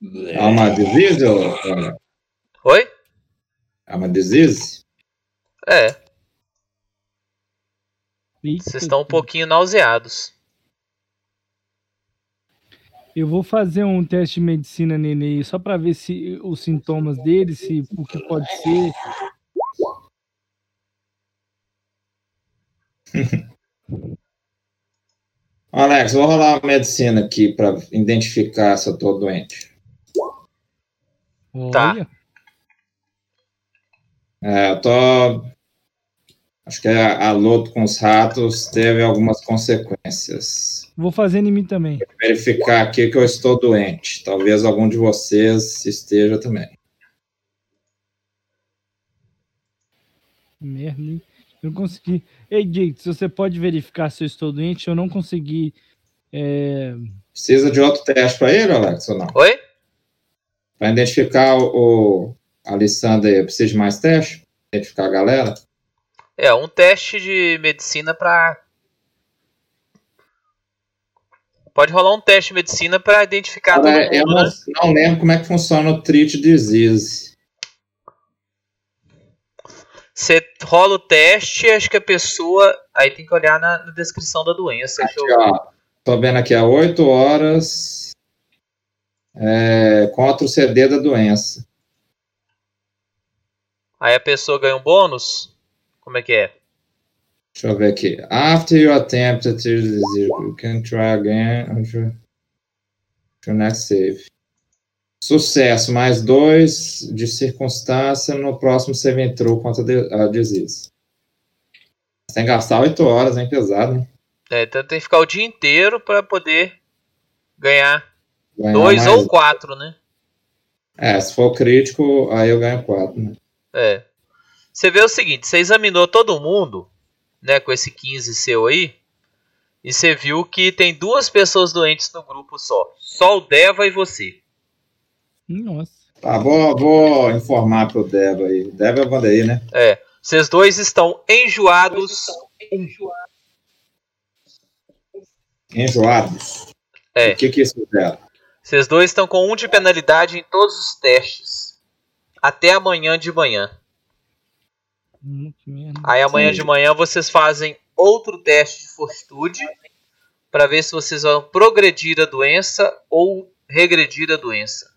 É uma disease? ou- Oi? É uma disease? É, vocês estão um pouquinho nauseados. Eu vou fazer um teste de medicina nele aí, só para ver se os sintomas dele, se o que pode ser. Alex, vou rolar uma medicina aqui para identificar se eu tô doente. Tá. Olha, É, eu tô. Acho que a, a luta com os ratos teve algumas consequências. vou fazer em mim também. Verificar aqui que eu estou doente. Talvez algum de vocês esteja também. Merda, hein? Eu não consegui. Ei, Jake, se você pode verificar se eu estou doente, eu não consegui É, Precisa de outro teste para ele, Alex, ou não? Oi? Para identificar o, o Alessandro, precisa de mais teste? Identificar a galera? É, um teste de medicina pra. Pode rolar um teste de medicina pra identificar todo Cara, eu mundo, não, né? não lembro como é que funciona o treat disease. Você rola o teste, acho que a pessoa. Aí tem que olhar na, na descrição da doença. Aqui, eu- ó. Tô vendo aqui há 8 horas é, contra o CD da doença. Aí a pessoa ganha um bônus? Como é que é? Deixa eu ver aqui. After you attempt to the disease, you can try again until your next save. Sucesso, mais dois de circunstância. No próximo save entrou contra a disease. Tem que gastar 8 horas, hein? Pesado, hein? É, então tem que ficar o dia inteiro pra poder ganhar Ganhar dois mais- ou quatro, né? É, se for crítico, aí eu ganho 4, né? É. Você vê o seguinte, você examinou todo mundo, né, com esse 15 seu aí, e você viu que tem duas pessoas doentes no grupo só. Só o Deva e você. Nossa. Tá, vou, vou informar pro Deva aí. Deva é o Vandaí, né? É. Vocês dois estão enjoados. Enjoados. É. O que que isso é? Vocês dois estão com um de penalidade em todos os testes. Até amanhã de manhã. Hum. Aí amanhã de manhã vocês fazem outro teste de fortitude para ver se vocês vão progredir a doença ou regredir a doença.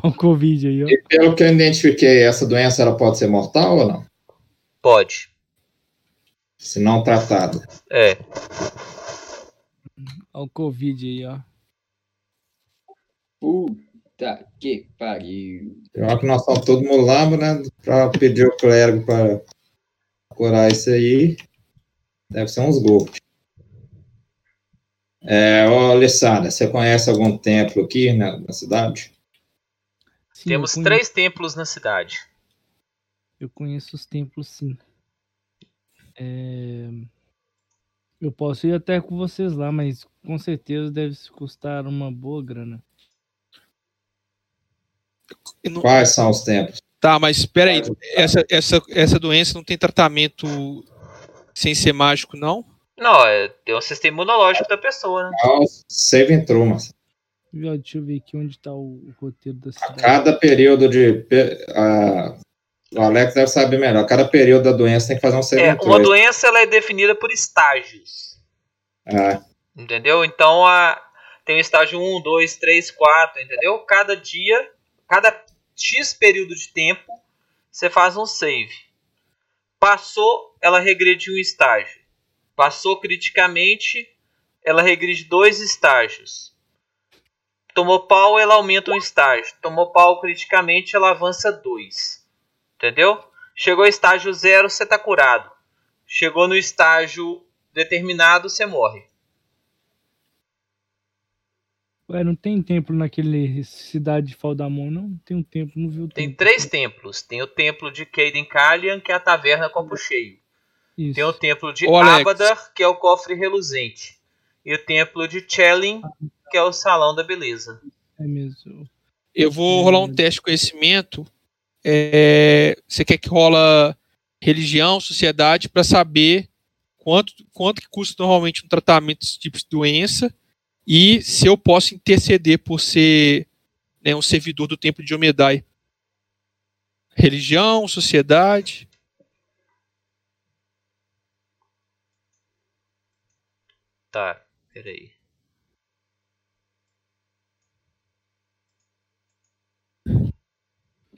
Olha o Covid aí, ó. E pelo que eu identifiquei, essa doença ela pode ser mortal ou não? Pode. Se não tratada. É. Olha o Covid aí, ó. Puta que pariu. Pior que nós estamos todo mulambo, né? Pra pedir o clérigo para curar isso aí. Deve ser uns golpes. É, ô Alessandra, você conhece algum templo aqui na, na cidade? Sim, Temos três templos na cidade. Eu conheço os templos, sim. É, Eu posso ir até com vocês lá, mas com certeza deve se custar uma boa grana. Não- Quais são os templos? Tá, mas espera aí. Essa, essa, essa doença não tem tratamento sem ser mágico, não? Não, é, tem um sistema imunológico da pessoa, né? É o Save and True, mas Deixa eu ver aqui onde tá o, o roteiro da cidade. cada período de. a- o Alex deve saber melhor. Cada período da doença tem que fazer um save É, and uma doença ela é definida por estágios. É, Entendeu? Então a, tem o estágio 1, 2, 3, 4, entendeu? Cada dia, cada X período de tempo, você faz um save. Passou, ela regride um estágio. Passou criticamente, ela regride dois estágios. Tomou pau, ela aumenta um estágio. Tomou pau criticamente, ela avança dois. Entendeu? Chegou ao estágio zero, você tá curado. Chegou no estágio determinado, você morre. Ué, não tem templo naquele cidade de Faldamon, não? Tem um templo, não viu o Tem três templos. Tem o templo de Caden Kalian, que é a taverna copo cheio. Isso. Tem o templo de Ô. Abadar, que é o cofre reluzente. E o templo de Chelin, que é o salão da beleza. É mesmo. Eu vou rolar um teste de conhecimento. É, você quer que rola religião, sociedade, para saber quanto, quanto que custa normalmente um tratamento desse tipo de doença e se eu posso interceder por ser né, um servidor do templo de Omedai. Religião, sociedade. Tá, peraí.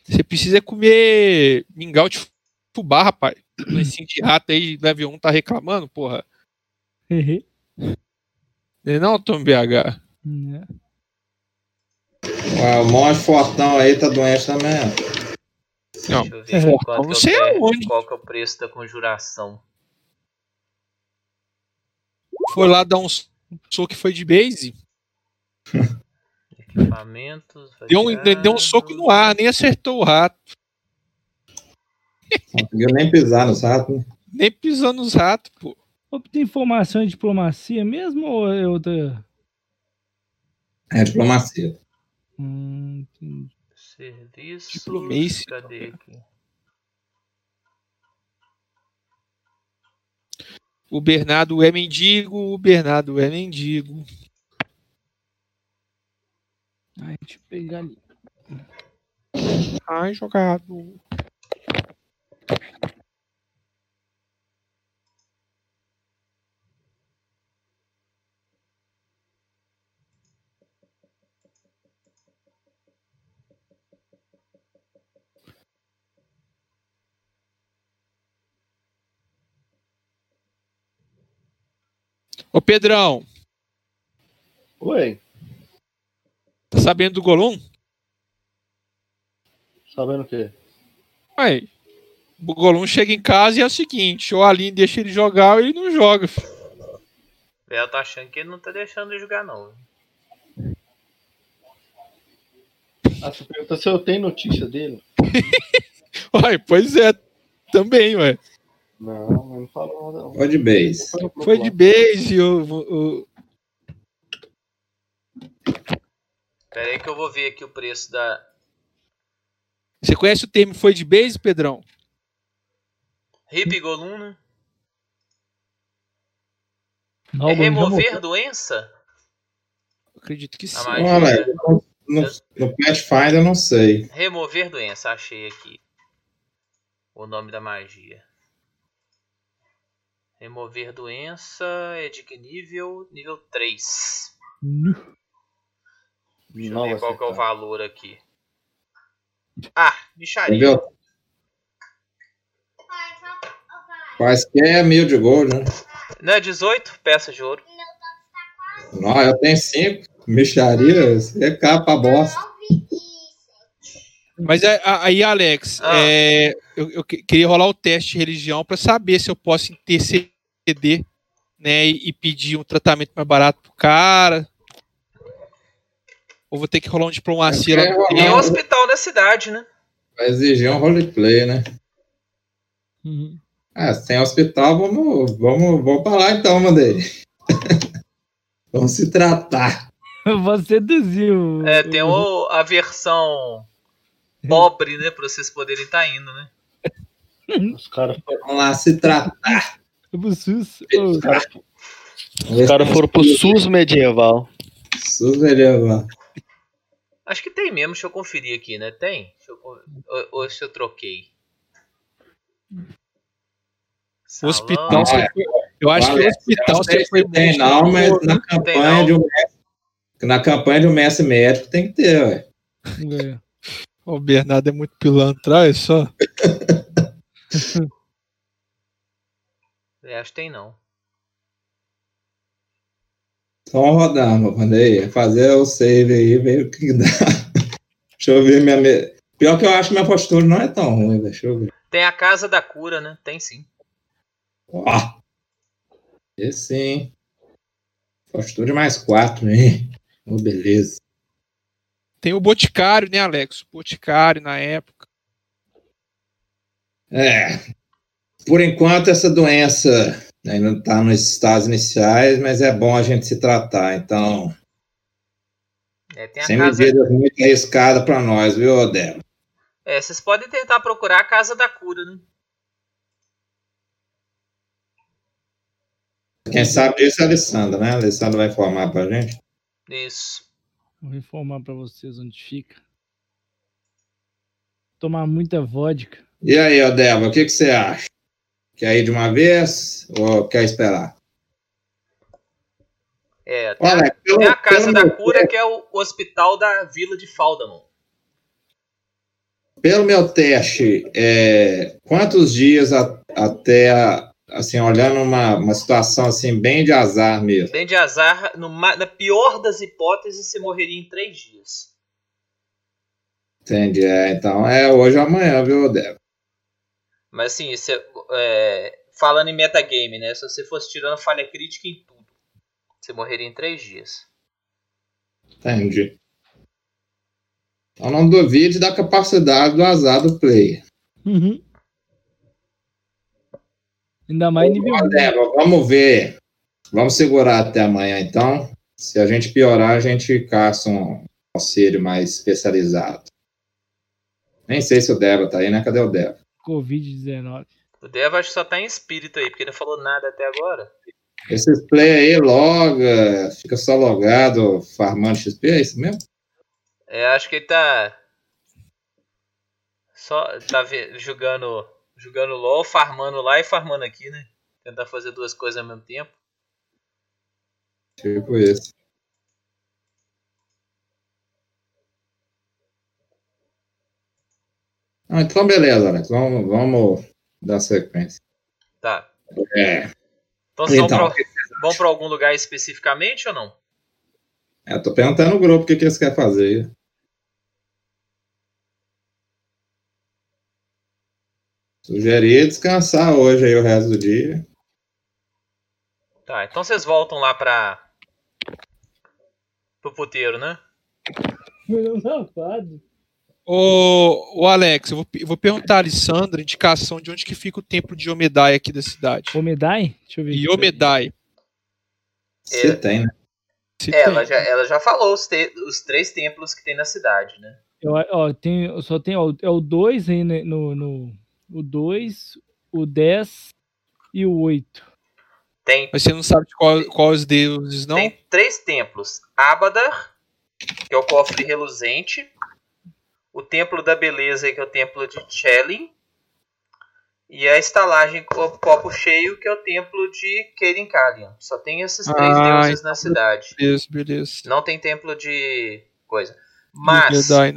Você precisa comer mingau de fubá, rapaz. Esse de rato aí, level 1 tá reclamando, porra. Hehe. Não é não, Tom BH? Né? Ué, o monge fortão aí tá doente também. Não, Deixa eu ver não que sei eu quero- aonde. qual que é o preço da conjuração. Foi lá dar um soco que foi de base. Equipamentos. Deu um, deu um soco no ar, nem acertou o rato. Não conseguiu nem pisar nos ratos. né? Nem pisou nos ratos, pô. Obter informação de diplomacia mesmo ou é outra? É diplomacia. Hum, entendi. Serviço. Diplomacy. Cadê aqui? O Bernardo é mendigo, o Bernardo é mendigo. Ai, deixa eu pegar ali. Ai, jogado. Ô Pedrão, Oi, tá sabendo do Golum? sabendo o quê? Ué, o Golum chega em casa e é o seguinte, ou a Aline deixa ele jogar ou ele não joga. filho. Ela tá achando que ele não tá deixando de jogar, não. Ah, você perguntou se eu tenho notícia dele? Ué, pois é, também, ué. Não, mas não falou nada. não. Foi de base. Foi de base, o, o, Pera aí que eu vou ver aqui o preço da. Você conhece o termo foi de base, Pedrão? Hip Golum, né? Não, É remover doença? Acredito que sim. A magia. Olha, no, no, no Pathfinder eu não sei. Remover doença, achei aqui. O nome da magia. Remover doença é de que nível? Nível 3. Nu. Deixa eu Não ver qual que é o valor aqui. Ah, bicharia. Entendeu? Quaisquer mil de gold, né? Não é 18 peças de ouro. Não, eu tenho cinco. Micharia, isso é capa bosta. Mas é- a- aí, Alex, Ah. é, eu, eu que- queria rolar o teste de religião para saber se eu posso interceder, né, e, e pedir um tratamento mais barato pro cara. Ou vou ter que rolar um diplomacia lá É, no é, Tem um hospital na cidade, né? Vai exigir um roleplay, né? Uhum. Ah, se tem hospital, vamos, vamos, vamos pra lá então, mandei. vamos se tratar. Você seduziu. É, tem o, a versão pobre, né? Pra vocês poderem estar indo, né? Os caras Vamos lá se tratar. o SUS. Os cara, caras se foram pro SUS medieval. SUS medieval. Acho que tem mesmo, deixa eu conferir aqui, né? Tem? Deixa eu, ou, ou se eu troquei. Hospital, Salão. você foi- eu acho que o hospital não você foi tem muito- não, mas na não. campanha de um mestre, na campanha de um mestre médico tem que ter, ué. é. O Bernardo é muito pilantra, olha só. É, acho que tem não. Só rodando, mandei fazer o save aí, ver o que dá. Deixa eu ver minha. me- Pior que eu acho que minha postura não é tão ruim, deixa eu ver. Tem a casa da cura, né? Tem sim. Ó. Esse sim. Postura mais quatro, hein? Oh, beleza. Tem o Boticário, né, Alex? O Boticário na época. É. Por enquanto, essa doença ainda não está nos estágios iniciais, mas é bom a gente se tratar. Então, É, tem a sem casa. medidas muito arriscadas para nós, viu, Odelo? É, vocês podem tentar procurar a casa da cura, né? Quem sabe disso é a Alessandra, né? A Alessandra vai informar pra gente. Isso. Vou informar pra vocês onde fica. Tomar muita vodka. E aí, Odeva, o que, que você acha? Quer ir de uma vez ou quer esperar? É, tem, Olha, a, pelo, tem a casa da cura, teste- que é o hospital da vila de Faldamon. pelo meu teste, é, quantos dias a- até, a- assim, olhando uma, uma situação assim, bem de azar mesmo? Tem de azar, no na pior das hipóteses, você morreria em três dias. Entendi. É, então é hoje ou amanhã, viu, Odeva? Mas assim, você, é, falando em metagame, né? Se você fosse tirando falha crítica em tudo, você morreria em três dias. Entendi. Então não duvide da capacidade do azar do player. Uhum. Ainda mais nível Ô, 1. Odeva, vamos ver. Vamos segurar até amanhã, então. Se a gente piorar, a gente caça um auxílio mais especializado. Nem sei se o Deva tá aí, né? Cadê o Deva? Covid-19. O Deva acho que só tá em espírito aí, porque não falou nada até agora. Esses play aí loga, fica só logado, farmando XP, é isso mesmo? É, acho que ele tá. Só tá jogando, jogando LOL, farmando lá e farmando aqui, né? Tentar fazer duas coisas ao mesmo tempo. Tipo isso. Ah, então beleza, Alex. Vamos, vamos dar sequência. Tá. É. Então vocês Então. vão, pra algum lugar especificamente ou não? é, Eu tô perguntando no grupo o que, que eles querem fazer. Sugeri descansar hoje aí o resto do dia. Tá, então vocês voltam lá pra. pro puteiro, né? Meu safado. Ô, ô Alex, eu vou, eu vou perguntar a Alessandra indicação de onde que fica o templo de Omedai aqui da cidade. Omedai? Deixa eu ver. E Omedai. Você tem, né? Se Ela tem. já, ela já falou os, te- os três templos que tem na cidade, né? Eu, ó, tem, eu só tem ó, é o 2 aí né, no, no. O 2, o 10 e o 8. Tem, Mas você não sabe de qual, qual os deuses, não? tem três templos: Abadar, que é o cofre reluzente, o templo da beleza, que é o templo de Chelin, e a estalagem co- copo cheio, que é o templo de Kerinkalion. Só tem esses três Ah, deuses na cidade. Beleza, beleza. Não tem templo de coisa. Mas.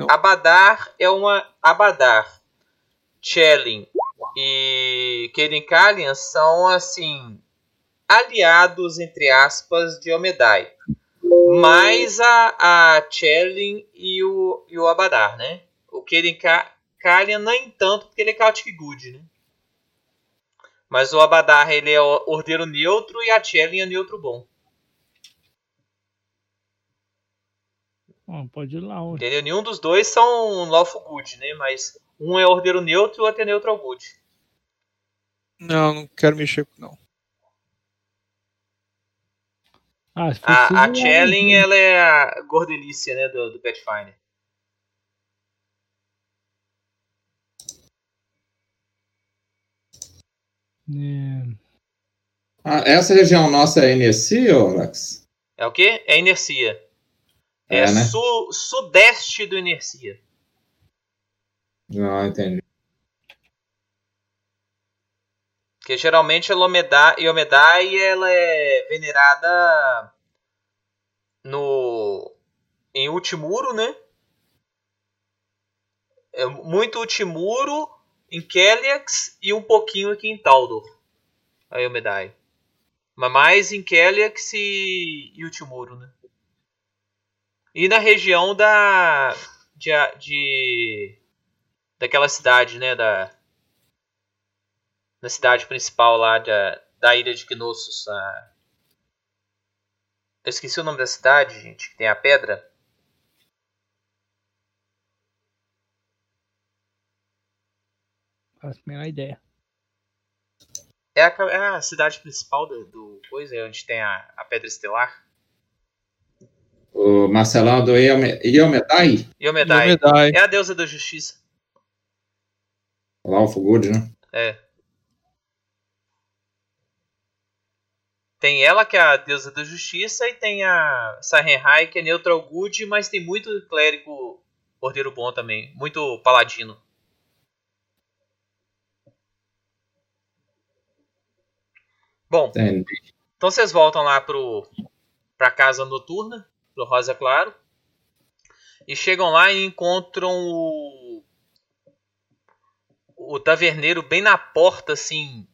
Abadar é uma Abadar, Chelin e Kerinkalion são assim aliados entre aspas de Omedai. Mais a, a Chelin e o, e o Abadar, né? O Kerinkalion nem tanto porque ele é Chaotic Good, né? Mas o Abadar ele é o ordeiro neutro e a Chelin é neutro bom. Ó, pode ir lá. ó. Entendeu? Nenhum dos dois são lawful good, né? Mas um é ordeiro neutro e o outro é neutral good. Não, não quero mexer com não. Ah, A, a né? ela é a gordelícia, né? Do, do Pathfinder. É, Ah, essa região nossa é ô Alex? É o quê? É inercia. É, É, né? su- sudeste do inercia. Não, entendi. Porque geralmente a Lomedai, Yomedai ela é venerada no em Ultimuro, né? É muito Ultimuro, em Keliax e um pouquinho aqui em Taldor. A Yomedai. Mas mais em Keliax e, e né? E na região da de, de daquela cidade, né, da na cidade principal lá da, da ilha de Knossos. A... Eu esqueci o nome da cidade, gente, que tem a pedra. Faço a menor ideia. É a, é a cidade principal do, do coisa, é onde tem a, a pedra estelar. O Marcelão do Iome- Iomedai, Yomedai. Omedai. É a deusa da justiça. Lawful Good, né? É. Tem ela, que é a deusa da justiça, e tem a Sarenhai, que é neutral good, mas tem muito clérigo ordeiro bom também. Muito paladino. Bom, Entendi. então vocês voltam lá pro, pra casa noturna, pro Rosa Claro. E chegam lá e encontram o, o taverneiro bem na porta, assim.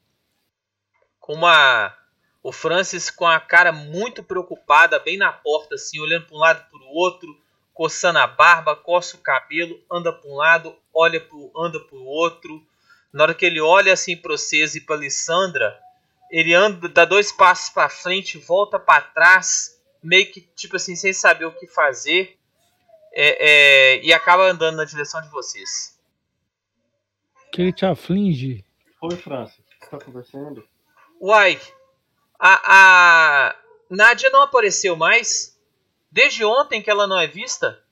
Com uma. O Francis com a cara muito preocupada, bem na porta, assim, olhando para um lado e para o outro, coçando a barba, coça o cabelo, anda para um lado, olha pro, anda para o outro. Na hora que ele olha assim para vocês e para Lissandra, ele anda, dá dois passos para frente, volta para trás, meio que tipo assim, sem saber o que fazer, é, é, e acaba andando na direção de vocês. Que ele te aflige. Foi, Francis. O que você tá conversando? Uai, a, a Nádia não apareceu mais? Desde ontem que ela não é vista.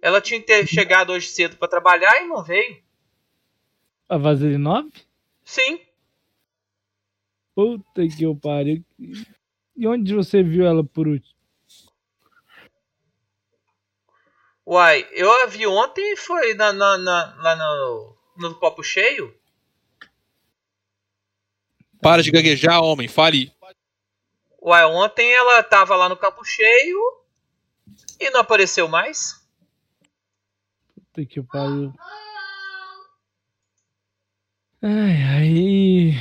Ela tinha que ter chegado hoje cedo para trabalhar e não veio. A Vaseline 9? Sim. Puta que eu pariu. E onde você viu ela por último? Uai, eu a vi ontem e foi na, na, na- lá no, no copo cheio. Para de gaguejar, homem, fale. Uai, ontem ela tava lá no copo cheio e não apareceu mais. Puta que pariu. Ai, aí.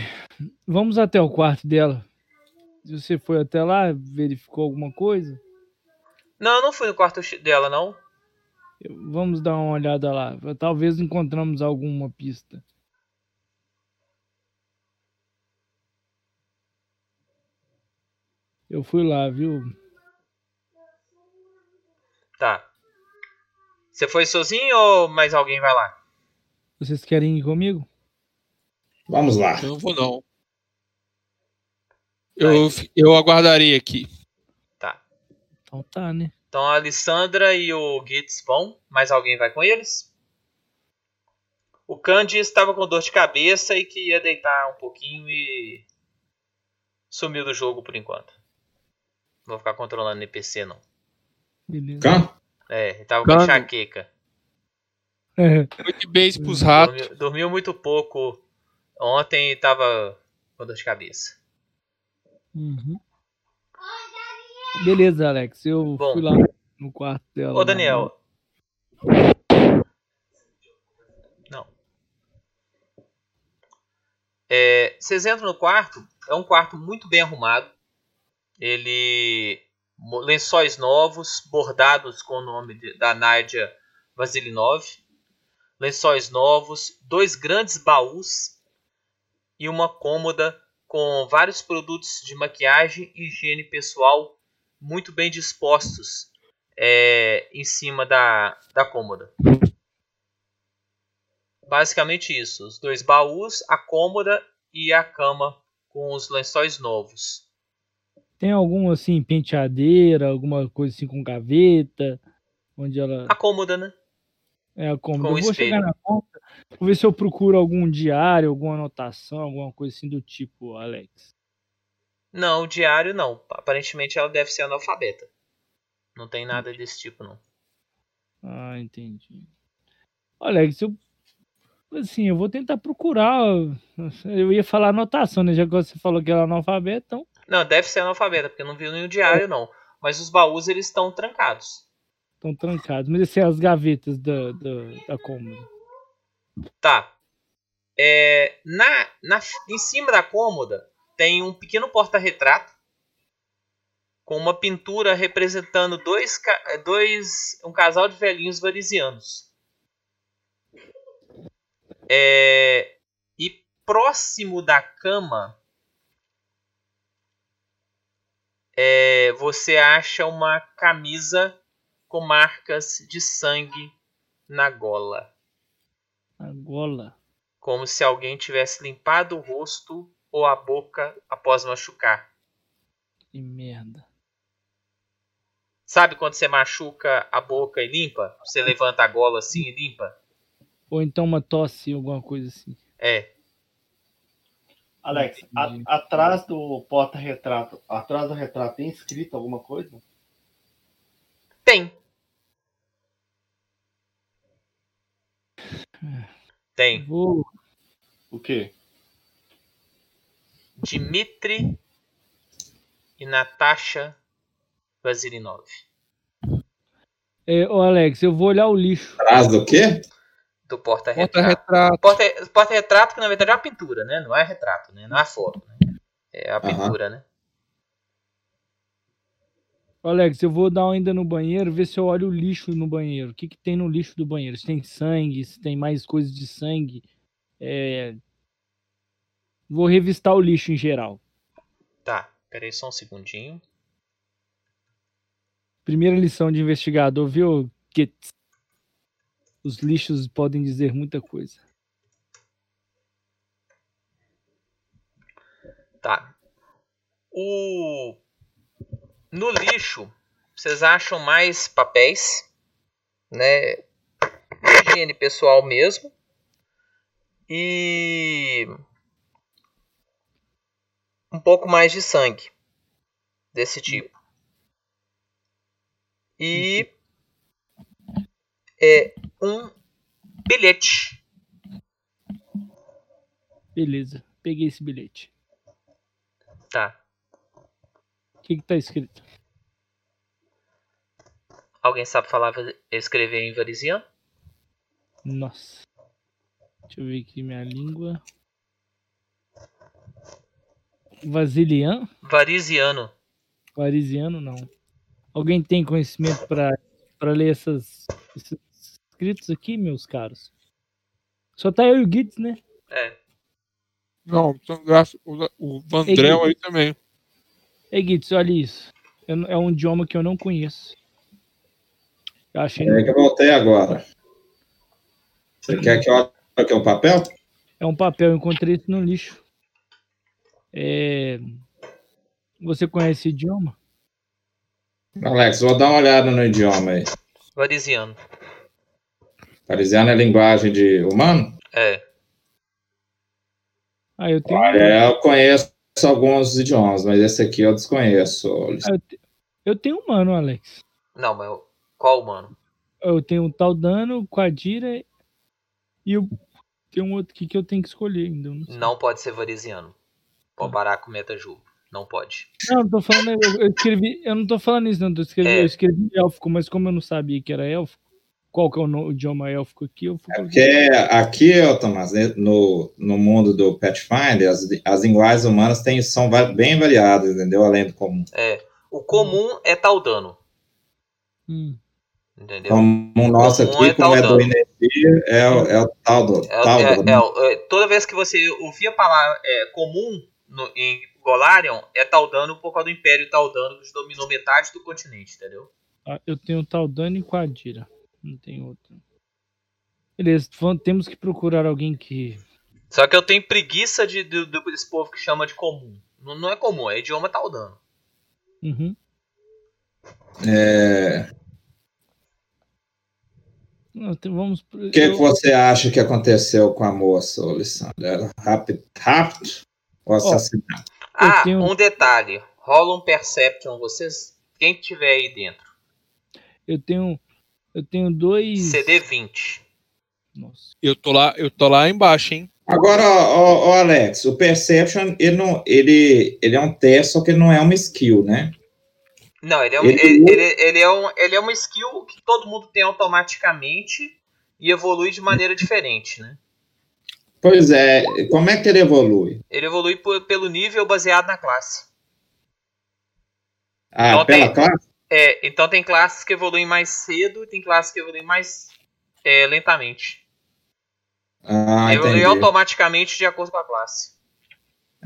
Vamos até o quarto dela. Se você foi até lá, verificou alguma coisa? Não, eu não fui no quarto dela, não. Vamos dar uma olhada lá. Talvez encontramos alguma pista. Eu fui lá, viu? Tá. Você foi sozinho ou mais alguém vai lá? Vocês querem ir comigo? Vamos lá. Eu não vou, não. Eu, eu aguardarei aqui. Tá. Então tá, né? Então a Alessandra e o Gitz vão. Mais alguém vai com eles? O Candy estava com dor de cabeça e que ia deitar um pouquinho e sumiu do jogo por enquanto. Não vou ficar controlando NPC não. Beleza. É, ele tava com enxaqueca. Foi de base pros ratos. Dormiu, dormiu muito pouco ontem e tava com dor de cabeça. Uhum. Beleza, Alex. Eu Bom. fui lá no quarto dela. Ô Daniel. Não. É, vocês entram no quarto. É um quarto muito bem arrumado. Ele. Lençóis novos, bordados com o nome de- da Nádia Vasilinov. Lençóis novos, dois grandes baús e uma cômoda com vários produtos de maquiagem e higiene pessoal muito bem dispostos é, em cima da, da cômoda. Basicamente isso: os dois baús, a cômoda e a cama com os lençóis novos. Tem algum assim, penteadeira, alguma coisa assim com gaveta? Onde ela. A cômoda, né? É a cômoda. com Eu vou espelho. chegar na cômoda. Vou ver se eu procuro algum diário, alguma anotação, alguma coisa assim do tipo, Alex. Não, o diário não. Aparentemente ela deve ser analfabeta. Não tem nada desse tipo, não. Ah, entendi. Alex, eu. Assim, eu vou tentar procurar. Eu ia falar anotação, né? Já que você falou que ela é analfabeta, então. Não, deve ser analfabeta, porque eu não vi nenhum diário, não. Mas os baús, eles estão trancados. Estão trancados. Mas assim, as gavetas da, da, da cômoda. Tá. É, na, na, em cima da cômoda tem um pequeno porta-retrato com uma pintura representando dois, dois um casal de velhinhos varisianos. É, e próximo da cama é, você acha uma camisa com marcas de sangue na gola. A gola. como se alguém tivesse limpado o rosto ou a boca após machucar. Que merda. Sabe quando você machuca a boca e limpa? Você levanta a gola assim e limpa? Ou então uma tosse, alguma coisa assim. É. Alex, a- atrás do porta-retrato, atrás do retrato, tem escrito alguma coisa? Tem. Tem. Vou. O quê? Dmitri e Natasha Vasilinov. É, ô Alex, eu vou olhar o lixo. Atrás do quê? Do porta-retrato. Porta-retrato. Porta- Porta-retrato que na verdade é uma pintura, né? Não é retrato, né? Não é foto, né? É a pintura, né? Alex, eu vou dar uma ainda no banheiro, ver se eu olho o lixo no banheiro. O que, que tem no lixo do banheiro? Se tem sangue, se tem mais coisas de sangue. É... Vou revistar o lixo em geral. Tá, peraí só um segundinho. Primeira lição de investigador, viu? Que os lixos podem dizer muita coisa. Tá. O no lixo vocês acham mais papéis, né? Higiene pessoal mesmo. E um pouco mais de sangue desse tipo. E é um bilhete. Beleza, peguei esse bilhete. Tá. O que, que tá escrito? Alguém sabe falar escrever em varisiano? Nossa. Deixa eu ver aqui minha língua. Vasilian? Varisiano. Varisiano, não. Alguém tem conhecimento para ler essas, esses escritos aqui, meus caros? Só tá eu e o Gitz, né? É. Não, então, graças, o, o Vandrel aí também. Ei, Gitz, olha isso. Eu- é um idioma que eu não conheço. Eu achei. É que eu voltei agora. Você quer que eu olhe aqui o papel? É um papel, eu encontrei isso no lixo. É... Você conhece esse idioma? Alex, vou dar uma olhada no idioma aí. Varisiano. Parisiano é linguagem de humano? É. Ah, eu tenho. Olha, eu conheço alguns idiomas, mas esse aqui eu desconheço. Eu, te- eu tenho humano, Alex. Não, mas eu- qual mano? Eu tenho o Taldano, o Quadira e o. Tem um outro aqui que eu tenho que escolher ainda. Não, sei. Não pode ser varisiano. Pode parar com metajubo. Não pode. não, eu tô falando. Eu, eu escrevi. Eu não tô falando isso, não. Eu escrevi, É. eu escrevi élfico, mas como eu não sabia que era élfico, qual que é o, idioma élfico aqui, eu fui. Porque aqui, Tomás, né, no, no mundo do Pathfinder, as, as linguagens humanas têm, são bem variadas, entendeu? Além do comum. É. O comum é Taldano. Hum. Entendeu? Como o nosso comum aqui, é como é do Taldano. INEP, é, o- é o tal do. É, tal é- é é, toda vez que você ouvir a palavra é, comum no- em Golarion, é Taldano por causa do Império Taldano que dominou metade do continente, entendeu? Ah, eu tenho o Taldano e Quadira. Não tem outro. Beleza, temos que procurar alguém que. Só que eu tenho preguiça de, do- do- desse povo que chama de comum. Não, não é comum, é idioma Taldano. Uhum. É, Vamos. o que, eu- que você acha que aconteceu com a moça, ô, Lissandra? Era rápido, rápido ou assassinato? Ah, tenho- um detalhe. Rola um Perception, vocês. Quem tiver aí dentro. Eu tenho. Eu tenho dois. CD 20. Nossa. Eu tô lá, eu tô lá embaixo, hein? Agora, ó, ó, Alex, o Perception, ele, não, ele, ele é um teste, só que ele não é uma skill, né? Não, ele é, um, Ele- ele, ele, ele é um, ele é uma skill que todo mundo tem automaticamente e evolui de maneira diferente, né? Pois é, como é que ele evolui? Ele evolui por- pelo nível baseado na classe. Ah, Então pela tem- classe? É, então tem classes que evoluem mais cedo e tem classes que evoluem mais é, lentamente. Ah, evolui entendi. automaticamente de acordo com a classe.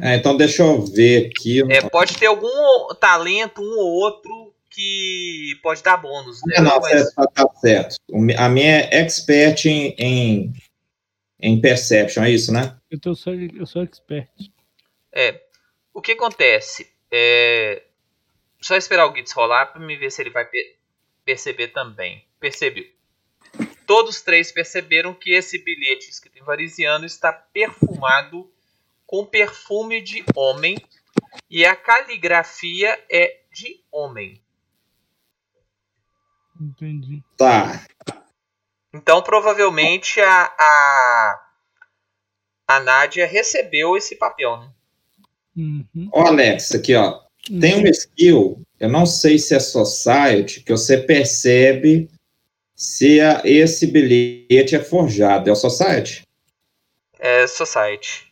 É, então deixa eu ver aqui. É, pode ter algum talento, um ou outro, que pode dar bônus, né? Ah, não, Mas- certo, tá, tá certo. A minha é expert em, em, em Perception, é isso, né? Eu, tô só, eu sou expert. É, o que acontece? É, só esperar o Gitz rolar pra me ver se ele vai pe- perceber também. Percebeu. Todos três perceberam que esse bilhete escrito em varisiano está perfumado com perfume de homem e a caligrafia é de homem. Entendi. Tá. Então provavelmente a, a, a Nádia recebeu esse papel, né? Uhum. Ó, Alex, aqui, ó. Tem uma skill, eu não sei se é Society, que você percebe se a- esse bilhete é forjado. É o Society? É Society.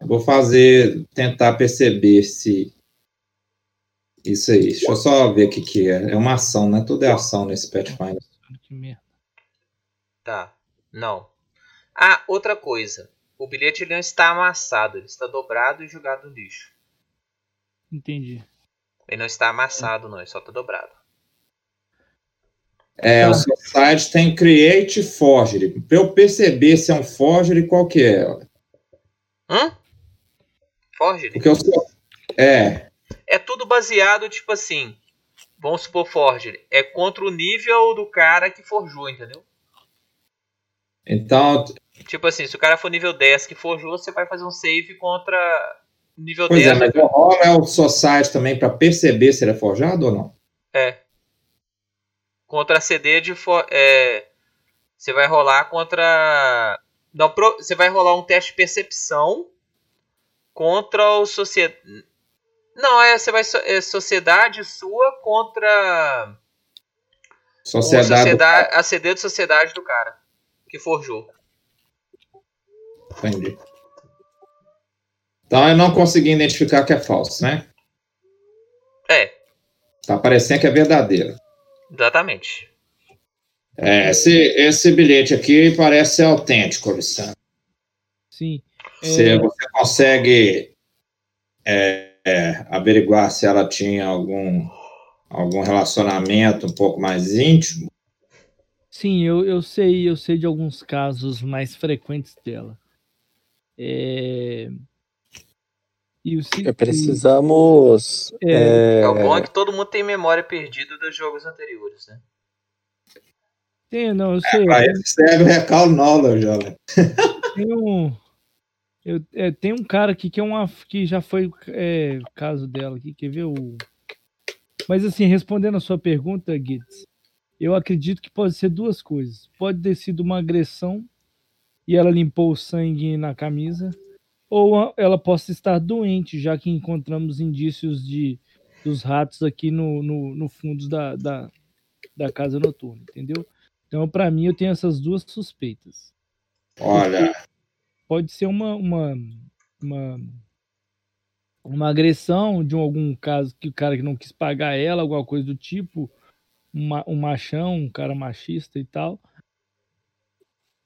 Vou fazer, tentar perceber se. Isso aí. Deixa eu só ver o que, que é. É uma ação, né? Tudo é ação nesse Pathfinder. Que merda. Tá. Não. Ah, outra coisa. O bilhete ele não está amassado, ele está dobrado e jogado no lixo. Entendi. Ele não está amassado, não, ele só está dobrado. É, o Society tem Create Forgery. Para eu perceber se é um Forgery, qual que é? Hã? Forgery? Porque eu sou. É. É tudo baseado, tipo assim. vamos supor forgery, é contra o nível do cara que forjou, entendeu? Então, Tipo assim, se o cara for nível 10 que forjou, você vai fazer um save contra nível pois 10. é, mas o rolo é o Society também para perceber se ele é forjado ou não? É. Contra CD de. fo- É, você vai rolar contra. Não, pro- você vai rolar um teste de percepção contra o sociedade. Não, é, você vai. É sociedade sua contra. Sociedade. sociedade a CD de sociedade do cara que forjou. Entendi. Então eu não consegui identificar que é falso, né? É, Tá parecendo que é verdadeiro. exatamente. É, esse, esse bilhete aqui parece ser autêntico, Lissandro. Sim. Se É, você consegue é, é, averiguar se ela tinha algum, algum relacionamento um pouco mais íntimo, Sim, eu, eu sei, eu sei de alguns casos mais frequentes dela. É... E o Precisamos. É. É, o bom é é, que todo mundo tem memória perdida dos jogos anteriores, né? Tem, não, eu sei. para isso serve o recall knowledge, olha. Tem um, eu, é, tem um cara aqui que é uma que já foi é, caso dela aqui, quer ver o. Mas assim, respondendo a sua pergunta, Gitz, eu acredito que pode ser duas coisas. Pode ter sido uma agressão e ela limpou o sangue na camisa, ou ela possa estar doente, já que encontramos indícios de dos ratos aqui no, no, no fundo da, da, da casa noturna, entendeu? Então, para mim, eu tenho essas duas suspeitas Olha, pode ser uma, uma, uma, uma agressão de um- algum caso que o cara que não quis pagar ela, alguma coisa do tipo, uma- um machão, um cara machista e tal.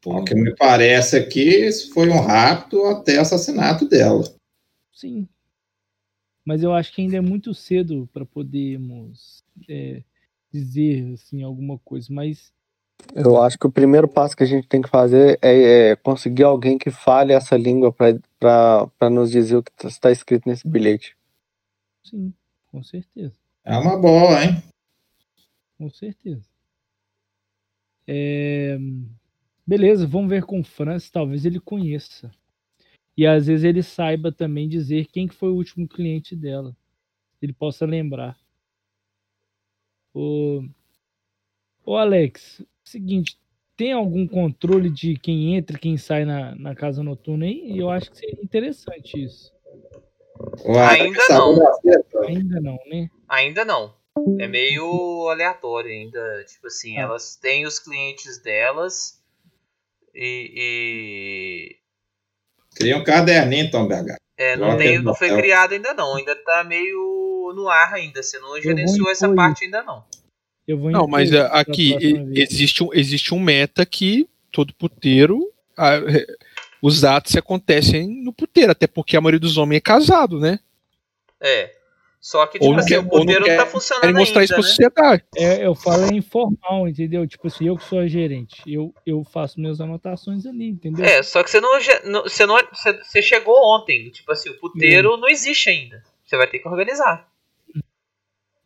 O que me parece aqui foi um rapto até assassinato dela. Sim. Mas eu acho que ainda é muito cedo para podermos é, dizer assim alguma coisa. Mas eu acho que o primeiro passo que a gente tem que fazer é, é conseguir alguém que fale essa língua para nos dizer o que está escrito nesse bilhete. sim, com certeza. É uma boa, hein? Com certeza. É, Beleza, vamos ver com o Francis, talvez ele conheça. E às vezes ele saiba também dizer quem que foi o último cliente dela. Ele possa lembrar. Ô, Ô Alex, seguinte, tem algum controle de quem entra e quem sai na, na casa noturna aí? Eu acho que seria interessante isso. Ué, Ainda não. Ainda não, né? Ainda não. É meio aleatório ainda. Tipo assim, Ah. elas têm os clientes delas e. e- Cria um caderninho, Tom BH. é, não, tem, não foi criado ainda não. Ainda tá meio no ar ainda. Você não gerenciou essa parte ainda não. Eu vou Não, mas é, aqui existe um, existe um meta que todo puteiro. a- os atos acontecem no puteiro, até porque a maioria dos homens é casado, né? É. Só que, Ou tipo não assim, quer- o ou não puteiro não, tá funcionando Querem mostrar isso ainda, pra né? sociedade. É, eu falo é informal, entendeu? Tipo assim, eu que sou a gerente, eu, eu faço minhas anotações ali, entendeu? É, só que você não, você não. Você, você chegou ontem. Tipo assim, o puteiro não existe ainda. Você vai ter que organizar.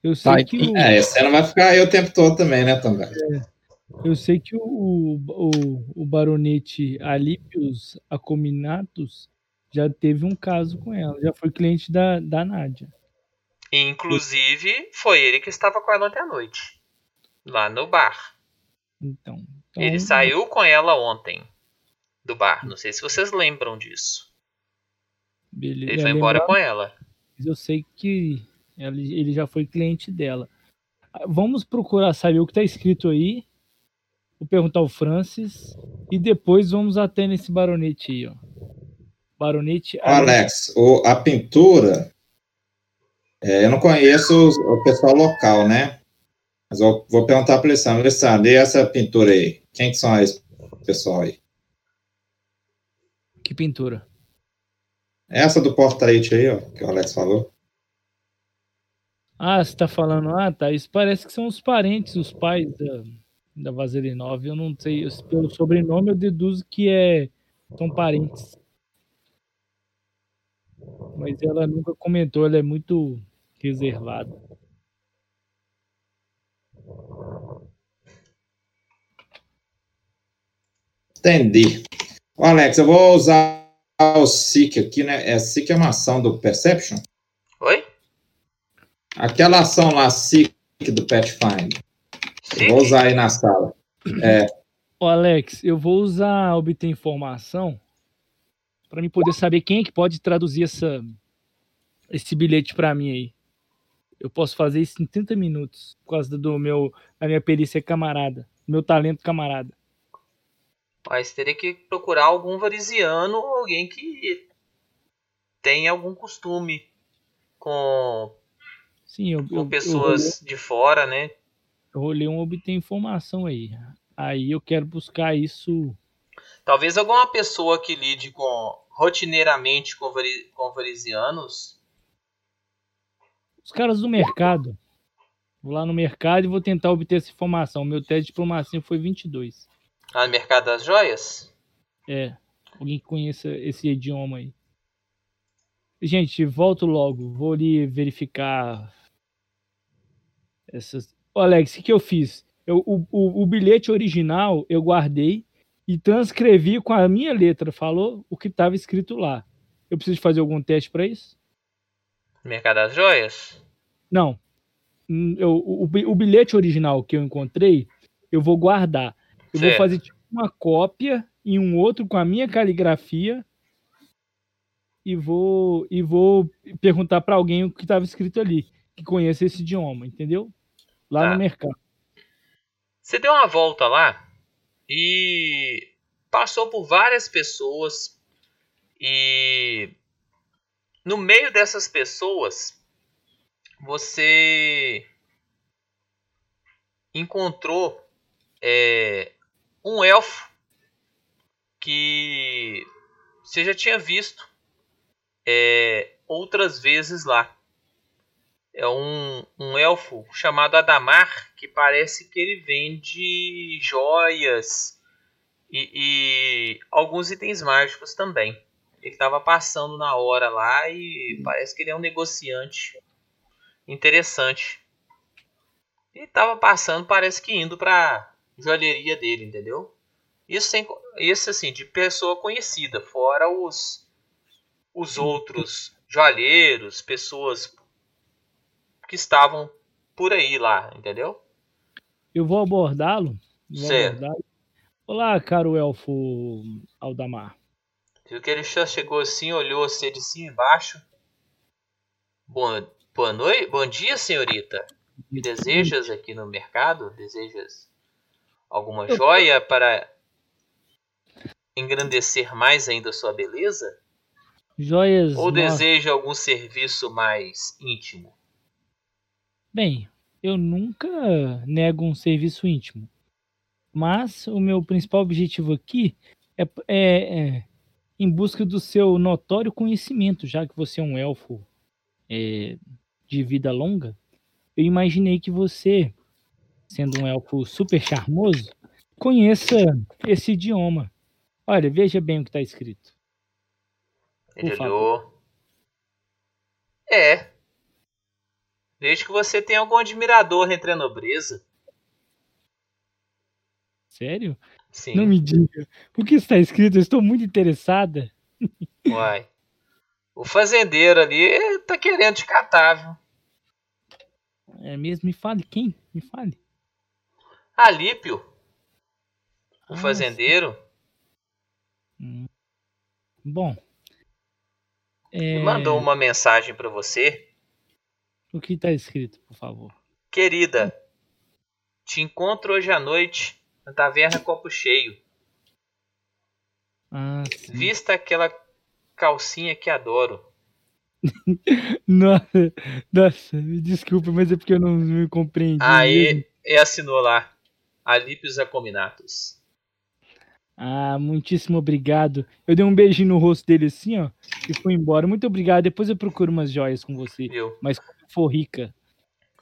Eu sei Tá, que e- o, É, esse não vai ficar aí o tempo todo também, né, Tom BH? eu sei que o, o, o baronete Alípios Acominatus já teve um caso com ela, já foi cliente da, da Nádia. E, inclusive, foi ele que estava com ela ontem à noite. Lá no bar. Então, então Ele saiu com ela ontem. Do bar. Não sei se vocês lembram disso. beleza. Ele foi embora Lembrar- com ela. mas eu sei que ele, já foi cliente dela. Ah, Vamos procurar saber o que está escrito aí. Vou perguntar ao Francis. E depois vamos até nesse baronete aí, ó. Baronete Ô, Alex, o- a pintura, é, eu não conheço os- o pessoal local, né? Mas eu vou perguntar para o Alessandro. Alessandro, e essa pintura aí? Quem que são esse pessoal aí? Que pintura? Essa do portrait aí, ó, que o Alex falou. Ah, você tá falando, ah, tá. Isso parece que são os parentes, os pais da, da Vaselinov. Eu não sei, eu- pelo sobrenome eu deduzo que é, são parentes. Mas ela nunca comentou, ela é muito reservada. Entendi. Ô, Alex, eu vou usar o SIC aqui, né? É, SIC é uma ação do Perception? Oi? Aquela ação lá, SIC do Pathfinder. Eu vou usar aí na sala. É, Ô, Alex, eu vou usar obter informação para mim poder saber quem é que pode traduzir essa, esse bilhete para mim aí. Eu posso fazer isso em 30 minutos, por causa do meu, da minha perícia camarada, meu talento camarada. Mas teria que procurar algum varisiano ou alguém que tenha algum costume com, Sim, eu, com eu, pessoas de fora, né? eu rolei um obter informação aí. Aí eu quero buscar isso. Talvez alguma pessoa que lide com rotineiramente com, vari, com varisianos. Os caras do mercado. Vou lá no mercado e vou tentar obter essa informação. Meu teste de diplomacia foi 22. Lá no mercado das joias? É, alguém que conheça esse idioma aí. Gente, volto logo. Vou ali verificar essas. Ô, Alex, o que, que eu fiz? Eu, o, o, o bilhete original eu guardei e transcrevi com a minha letra. Falou o que estava escrito lá. Eu preciso fazer algum teste para isso? Mercado das joias? Não. Hum, Eu, o, o bilhete original que eu encontrei, eu vou guardar. Eu vou fazer tipo, uma cópia e um outro com a minha caligrafia e vou e vou perguntar para alguém o que estava escrito ali, que conhece esse idioma, entendeu? Lá Tá. no mercado. Você deu uma volta lá e passou por várias pessoas no meio dessas pessoas você encontrou é, um elfo que você já tinha visto é, outras vezes lá. É um, um elfo chamado Adamar que parece que ele vende joias e, e alguns itens mágicos também. Ele estava passando na hora lá e parece que ele é um negociante interessante. E estava passando, parece que indo para joalheria dele, entendeu? Isso, sem, isso assim, de pessoa conhecida, fora os, os outros joalheiros, pessoas que estavam por aí lá, entendeu? Eu vou abordá-lo. Certo. abordá-lo. Olá, caro elfo Aldamar. Viu que ele só chegou assim, olhou você de cima e embaixo. Boa, boa noite, bom dia, senhorita. Que desejas aqui no mercado? Desejas alguma joia para engrandecer mais ainda a sua beleza? Joias. Ou deseja algum serviço mais íntimo? Bem, eu nunca nego um serviço íntimo. Mas o meu principal objetivo aqui é, é- é em busca do seu notório conhecimento, já que você é um elfo é, de vida longa. Eu imaginei que você, sendo um elfo super charmoso, conheça esse idioma. Olha, veja bem o que está escrito. Ele olhou. É. Vejo que você tem algum admirador entre a nobreza. Sério? Sim. Não me diga. O que está escrito? Eu estou muito interessada. Uai. O fazendeiro ali tá querendo te catar, viu? É mesmo? Me fale quem? Me fale. Alípio, o Ah, fazendeiro, Hum. Bom. me É, mandou uma mensagem pra você. O que está escrito, por favor? Querida, te encontro hoje à noite na taverna Copo Cheio. Ah. Vista aquela calcinha que adoro. Nossa, nossa, me desculpa, mas é porque eu não me compreendi. Aí, e assinou lá. Alípios Acominatus. Ah, muitíssimo obrigado. Eu dei um beijinho no rosto dele assim, ó, e fui embora. Muito obrigado. Depois eu procuro umas joias com você. Viu? Mas quando eu for rica.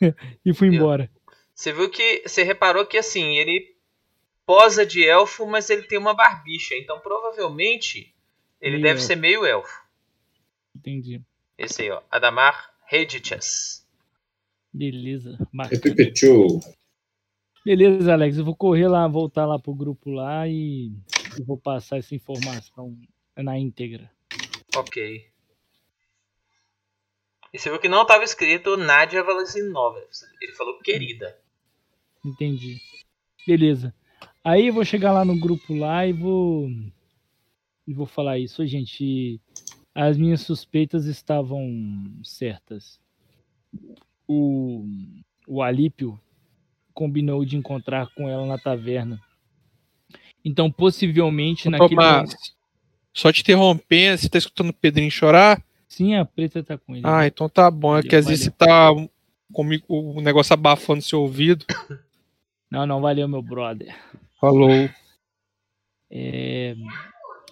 e fui Viu? embora. Você viu que. Você reparou que assim, ele posa de elfo, mas ele tem uma barbicha. Então provavelmente ele Meio deve elfo. ser meio elfo. Entendi. Esse aí, ó. Adamar Redichas. Beleza. É. Pipichu. Beleza, Alex. Eu vou correr lá, voltar lá pro grupo lá e eu vou passar essa informação na íntegra. Ok. E você viu que não estava escrito Nadia Valazinova. Ele falou querida. Entendi. Beleza. Aí eu vou chegar lá no grupo lá e vou e vou falar isso, gente. As minhas suspeitas estavam certas. O o Alípio combinou de encontrar com ela na taverna. Então, possivelmente naquele Tomás, só te interrompendo, você tá escutando o Pedrinho chorar? Sim, a preta tá com ele. Ah, então tá bom. É que às vezes você tá comigo, o negócio abafando seu ouvido. Não, não valeu, meu brother. Falou. É,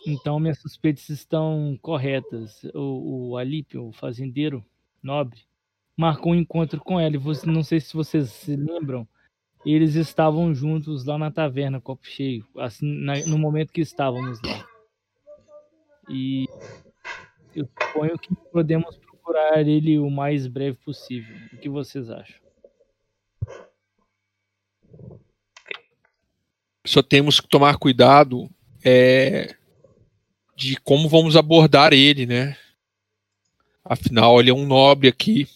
então, minhas suspeitas estão corretas. O, o Alípio, o fazendeiro nobre, marcou um encontro com ela. E você, não sei se vocês se lembram, eles estavam juntos lá na taverna, copo cheio, assim, na- no momento que estávamos lá. E eu suponho que podemos procurar ele o mais breve possível. O que vocês acham? Só temos que tomar cuidado é, de como vamos abordar ele, né? Afinal, ele é um nobre aqui.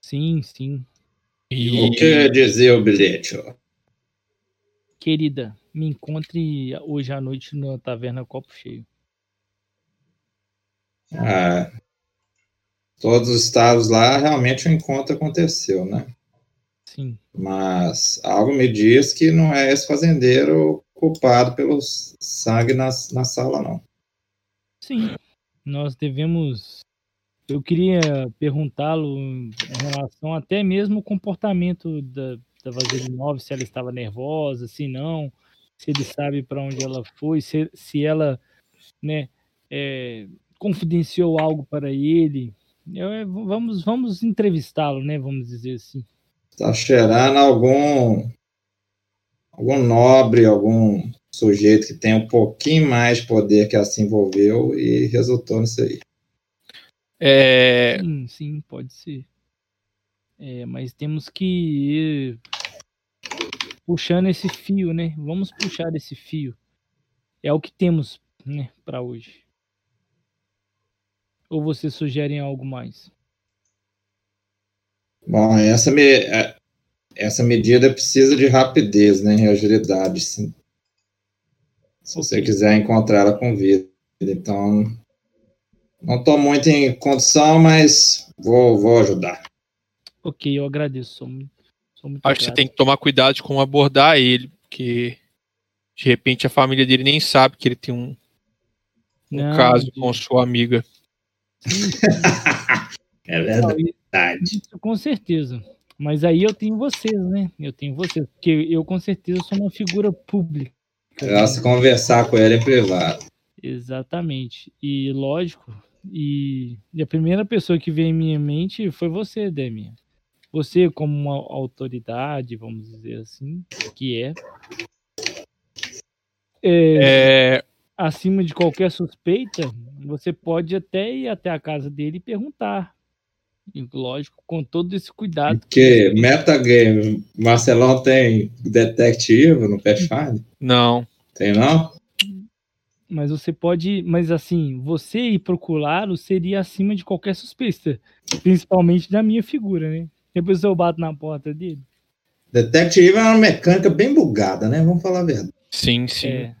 Sim, sim. E O que dizia o bilhete? ó? Querida, me encontre hoje à noite na taverna Copo Cheio. Ah, todos os estados lá, realmente o encontro aconteceu, né? Sim. Mas algo me diz que não é esse fazendeiro culpado pelo sangue na, na sala, não. Sim, nós devemos. Eu queria perguntá-lo em relação até mesmo ao comportamento da, da Vaselinov, se ela estava nervosa, se não, se ele sabe para onde ela foi, se, se ela né, é, confidenciou algo para ele. Eu, é, vamos vamos entrevistá-lo, né? Vamos dizer assim. Tá cheirando algum algum nobre, algum sujeito que tem um pouquinho mais de poder que ela se envolveu e resultou nisso aí. é, Sim, sim, pode ser. É, mas temos que ir puxando esse fio, né? Vamos puxar esse fio. É o que temos, né, para hoje. Ou vocês sugerem algo mais? Bom, essa, me, é- essa medida precisa de rapidez, né? E agilidade. Se, se você quiser encontrá-la com vida. Então, não estou muito em condição, mas vou, vou ajudar. Ok, eu agradeço. Sou muito, sou muito acho que você grato. tem que tomar cuidado de como abordar ele, porque de repente a família dele nem sabe que ele tem um, um Não, caso de- com sua amiga. É Não, e- verdade. Isso, com certeza. Mas aí eu tenho vocês, né? Eu tenho vocês. Porque eu, com certeza, sou uma figura pública. Se conversar com ele em privado. Exatamente. E lógico, e, e a primeira pessoa que veio em minha mente foi você, Demi. Você como uma autoridade, vamos dizer assim, que é, é, É, acima de qualquer suspeita, você pode até ir até a casa dele e perguntar. E, lógico, com todo esse cuidado. Porque metagame, Marcelão tem detective no Pathfinder? não. Tem não? Mas você pode. Mas assim, você ir procurá-lo seria acima de qualquer suspeita. Principalmente da minha figura, né? Depois eu bato na porta dele. Detective é uma mecânica bem bugada, né? Vamos falar a verdade. Sim, sim. É.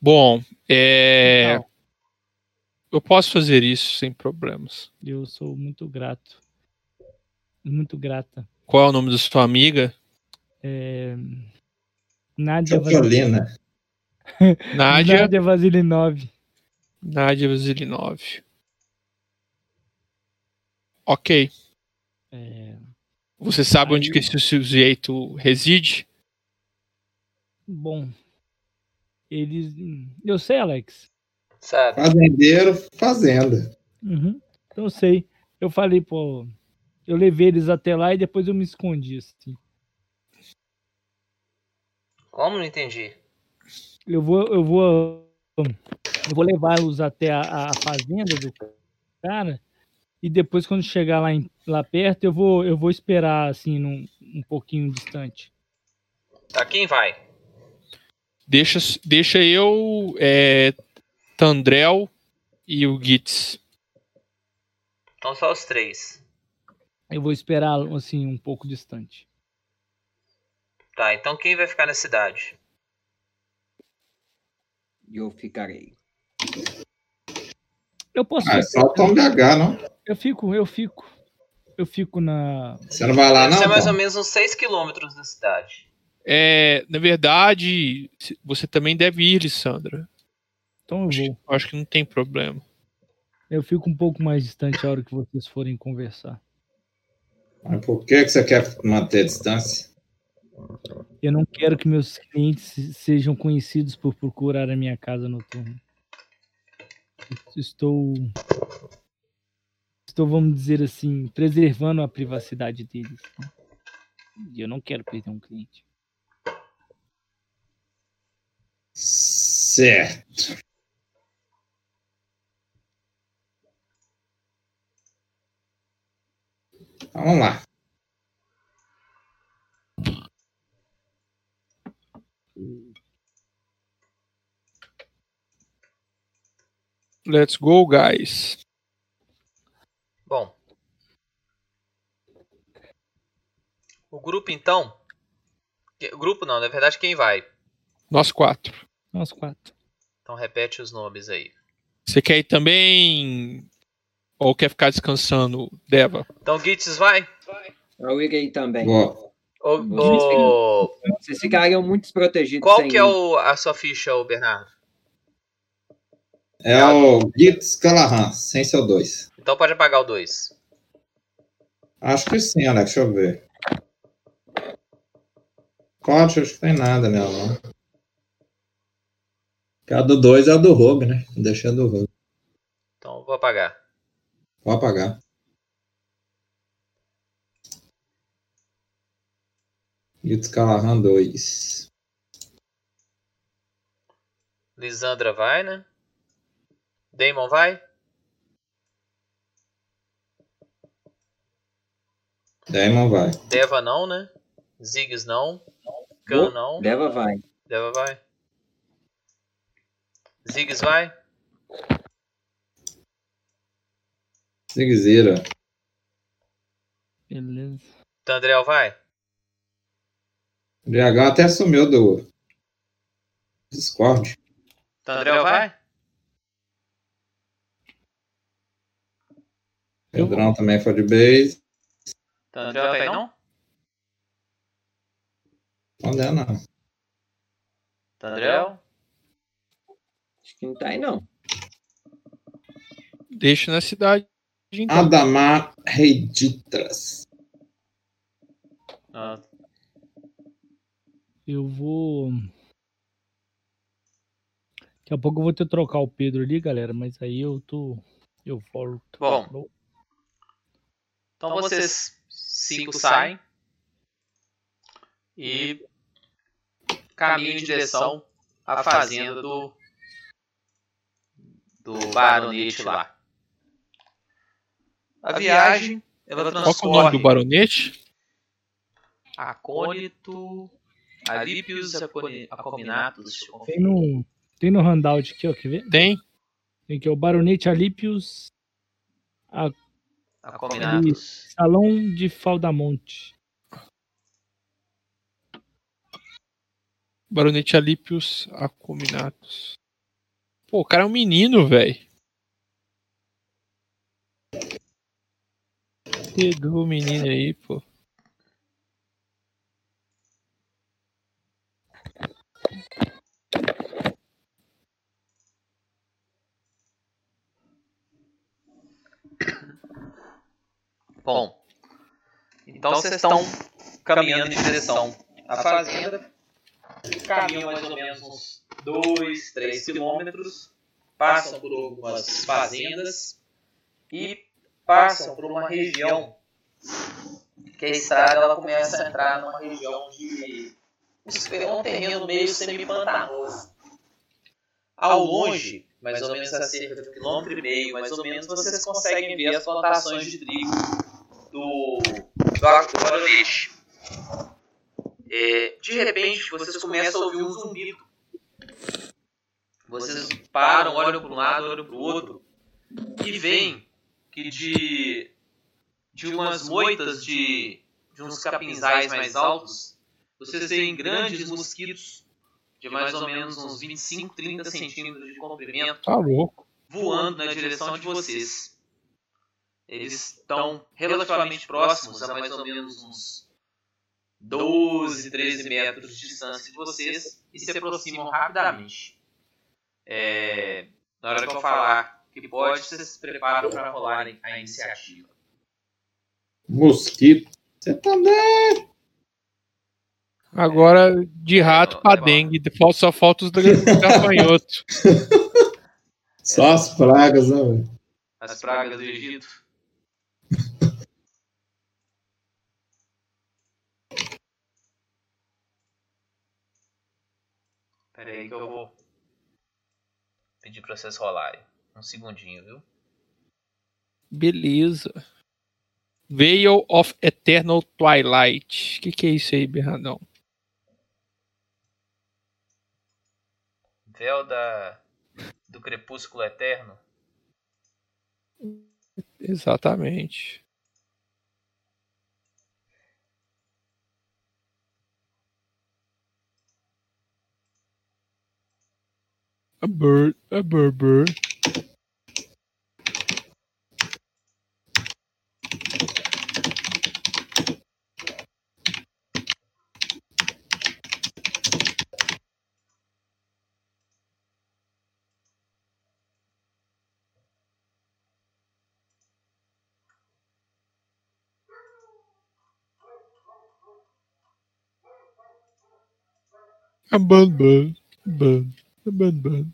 Bom, é, Então, eu posso fazer isso sem problemas. eu sou muito grato. Muito grata. Qual é o nome da sua amiga? É... Nádia Vasil- Chocolina. Nádia. Nádia Vasilinov. Nádia Vasilinov. Ok. É, Você sabe onde Aí- que esse sujeito reside? Bom. Eles. Eu sei, Alex. Sabe? Fazendeiro, fazenda. Uhum. Então sei. Eu falei, pô. Eu levei eles até lá e depois eu me escondi, assim. Como não entendi? Eu vou, eu vou, eu vou levá-los até a, a fazenda do cara e depois quando chegar lá, em- lá perto eu vou, eu vou esperar assim num, um pouquinho distante. Tá, quem vai? Deixa, deixa eu, é, Tandrel e o Gitz. Então só os três. Eu vou esperar, assim, um pouco distante. Tá, então quem vai ficar na cidade? Eu ficarei. Eu posso. Ah, é só o Tom BH, não? Eu fico, eu fico. Eu fico na. Você não vai lá, Deve não? ser mais Tom? ou menos uns 6 quilômetros da cidade. É, na verdade, você também deve ir, Lissandra. Então eu vou. Acho que não tem problema. Eu fico um pouco mais distante a hora que vocês forem conversar. Mas por que, que você quer manter a distância? Eu não quero que meus clientes se- sejam conhecidos por procurar a minha casa noturna. Estou. Estou, vamos dizer assim, preservando a privacidade deles. né? E eu não quero perder um cliente. Certo. Vamos lá. Let's go, guys. Bom. O grupo então. O grupo não, na verdade quem vai? Nós quatro. Nós quatro. Então repete os nomes aí. Você quer ir também? Ou quer ficar descansando, Deva? Então Gitz vai? Eu irei também. Boa. Ô, ô, Vocês ficariam muito desprotegidos qual sem que é o, a sua ficha, ô Bernardo? É o Gitz Callahan, sem seu 2. Então pode apagar o 2. Acho que sim, Alex. Deixa eu ver. Pode, acho que tem nada nela, não. A do 2 é a do Rogue, né? Deixa a do Rogue. Então vou apagar. Vou apagar. Gitz Callahan 2. Lisandra vai, né? Damon vai? Damon vai. Deva não, né? Ziggs não. Khan não. Deva vai. Deva vai. Ziggs vai? Zigzira. Beleza. Tandrel vai? O DH até sumiu do Discord. Tandrel vai? Pedrão também foi de base. Tandrel vai não? Onde é, não? Tandrel? Acho que não tá aí, não. Deixa na cidade. Então. Adamar Reiditras. Ah, Eu vou. Daqui a pouco eu vou ter que trocar o Pedro ali, galera, mas aí eu tô. Eu volto. Bom. Então vocês cinco saem e caminham em direção à fazenda do do baronete lá. A viagem ela Qual que é o nome do transcorre baronete? Acônito, Alípios Acominatus. Tem no, tem no handout aqui, ó, quer ver? Tem. Tem aqui, ó, Baronete Alípios, Acominatus. Salão de Faldamonte. Baronete Alípios Acominatus. Pô, o cara é um menino, velho. Pegou o menino aí, pô. Bom, então vocês estão caminhando em direção à fazenda. Caminham mais ou menos uns 2, 3 quilômetros. Passam por algumas fazendas e passam por uma região que a estrada ela começa a entrar numa região de um terreno meio semi-pantanoso. Ao longe, mais ou menos a cerca de um quilômetro e meio, mais ou menos, vocês conseguem ver as plantações de trigo do, do, do. É, de repente, vocês começam a ouvir um zumbido. Vocês param, olham para um lado, olham para o outro e veem que de, de umas moitas de, de uns capinzais mais altos, vocês veem grandes mosquitos de mais ou menos uns 25, 30 centímetros de comprimento Tá voando na direção de vocês. Eles estão relativamente próximos, a mais ou menos uns 12, 13 metros de distância de vocês e se aproximam rapidamente. É, na hora que eu falar que pode, vocês se preparam para rolarem a iniciativa. Mosquito. Você tá doido? Agora, de rato pra dengue, falta- só falta os gafanhotos. Só as pragas, né, velho? As pragas do Egito. Pera aí que eu vou pedir pra vocês rolarem. Um segundinho, viu? Beleza. Veil of Eternal Twilight. O que, que é isso aí, Berradão? Véu da... do crepúsculo eterno. Exatamente. A bird, a bird, bird. A bun bun, bun, bun bun.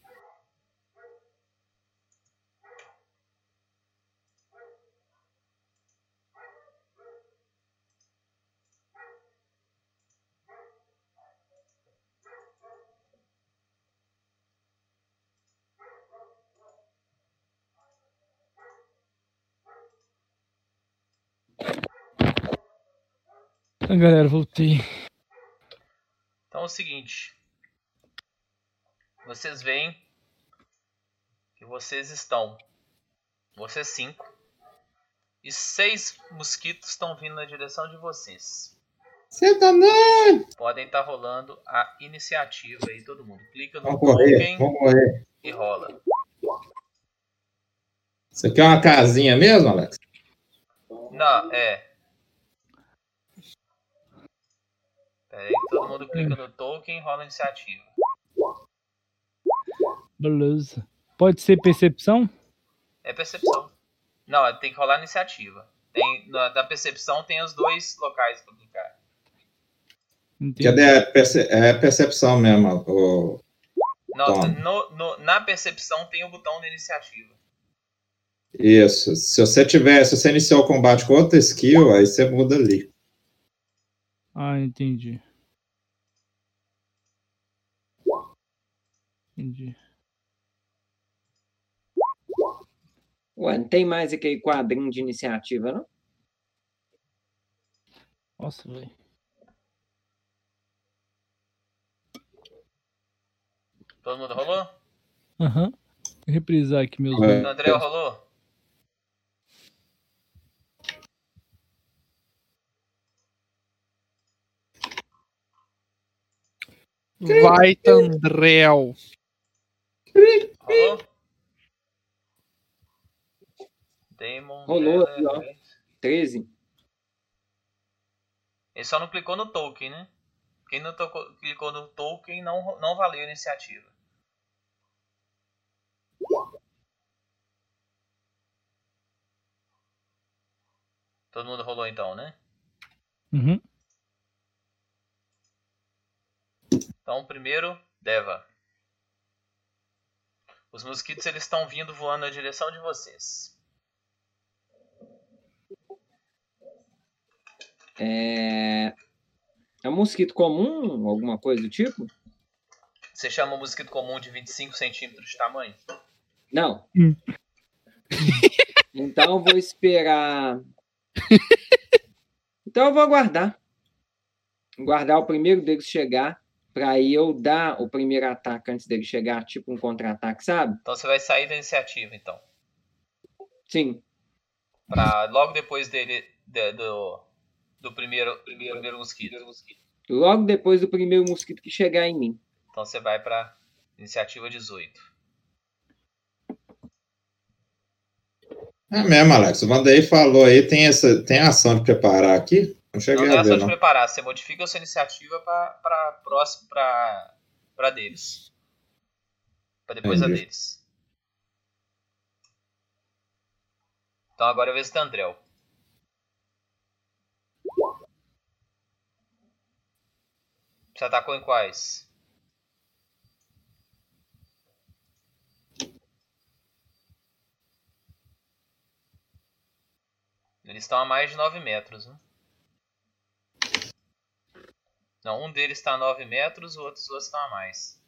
Galera, voltei. Então é o seguinte. Vocês veem que vocês estão. Vocês cinco. E seis mosquitos estão vindo na direção de vocês. Você tá doido? Podem estar rolando a iniciativa aí, todo mundo. Clica no Vamos correr, token vamos correr. e rola. Isso aqui é uma casinha mesmo, Alex? Não, é. Aí, todo mundo clica no token e rola a iniciativa. Beleza. Pode ser percepção? É percepção. Não, tem que rolar a iniciativa. Tem, na, da percepção tem os dois locais pra clicar. Que é, perce- é percepção mesmo. O... Não, no- no- na percepção tem o botão da iniciativa. Isso. Se você tiver, se você iniciar o combate com outra skill, aí você muda ali. Ah, entendi. Entendi. Ué, não tem mais aquele quadrinho de iniciativa, não? Nossa, velho. Todo mundo rolou? Aham. Vou reprisar aqui meus. É. André rolou? Vai, Tandrel. Rolou? Aqui, ó. Grace. 13. Ele só não clicou no token, né? Quem não tocou- clicou no token não, não valeu a iniciativa. Todo mundo rolou então, né? Uhum. Então, primeiro, Deva. Os mosquitos eles estão vindo voando na direção de vocês. É... é um mosquito comum, alguma coisa do tipo? Você chama um mosquito comum de 25 centímetros de tamanho? Não. Hum. então eu vou esperar. então eu vou aguardar. guardar o primeiro deles chegar, pra aí eu dar o primeiro ataque antes dele chegar, tipo um contra-ataque, sabe? Então você vai sair da iniciativa, então. Sim. Pra logo depois dele. de- do. Do primeiro, primeiro, primeiro mosquito. Logo depois do primeiro mosquito que chegar em mim. Então você vai pra iniciativa 18. É mesmo, Alex. O Vanderlei falou aí, tem, essa, tem ação de preparar aqui? Não Não cheguei é a só ver, de não. preparar, você modifica a sua iniciativa pra próximo. pra. pra deles. Pra depois a Entendi. deles. Então agora a vez do Andrel. Você atacou em quais? Eles estão a mais de 9 metros, né? Não, um deles está a 9 metros, os outros dois estão a mais.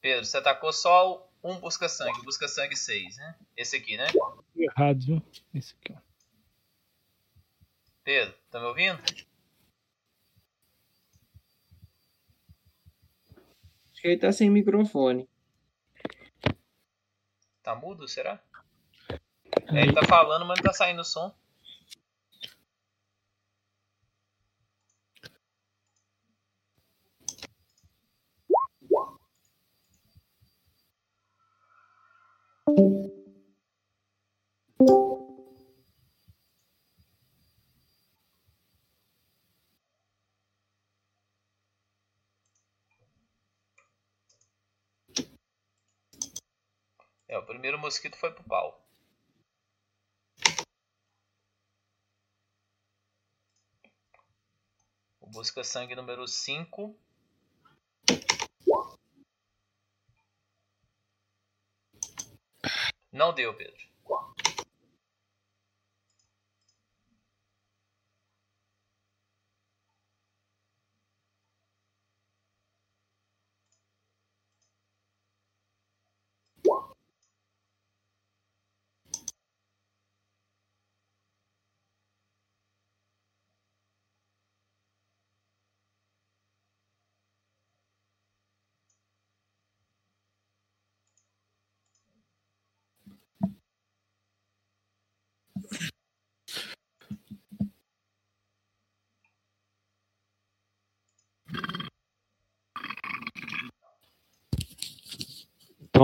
Pedro, você atacou só o- um busca-sangue, o busca-sangue 6, né? Esse aqui, né? Errado, viu? Esse aqui, ó. Pedro, tá me ouvindo? Acho que ele tá sem microfone. Tá mudo, será? É, ele tá falando, mas não tá saindo som. É, o primeiro mosquito foi pro pau. O busca-sangue número 5. Não deu, Pedro.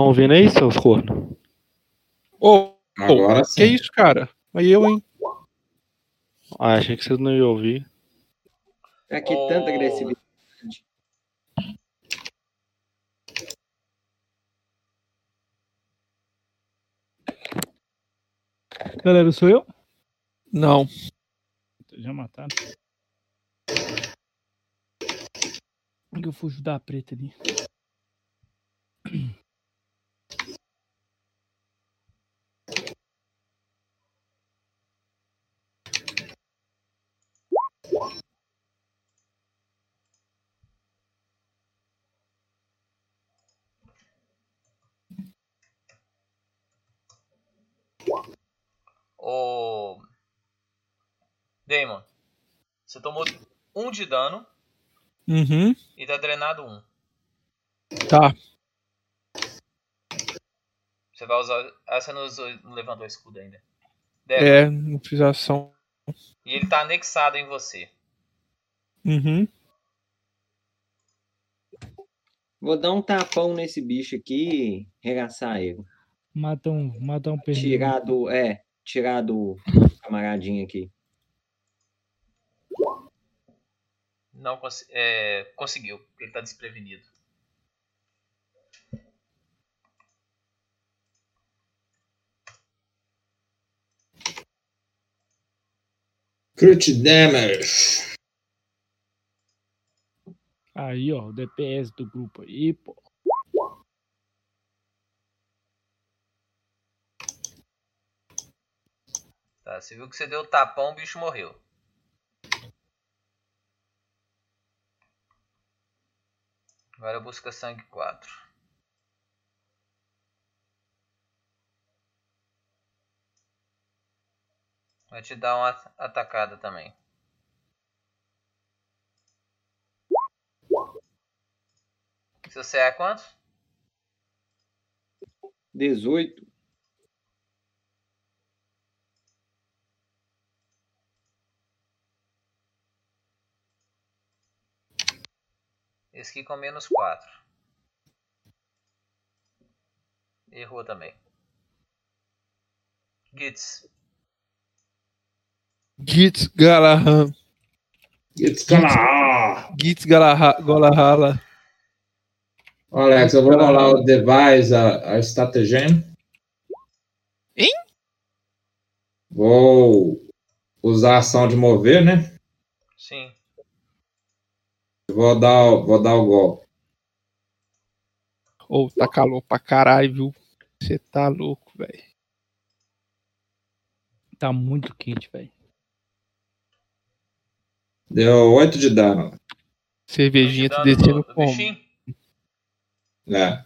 Estão ouvindo aí, seus cornos? Ô, Agora ô, sim. que isso, cara? Aí eu, hein? Ah, achei que vocês não iam ouvir. Aqui tanta agressividade. Galera, sou eu? Não. Já mataram. Como que eu fujo da preta ali? Ô. Damon, você tomou um de dano Uhum. e tá drenado um. Tá. Você vai usar. Ah, você não, usou, não levantou o escudo ainda. Deve. É, não fiz ação. E ele tá anexado em você. Uhum. Vou dar um tapão nesse bicho aqui e regaçar ele. Mata um, mata um pernil. Tirar do. É, tirar do camaradinho aqui. Não cons é, conseguiu, porque ele tá desprevenido. Crit damage. Aí, ó, o DPS do grupo aí, pô. Tá, você viu que você deu o tapão, o bicho morreu. Agora busca sangue 4. Vai te dar uma atacada também. Seu CA é quanto? 18. Esse aqui com menos 4. Errou também. Gits. Gitz Galaham. Gitz Galaham. Gitz Galaha- Galahala. Alex, eu vou rolar o device, a, a stratagem. Hein? Vou usar a ação de mover, né? Sim. Vou dar, o- vou dar o golpe. Ô, tá calor pra caralho, viu? Você tá louco, velho. Tá muito quente, velho. Deu 8 de dano. Cervejinha tá Dano descendo do, do como? É.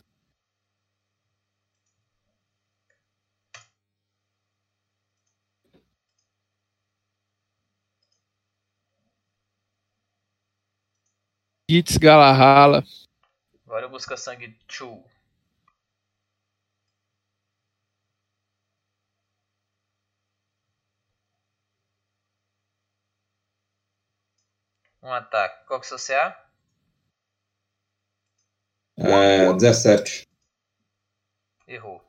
Gitz Galahala. Agora busca sangue 2. Um ataque. Qual que é o seu CA? É, 17. Errou.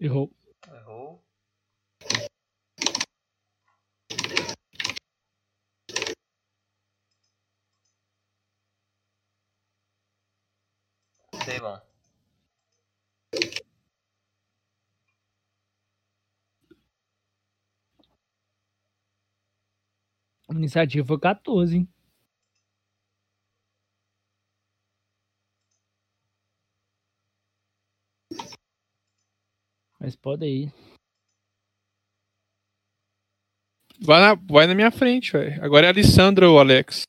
Errou. Errou. A iniciativa foi 14, hein? Mas pode ir. Vai na, vai na minha frente, velho. Agora é a Alessandra ou Alex.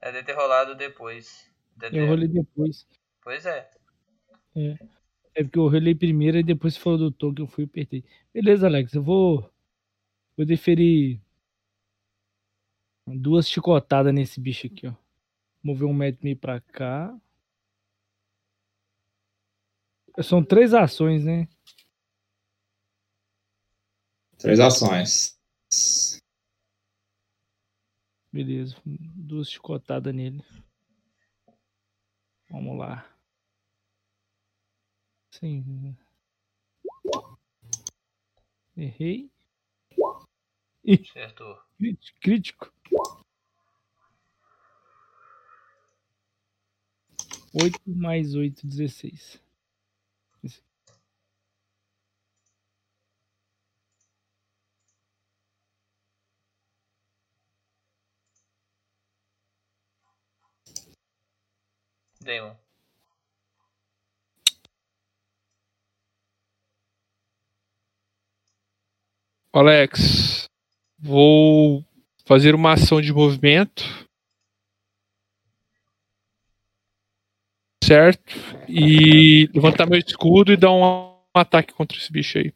É de ter rolado depois. De ter- Eu rolei depois. Pois é. É. É porque eu rolei primeiro e depois falou do token, eu fui e apertei. Beleza, Alex, eu vou. Vou deferir duas chicotadas nesse bicho aqui, ó. Mover um metro e meio pra cá. São três ações, né? Três ações. Beleza. Duas chicotadas nele. Vamos lá. Sim. Errei. Ih, Acertou. crítico. Oito mais oito, dezesseis. Damon. Alex, vou fazer uma ação de movimento. Certo? E levantar meu escudo e dar um ataque contra esse bicho aí.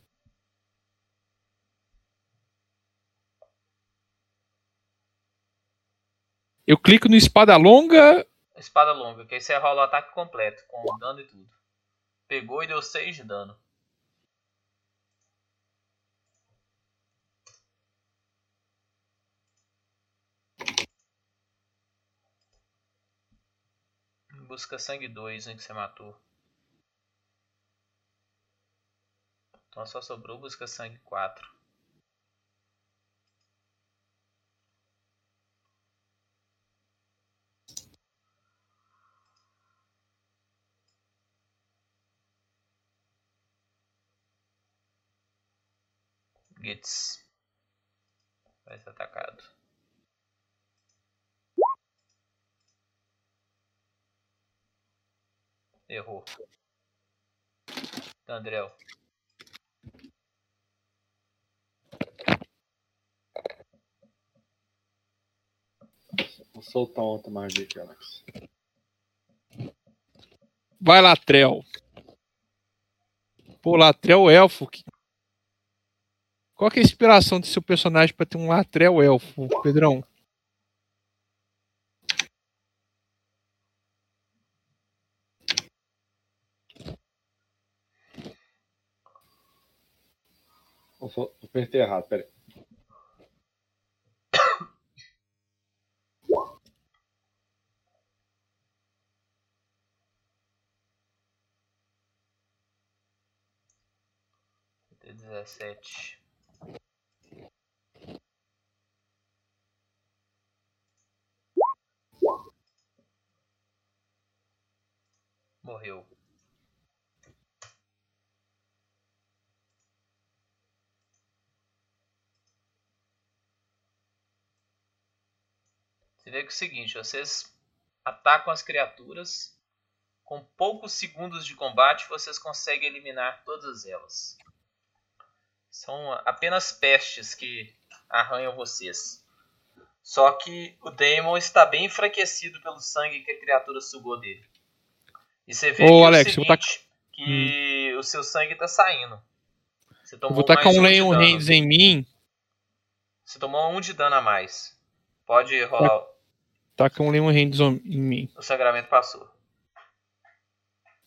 Eu clico no espada longa. Espada longa, que aí você rola o ataque completo, com dano e tudo. Pegou e deu 6 de dano. Busca Sangue 2, em que você matou. Então só sobrou Busca Sangue 4. Gets vai ser atacado. Errou. Tandrel. Vou soltar outra magia aqui, Alex. Vai lá, Trel. Pô, Latrel elfo. que- Qual que é a inspiração do seu personagem pra ter um Latrel elfo, Pedrão? Eu apertei errado, peraí. dezessete. Morreu. Vê que é o seguinte, vocês atacam as criaturas, com poucos segundos de combate vocês conseguem eliminar todas elas. São apenas pestes que arranham vocês. Só que o Daemon está bem enfraquecido pelo sangue que a criatura sugou dele. E você vê Ô, que é Alex, vou seguinte, que o seu sangue está saindo. Você Eu tomou vou tacar um Leon. Hands em mim. Você tomou um de dano a mais. Pode rolar. Taca um Leon Hands em mim. O sangramento passou.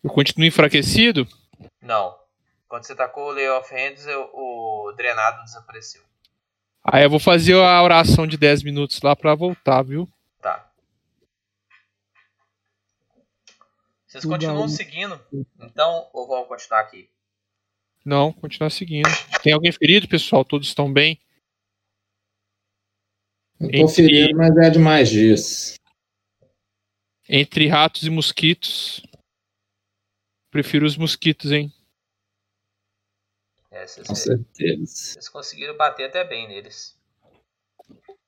Eu continuo enfraquecido? Não. Quando você tacou o Lay of Hands, o, o drenado desapareceu. Aí eu vou fazer a oração de 10 minutos lá pra voltar, viu? Tá. Vocês Tudo continuam bom. seguindo? Então, ou vamos continuar aqui? Não, continuar seguindo. Tem alguém ferido, pessoal? Todos estão bem? Eu tô ferido, mas é demais disso. Entre ratos e mosquitos. Prefiro os mosquitos, hein? É, vocês, Com certeza. vocês conseguiram bater até bem neles.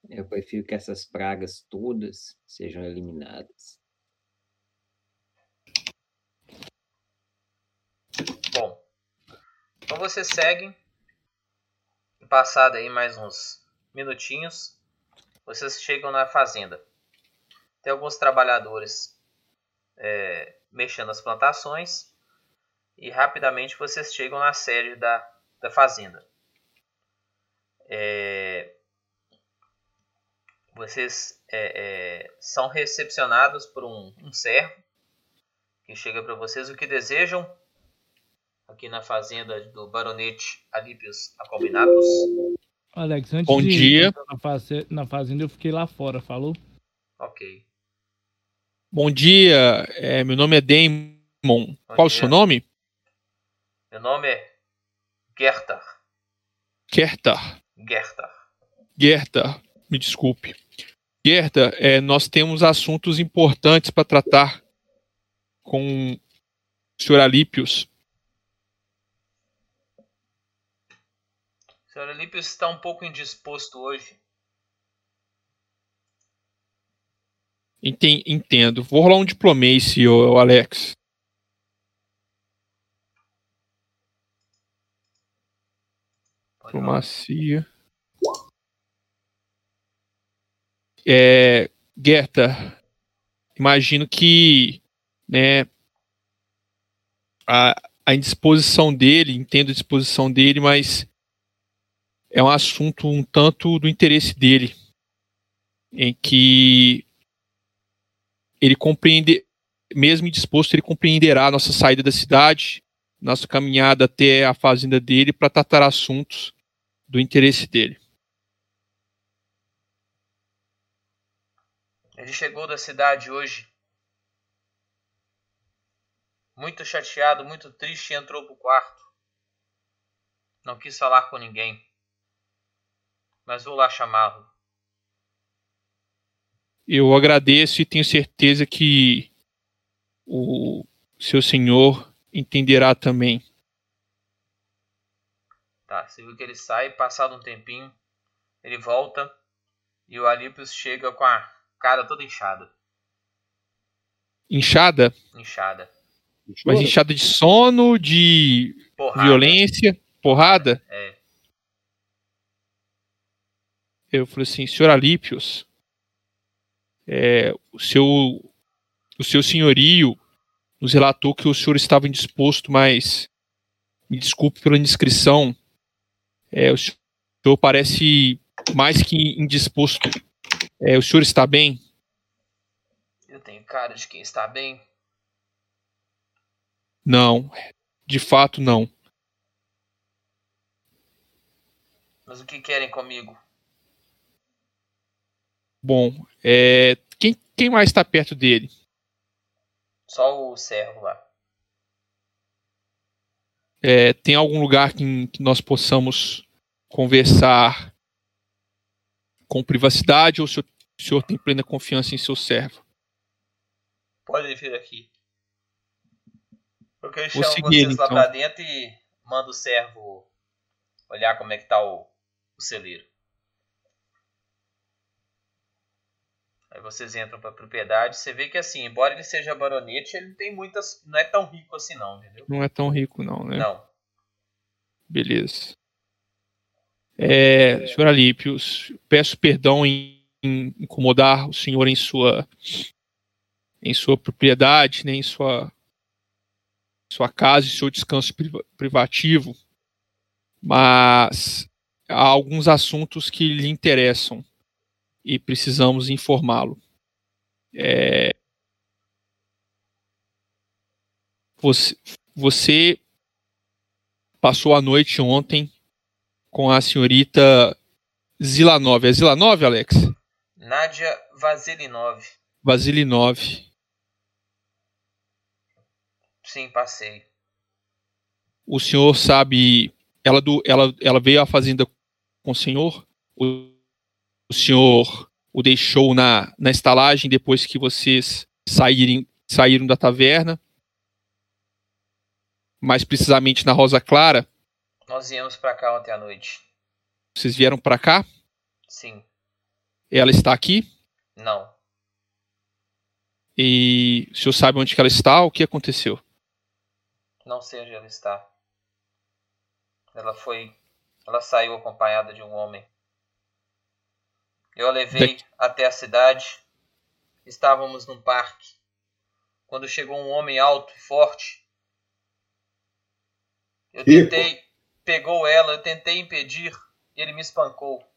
Eu prefiro que essas pragas todas sejam eliminadas. Bom, então vocês seguem. Passado aí mais uns minutinhos, vocês chegam na fazenda. Tem alguns trabalhadores é, mexendo nas plantações e rapidamente vocês chegam na sede da, da fazenda. É, vocês é, é, são recepcionados por um, um servo que chega para vocês o que desejam aqui na fazenda do baronete Alípios Acominatus. Alex, antes Bom de dia. na, face- na fazenda, eu fiquei lá fora, falou? Ok. Bom dia, é, meu nome é Damon. Qual o seu nome? Meu nome é Gertar. Kertar. Gertar. Gerta, me desculpe. Gerta, é, nós temos assuntos importantes para tratar com o senhor Alípios. Senhor Alípios está um pouco indisposto hoje. Enten- Entendo. Vou rolar um diplomacy, ô, Alex. Diplomacia. É, Gerta, imagino que né, a, a indisposição dele, entendo a disposição dele, mas é um assunto um tanto do interesse dele, em que ele compreende, mesmo indisposto, ele compreenderá a nossa saída da cidade, nossa caminhada até a fazenda dele para tratar assuntos do interesse dele. Ele chegou da cidade hoje. Muito chateado, muito triste, e entrou pro quarto. Não quis falar com ninguém. Mas vou lá chamá-lo. Eu agradeço e tenho certeza que o seu senhor entenderá também. Tá, você viu que ele sai, passado um tempinho, ele volta e o Alípios chega com a cara toda inchada. Inchada? Inchada. Mas inchada de sono, de Porrada. violência, porrada? É. Eu falei assim, senhor Alípios, é, o seu o seu senhorio nos relatou que o senhor estava indisposto, mas me desculpe pela indiscrição. É, o senhor parece mais que indisposto. É, o senhor está bem? Eu tenho cara de quem está bem. Não, de fato não. Mas o que querem comigo? Bom, é, quem, quem mais está perto dele? Só o servo lá. É, tem algum lugar que, que nós possamos conversar com privacidade ou o senhor, o senhor tem plena confiança em seu servo? Podem vir aqui. Porque eu Vou chamo seguir vocês lá então. pra dentro e mando o servo olhar como é que tá o, o celeiro. Aí vocês entram pra propriedade, você vê que assim, embora ele seja baronete, ele tem muitas. não é tão rico assim não, entendeu? Não é tão rico não, né? Não. Beleza. É, senhor Alípios, peço perdão em, em incomodar o senhor em sua em sua propriedade, né, em sua sua casa e seu descanso priva- privativo, mas há alguns assuntos que lhe interessam e precisamos informá-lo. É, você, você passou a noite ontem com a senhorita Zilanov. É Zilanov, Alex? Nádia Vasilinov. Vasilinov. Sim, passei. O senhor sabe. Ela, do, ela, ela veio à fazenda com o senhor? O, o senhor o deixou na, na estalagem depois que vocês saírem, saíram da taverna? Mais precisamente na Rosa Clara? Nós viemos pra cá ontem à noite. Vocês vieram para cá? Sim. Ela está aqui? Não. E o senhor sabe onde ela está? O que aconteceu? Não sei onde ela está. Ela foi. Ela saiu acompanhada de um homem. Eu a levei até a cidade. Estávamos num parque. Quando chegou um homem alto e forte. Eu Rico. tentei. Pegou ela, eu tentei impedir. E ele me espancou.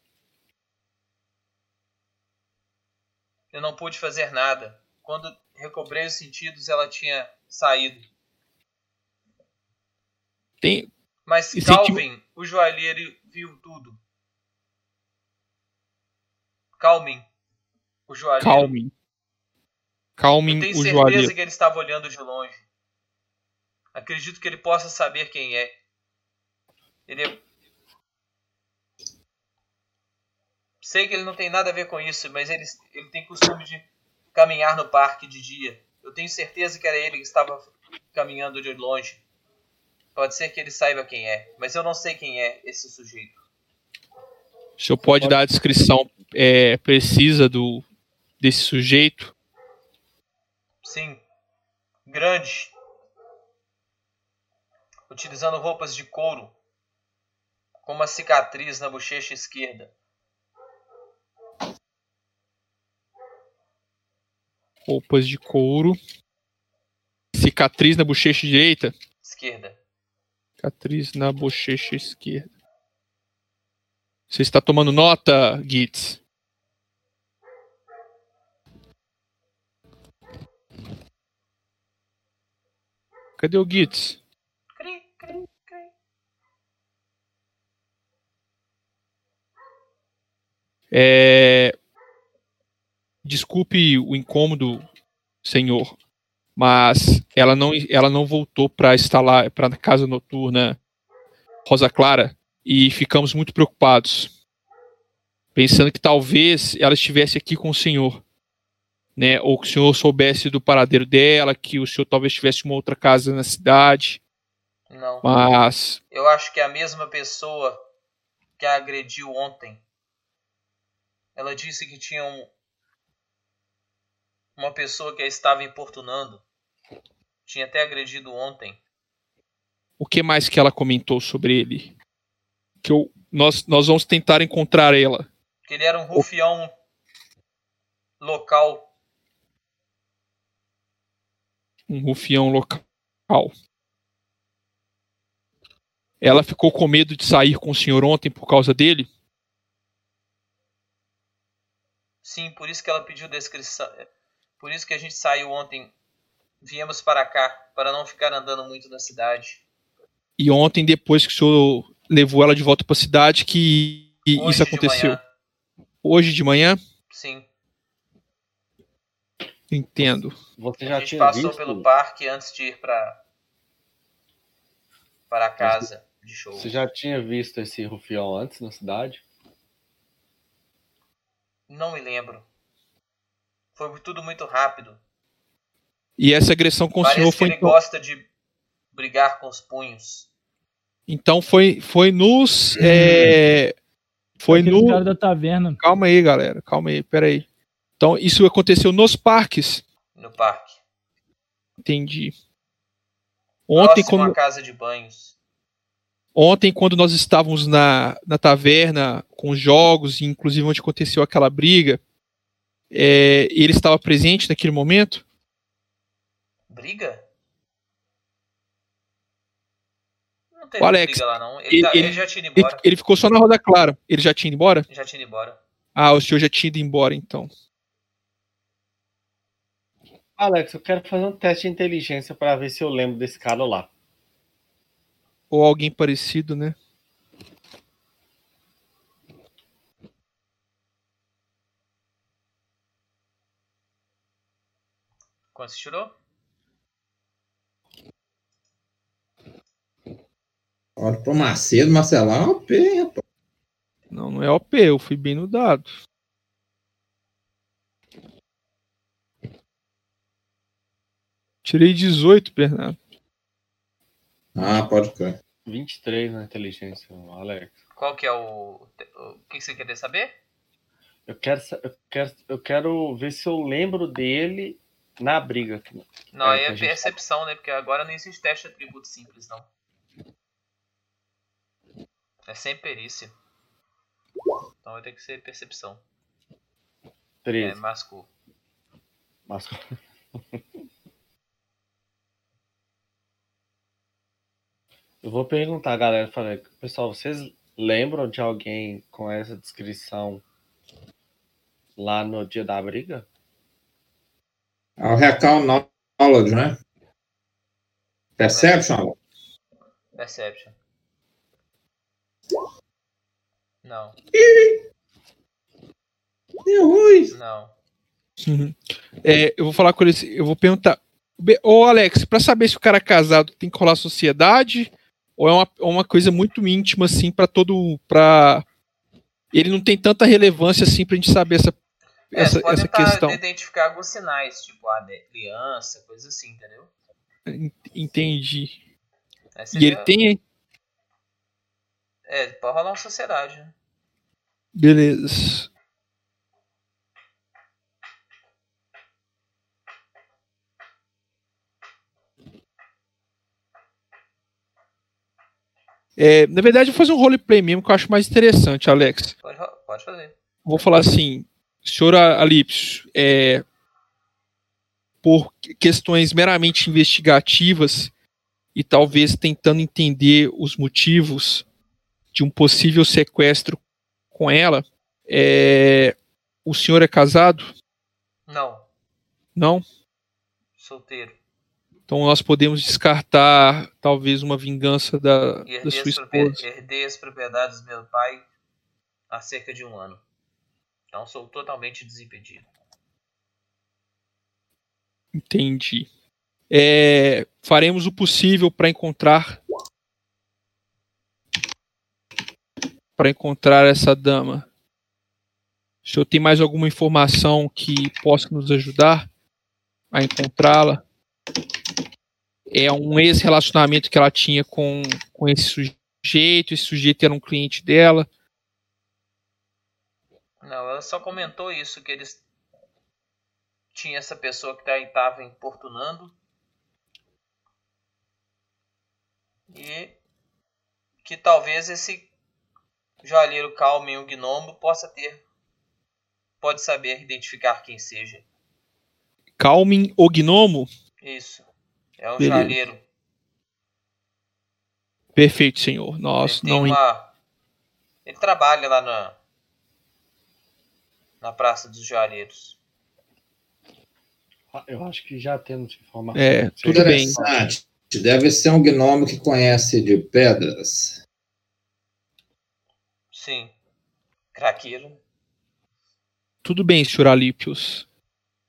Eu não pude fazer nada. Quando recobrei os sentidos, ela tinha saído. Tem, Mas Calvin, o joalheiro, viu tudo. Calvin, o joalheiro. Calmem. Calmem Eu tenho o certeza joalheiro. que ele estava olhando de longe. Acredito que ele possa saber quem é. Ele é... Sei que ele não tem nada a ver com isso, mas ele, ele tem costume de caminhar no parque de dia. Eu tenho certeza que era ele que estava caminhando de longe. Pode ser que ele saiba quem é, mas eu não sei quem é esse sujeito. O senhor pode dar a descrição é, precisa do desse sujeito? Sim. Grande. Utilizando roupas de couro. Com uma cicatriz na bochecha esquerda. Roupas de couro. Cicatriz na bochecha direita. Esquerda. Cicatriz na bochecha esquerda. Você está tomando nota, Gitz? Cadê o Gitz? É... Desculpe o incômodo, senhor, mas ela não, ela não voltou para instalar para a casa noturna Rosa Clara e ficamos muito preocupados, pensando que talvez ela estivesse aqui com o senhor, né? Ou que o senhor soubesse do paradeiro dela, que o senhor talvez tivesse uma outra casa na cidade. Não. Mas Eu acho que é a mesma pessoa que a agrediu ontem. Ela disse que tinha um, uma pessoa que a estava importunando. Tinha até agredido ontem. o que mais que ela comentou sobre ele? Que eu, nós, nós vamos tentar encontrar ela. Que ele era um rufião local. Um rufião local. Ela ficou com medo de sair com o senhor ontem por causa dele? Sim, por isso que ela pediu descrição. Por isso que a gente saiu ontem. Viemos para cá, para não ficar andando muito na cidade. E ontem, depois que o senhor levou ela de volta para a cidade, que Hoje isso aconteceu? Hoje de manhã? Sim. Entendo. Você A já gente tinha passou visto? pelo parque antes de ir para para a casa de show. Você já tinha visto esse rufião antes na cidade? Não me lembro. Foi tudo muito rápido. E essa agressão com o Parece senhor que foi ele então, gosta de brigar com os punhos. então foi foi nos é, foi Aquele no cara da taverna. calma aí galera calma aí pera aí então isso aconteceu nos parques No parque. entendi ontem Próximo quando casa de banhos. ontem quando nós estávamos na, na taverna com os jogos e inclusive onde aconteceu aquela briga é, ele estava presente naquele momento Briga? Não teve O Alex, briga lá não. Ele, ele, tá- ele ele- já tinha ido embora. ele ficou só na roda clara ele já tinha ido embora Já tinha ido embora. ah o senhor já tinha ido embora então Alex, eu quero fazer um teste de inteligência para ver se eu lembro desse cara lá. ou alguém parecido né Quanto você tirou? Olha pro Macedo, Marcelão é OP, hein, rapaz. Não, não é OP, eu fui bem no dado. Tirei 18, Bernardo. Ah, pode crer. 23 na inteligência, Alex. Qual que é o. O que você quer saber? Eu quero, eu, quero, eu quero ver se eu lembro dele na briga. Não, aí que é a gente- percepção, né? Porque agora não existe teste de atributo simples, não. É sem perícia. Então vai ter que ser percepção. 13. É masco. Mas... Eu vou perguntar, galera. Falei, pessoal, vocês lembram de alguém com essa descrição lá no dia da briga? É o Recall Knowledge, né? Perception? Perception. Não, Deu ruim. não. Uhum. É, eu vou falar com ele, eu vou perguntar. Ô Alex, pra saber se o cara é casado tem que rolar sociedade ou é uma, é uma coisa muito íntima assim pra todo para ele não tem tanta relevância assim pra gente saber essa É, essa, essa tentar questão. identificar alguns sinais, tipo a de- criança, coisa assim, entendeu? En- Entendi. E ele tem, É, pode rolar uma sociedade, né? beleza. É, na verdade, eu vou fazer um roleplay mesmo que eu acho mais interessante, Alex. Pode, pode fazer. Vou falar assim, senhor Alipso, é, por questões meramente investigativas e talvez tentando entender os motivos de um possível sequestro com ela, é, o senhor é casado? Não, Não? solteiro. Então nós podemos descartar talvez uma vingança da, da sua as, propriedades, esposa. herdei as propriedades do meu pai há cerca de um ano. Então sou totalmente desimpedido. Entendi. É, faremos o possível para encontrar para encontrar essa dama. O senhor tem mais alguma informação que possa nos ajudar a encontrá-la? É um ex-relacionamento que ela tinha com, com esse sujeito, esse sujeito era um cliente dela. Não, ela só comentou isso, que eles tinha essa pessoa que estava importunando. E que talvez esse joalheiro Calmen, o gnomo, possa ter. Pode saber identificar quem seja. Calmin o gnomo? Isso. É um Beleza. joalheiro. Perfeito, senhor. Nós Tem não. uma... Ele trabalha lá na. Na Praça dos Joalheiros. Eu acho que já temos informação. É, tudo bem. Deve ser um gnomo que conhece de pedras. Sim. Craqueiro. Tudo bem, senhor Alípios.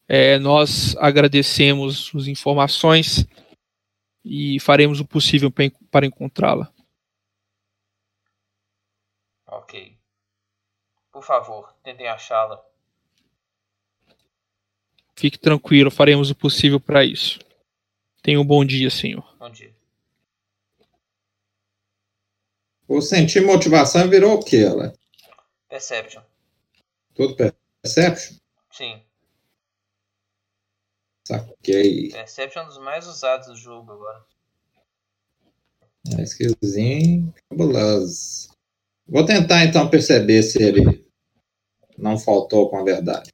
É, nós agradecemos as informações e faremos o possível pa- para encontrá-la. Ok. Por favor, tentem achá-la. Fique tranquilo, faremos o possível para isso. Tenha um bom dia, senhor. Bom dia. O sentir motivação virou o quê, ela? Perception. Tudo perception? Sim. Saquei. Perception é um dos mais usados do jogo agora. É skillzinho cabuloso. Vou tentar então perceber se ele não faltou com a verdade.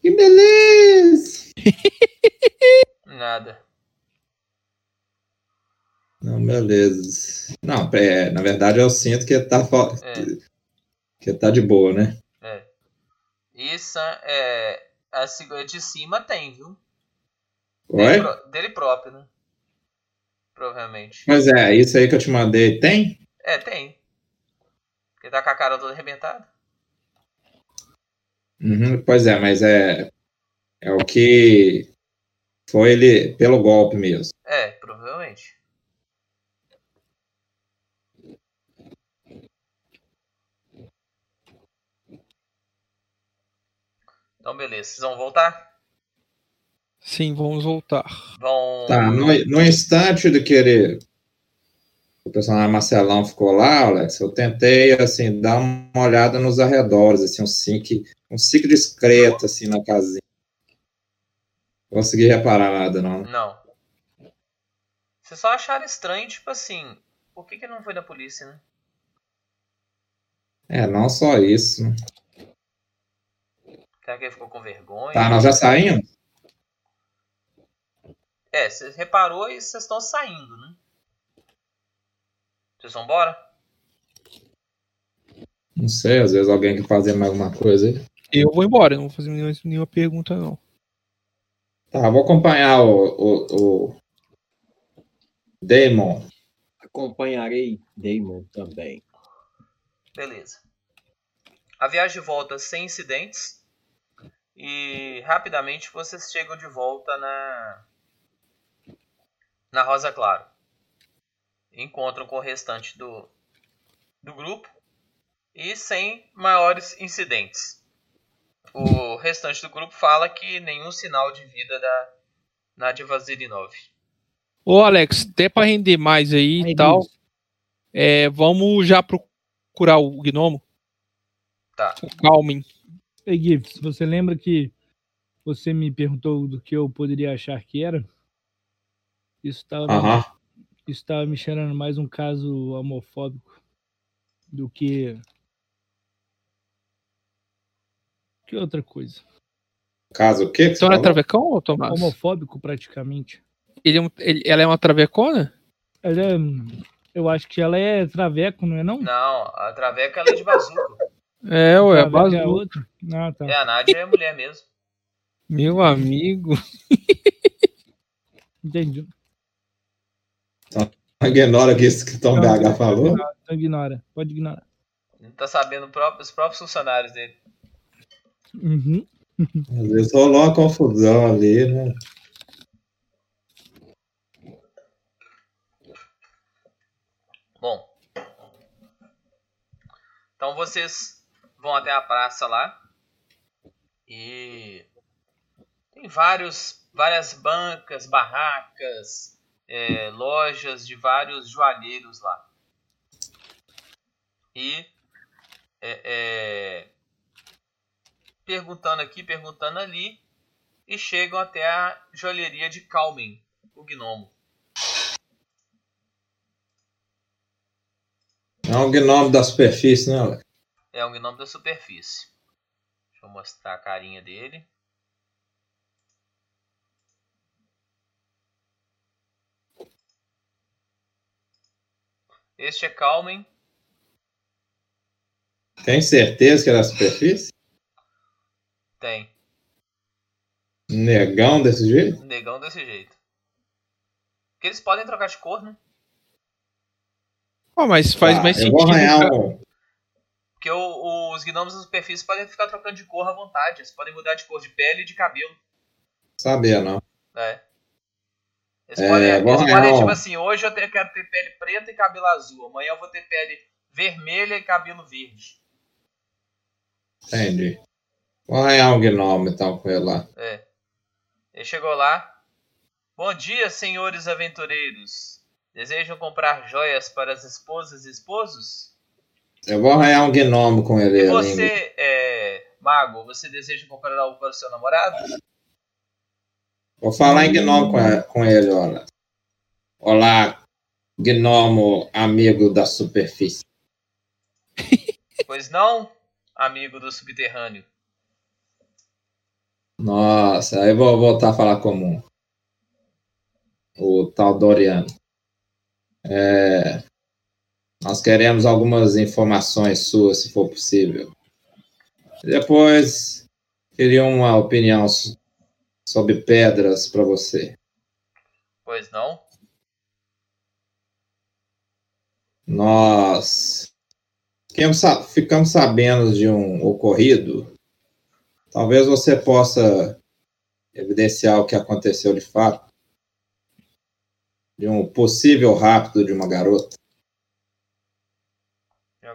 Que beleza! Nada. Não, beleza. Não, é, na verdade eu sinto que tá, fo- que tá de boa, né? Isso é. A segura de cima tem, viu? Oi? Dele, pró- dele próprio, né? Provavelmente. Mas é, isso aí que eu te mandei tem? É, tem. Ele tá com a cara toda arrebentada. Uhum, pois é, mas é, é o que foi ele pelo golpe mesmo. É, provavelmente. Então, beleza. Vocês vão voltar? Sim, vamos voltar. Vão. Tá, no, no instante de querer. O personagem Marcelão ficou lá, Alex. Eu tentei, assim, dar uma olhada nos arredores, assim, um sink, um sink discreto, assim, na casinha. Não consegui reparar nada, não. Não. Vocês só acharam estranho, tipo assim. Por que, que ele não foi na polícia, né? É, não só isso. Será que ele ficou com vergonha? Tá, nós já saímos? É, você reparou e vocês estão saindo, né? Vocês vão embora? Não sei, às vezes alguém quer fazer mais alguma coisa aí. Eu vou embora, não vou fazer nenhuma, nenhuma pergunta, não. Tá, vou acompanhar o, o, o Damon. Acompanharei Damon também. Beleza. A viagem volta sem incidentes. E rapidamente vocês chegam de volta na. Na Rosa Claro. Encontram com o restante do, do grupo. E sem maiores incidentes. O restante do grupo fala que nenhum sinal de vida da Nadia Vazirinov. Ô, Alex, até pra render mais aí e tal, é, vamos já procurar o gnomo? Tá. O Calmin. Ei, Gifts, você lembra que você me perguntou do que eu poderia achar que era? Isso estava Aham. isso tava me cheirando mais um caso homofóbico do que que outra coisa. Caso o quê? que Então é travecão ou Tomás? Homofóbico praticamente. Ele é um- ele- ela é uma travecona? Ela é, eu acho que ela é traveco, não é não? Não, a Traveca ela é de bazuca. É, ué, é a bazuca. outra. Ah, tá. É, a Nádia é mulher mesmo. Meu amigo. Entendi. Ignora que que Tom Não, BH falou. Então ignora, pode ignorar. Não tá sabendo próprio- os próprios funcionários dele. Uhum. Às vezes rolou uma confusão ali, né? Bom. Então vocês vão até a praça lá. E vários, várias bancas, barracas, é, lojas de vários joalheiros lá. E é, é, perguntando aqui, perguntando ali, e chegam até a joalheria de Calmen, o gnomo. É um gnome da superfície, né, Alex? É um gnomo da superfície. Deixa eu mostrar a carinha dele. Este é Calmen. Tem certeza que é da superfície? Tem. Negão desse jeito? Negão desse jeito. Porque eles podem trocar de cor, né? Oh, mas faz Ah, mais eu sentido. vou arranhar um. Porque o- os gnomos da superfície podem ficar trocando de cor à vontade. Eles podem mudar de cor de pele e de cabelo. Sabia, não. É. Eles É, podem, vou eles podem tipo assim, hoje eu quero ter pele preta e cabelo azul. Amanhã eu vou ter pele vermelha e cabelo verde. Entendi. Vou arranhar um gnome então com ele lá. É. Ele chegou lá. Bom dia, senhores aventureiros. Desejam comprar joias para as esposas e esposos? Eu vou arranhar um gnome com ele E você, é, mago, você deseja comprar algo para o seu namorado? Vou falar em gnome com, com ele, olha. Olá, gnomo amigo da superfície. Pois não, amigo do subterrâneo. Nossa, aí vou voltar a falar comum. O tal Doriano. É, nós queremos algumas informações suas, se for possível. Depois, queria uma opinião so- sobre pedras para você. Pois não? Nós ficamos sabendo de um ocorrido. Talvez você possa evidenciar o que aconteceu de fato. De um possível rapto de uma garota.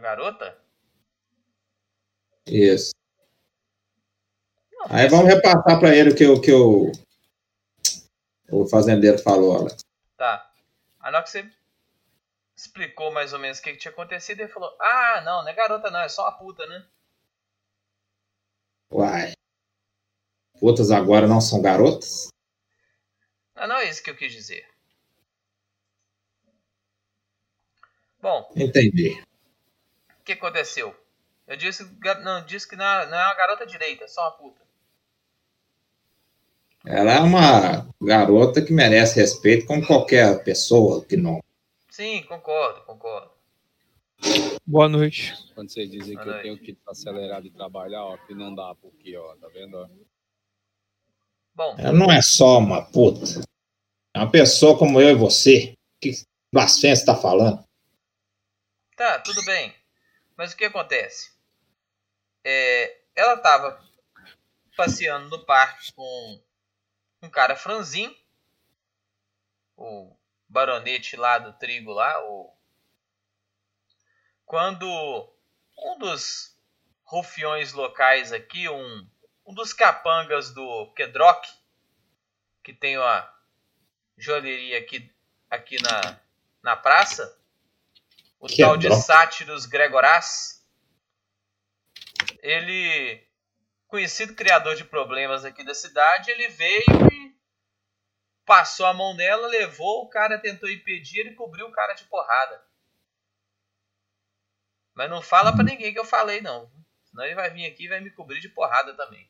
Garota? Isso. Aí vamos repassar para ele o que, o que o, o fazendeiro falou. Alex. Tá. Aí na hora que você explicou mais ou menos o que, que tinha acontecido, ele falou: Ah, não, não é garota, não, é só uma puta, né? Uai. Putas agora não são garotas? Ah, não é isso que eu quis dizer. Bom, Entendi. O que aconteceu? Eu disse, não, disse que não é, uma garota direita, é só uma puta. Ela é uma garota que merece respeito como qualquer pessoa que não. Sim, concordo, concordo. Boa noite. Quando vocês dizem que eu tenho que acelerar de trabalhar, ó, que não dá, porque, ó, tá vendo? ó? Bom, Ela não é só uma puta. É uma pessoa como eu e você. Que blasfêmia você tá falando? tá, tudo bem. Mas o que acontece? É, ela tava passeando no parque com um cara franzin, o baronete lá do trigo lá, o... quando um dos rufiões locais aqui, um, um dos capangas do Kedrock, que tem uma joalheria aqui, aqui na, na praça, o tal de Kedrock? Sátiros Gregorás, ele, conhecido criador de problemas aqui da cidade, ele veio e passou a mão nela, levou, o cara tentou impedir, ele cobriu o cara de porrada. Mas não fala pra ninguém que eu falei, não. Senão ele vai vir aqui e vai me cobrir de porrada também.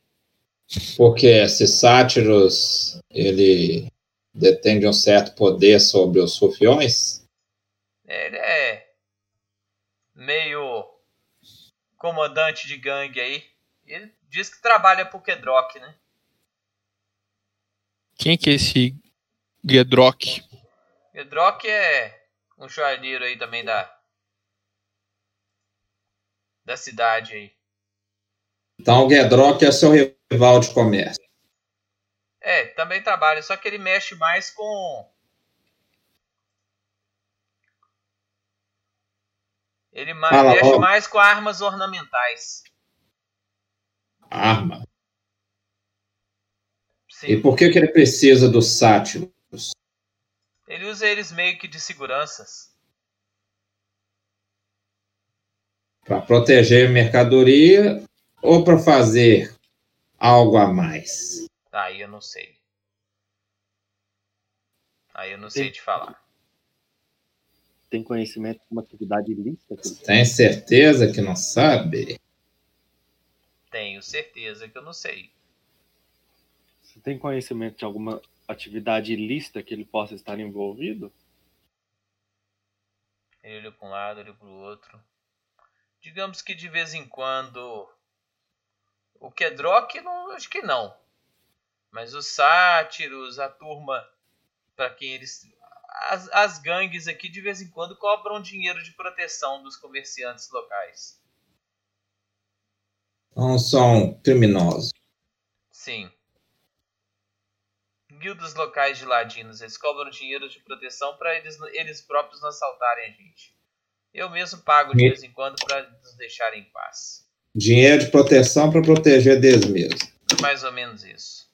Porque esse sátiros, ele detém de um certo poder sobre os rufiões? Ele é meio comandante de gangue aí. Ele diz que trabalha pro Kedrock, né? Quem que é esse Gedrock? Kedrock é um joalheiro aí também da da cidade aí. Então o Gedrock é seu rival de comércio. É, também trabalha, só que ele mexe mais com Ele ma- Fala, mexe ó. mais com armas ornamentais. Arma. E por que, que ele precisa dos sátiros? Ele usa eles meio que de seguranças. Para proteger mercadoria ou para fazer algo a mais? Aí eu não sei. Aí eu não sei te falar. Tem conhecimento de uma atividade ilícita? Tem certeza que não sabe? Tenho certeza que eu não sei. Você tem conhecimento de alguma atividade ilícita que ele possa estar envolvido? Ele olhou para um lado, olhou para o outro. Digamos que de vez em quando. O Kedrock, não, acho que não. Mas os sátiros, a turma, para quem eles. As, as gangues aqui de vez em quando cobram dinheiro de proteção dos comerciantes locais. Não são criminosos. Sim. Guildas locais de ladinos, eles cobram dinheiro de proteção para eles, eles próprios não assaltarem a gente. Eu mesmo pago de vez em quando para nos deixarem em paz. Dinheiro de proteção para proteger deles mesmos. Mais ou menos isso.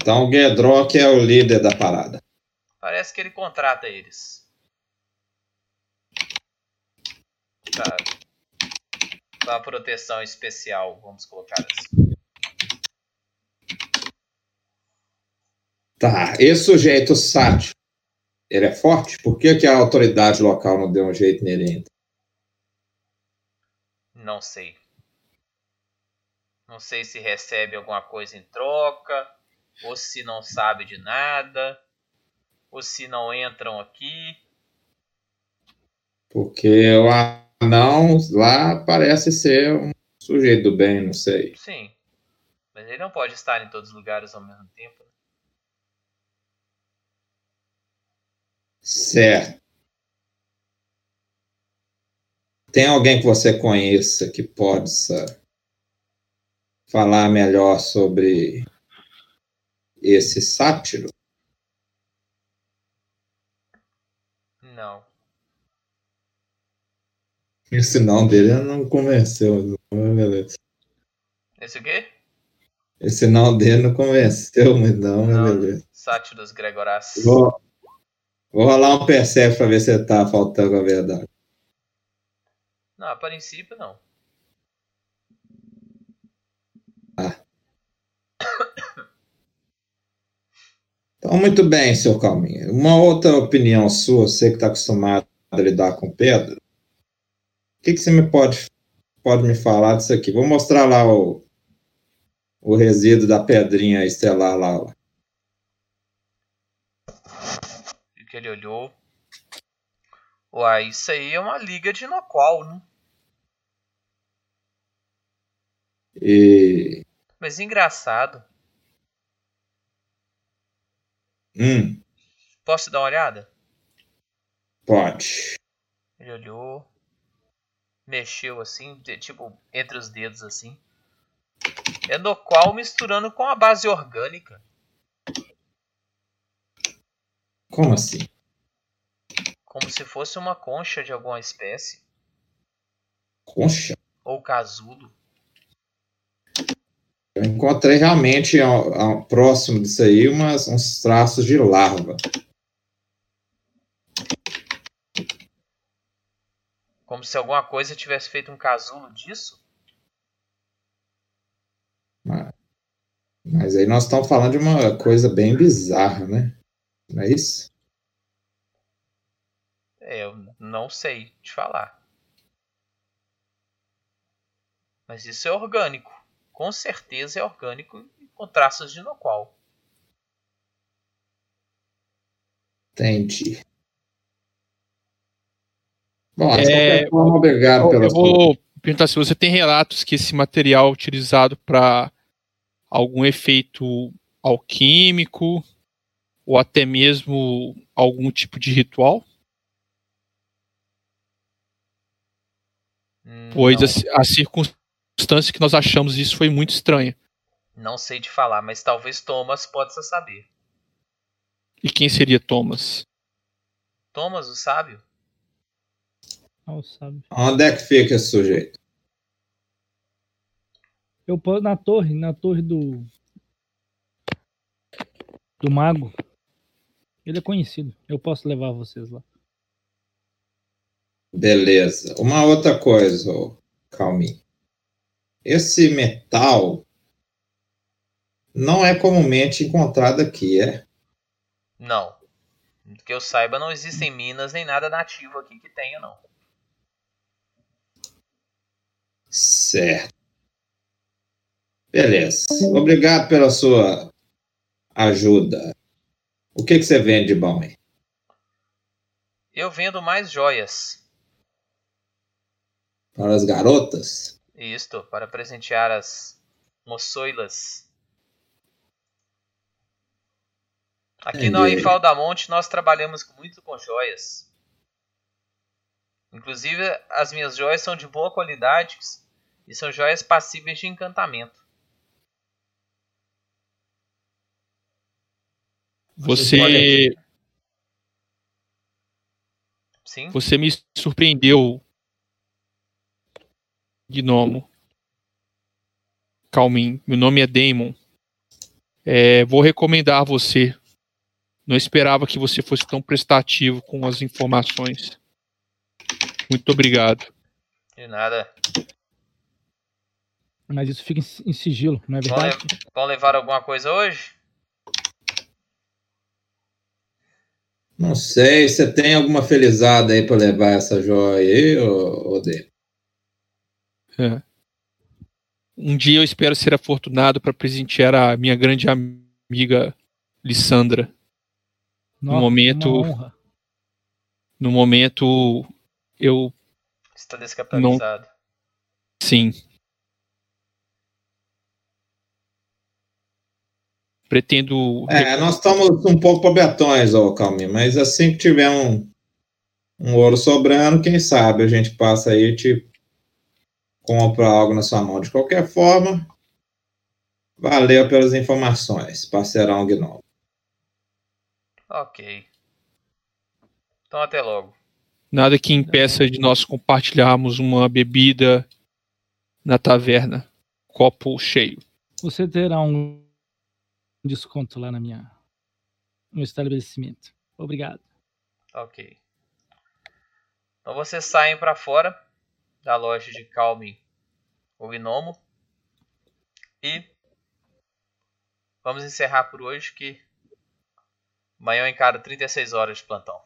Então o Gedrock é o líder da parada. Parece que ele contrata eles. Pra, pra proteção especial, vamos colocar assim. Tá, esse sujeito sátiro, ele é forte? Por que, que a autoridade local não deu um jeito nele ainda? Não sei. Não sei se recebe alguma coisa em troca, ou se não sabe de nada, ou se não entram aqui. Porque o anão lá parece ser um sujeito do bem, não sei. Sim. Mas ele não pode estar em todos os lugares ao mesmo tempo. né? Certo. Tem alguém que você conheça que possa falar melhor sobre esse sátiro? Não. Esse não dele não convenceu. não, mas beleza. Esse o quê? Esse não dele não convenceu, mas não, mas beleza. Sátiros Gregorás. Vou, vou rolar um percebe pra ver se tá faltando a verdade. Não, a princípio não. Então, muito bem, seu Calminha. Uma outra opinião sua, você que está acostumado a lidar com pedra, o que, que você me pode, pode me falar disso aqui? Vou mostrar lá o, o resíduo da pedrinha estelar lá. E que ele olhou. Uai, isso aí é uma liga de Noqual, né? E. Mas engraçado. Hum, Posso dar uma olhada? pode. Ele olhou. Mexeu assim, tipo, entre os dedos assim. É Noqual misturando com a base orgânica. Como assim? Como se fosse uma concha de alguma espécie. Concha? Ou casulo. Eu encontrei realmente ao- ao- próximo disso aí umas, uns traços de larva. Como se alguma coisa tivesse feito um casulo disso. Mas, mas aí nós estamos falando de uma coisa bem bizarra, né? Não é isso? É, eu não sei te falar. Mas isso é orgânico. Com certeza é orgânico e com traços de Noqual. Entendi. Bom, É, forma, obrigado eu, pela eu vou perguntar se você tem relatos que esse material é utilizado para algum efeito alquímico ou até mesmo algum tipo de ritual? Pois Não. a, a circunstância que nós achamos isso foi muito estranha. Não sei te falar, mas talvez Thomas possa saber. E quem seria Thomas? Thomas, o sábio? Não sabe. Onde é que fica esse sujeito? Eu posso na torre, na torre do. Do mago. Ele é conhecido. Eu posso levar vocês lá. Beleza. Uma outra coisa, ô, Calminho. Esse metal não é comumente encontrado aqui, é? Não. Que eu saiba, não existem minas nem nada nativo aqui que tenha, não. Certo. Beleza. Obrigado pela sua ajuda. O que, que você vende de bom aí? Eu vendo mais joias. Para as garotas? Isto, para presentear as moçoilas. Aqui no Entendi. Infal da Monte nós trabalhamos muito com joias. Inclusive, as minhas joias são de boa qualidade e são joias passíveis de encantamento. Você. Sim? Você me surpreendeu, Gnomo. Calmin. Meu nome é Damon. É, vou recomendar a você. Não esperava que você fosse tão prestativo com as informações. Muito obrigado. De nada. Mas isso fica em, sigilo, não é Vão, verdade? le- vão levar alguma coisa hoje? Não sei, você tem alguma felizada aí para levar essa joia aí, ô, ô Dê? É. Um dia eu espero ser afortunado para presentear a minha grande amiga Lissandra. no Nossa, momento, uma honra. no momento eu Está descapitalizado. sim. Pretendo É, nós estamos um pouco pobretões, ô Calminho, mas assim que tiver um, um ouro sobrando, quem sabe a gente passa aí e te compra algo na sua mão. De qualquer forma, valeu pelas informações, parceirão Gnome. Ok. Então até logo. Nada que impeça de nós compartilharmos uma bebida na taverna. Copo cheio. Você terá um desconto lá na minha no estabelecimento. Obrigado. Ok. Então vocês saem para fora da loja de Calme o Gnomo. E vamos encerrar por hoje que amanhã eu encaro 36 horas de plantão.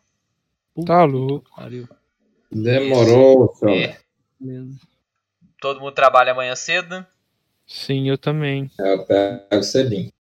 Tá louco. Demorou, senhor. E todo mundo trabalha amanhã cedo, né? Sim, eu também. É, Eu pego cedinho.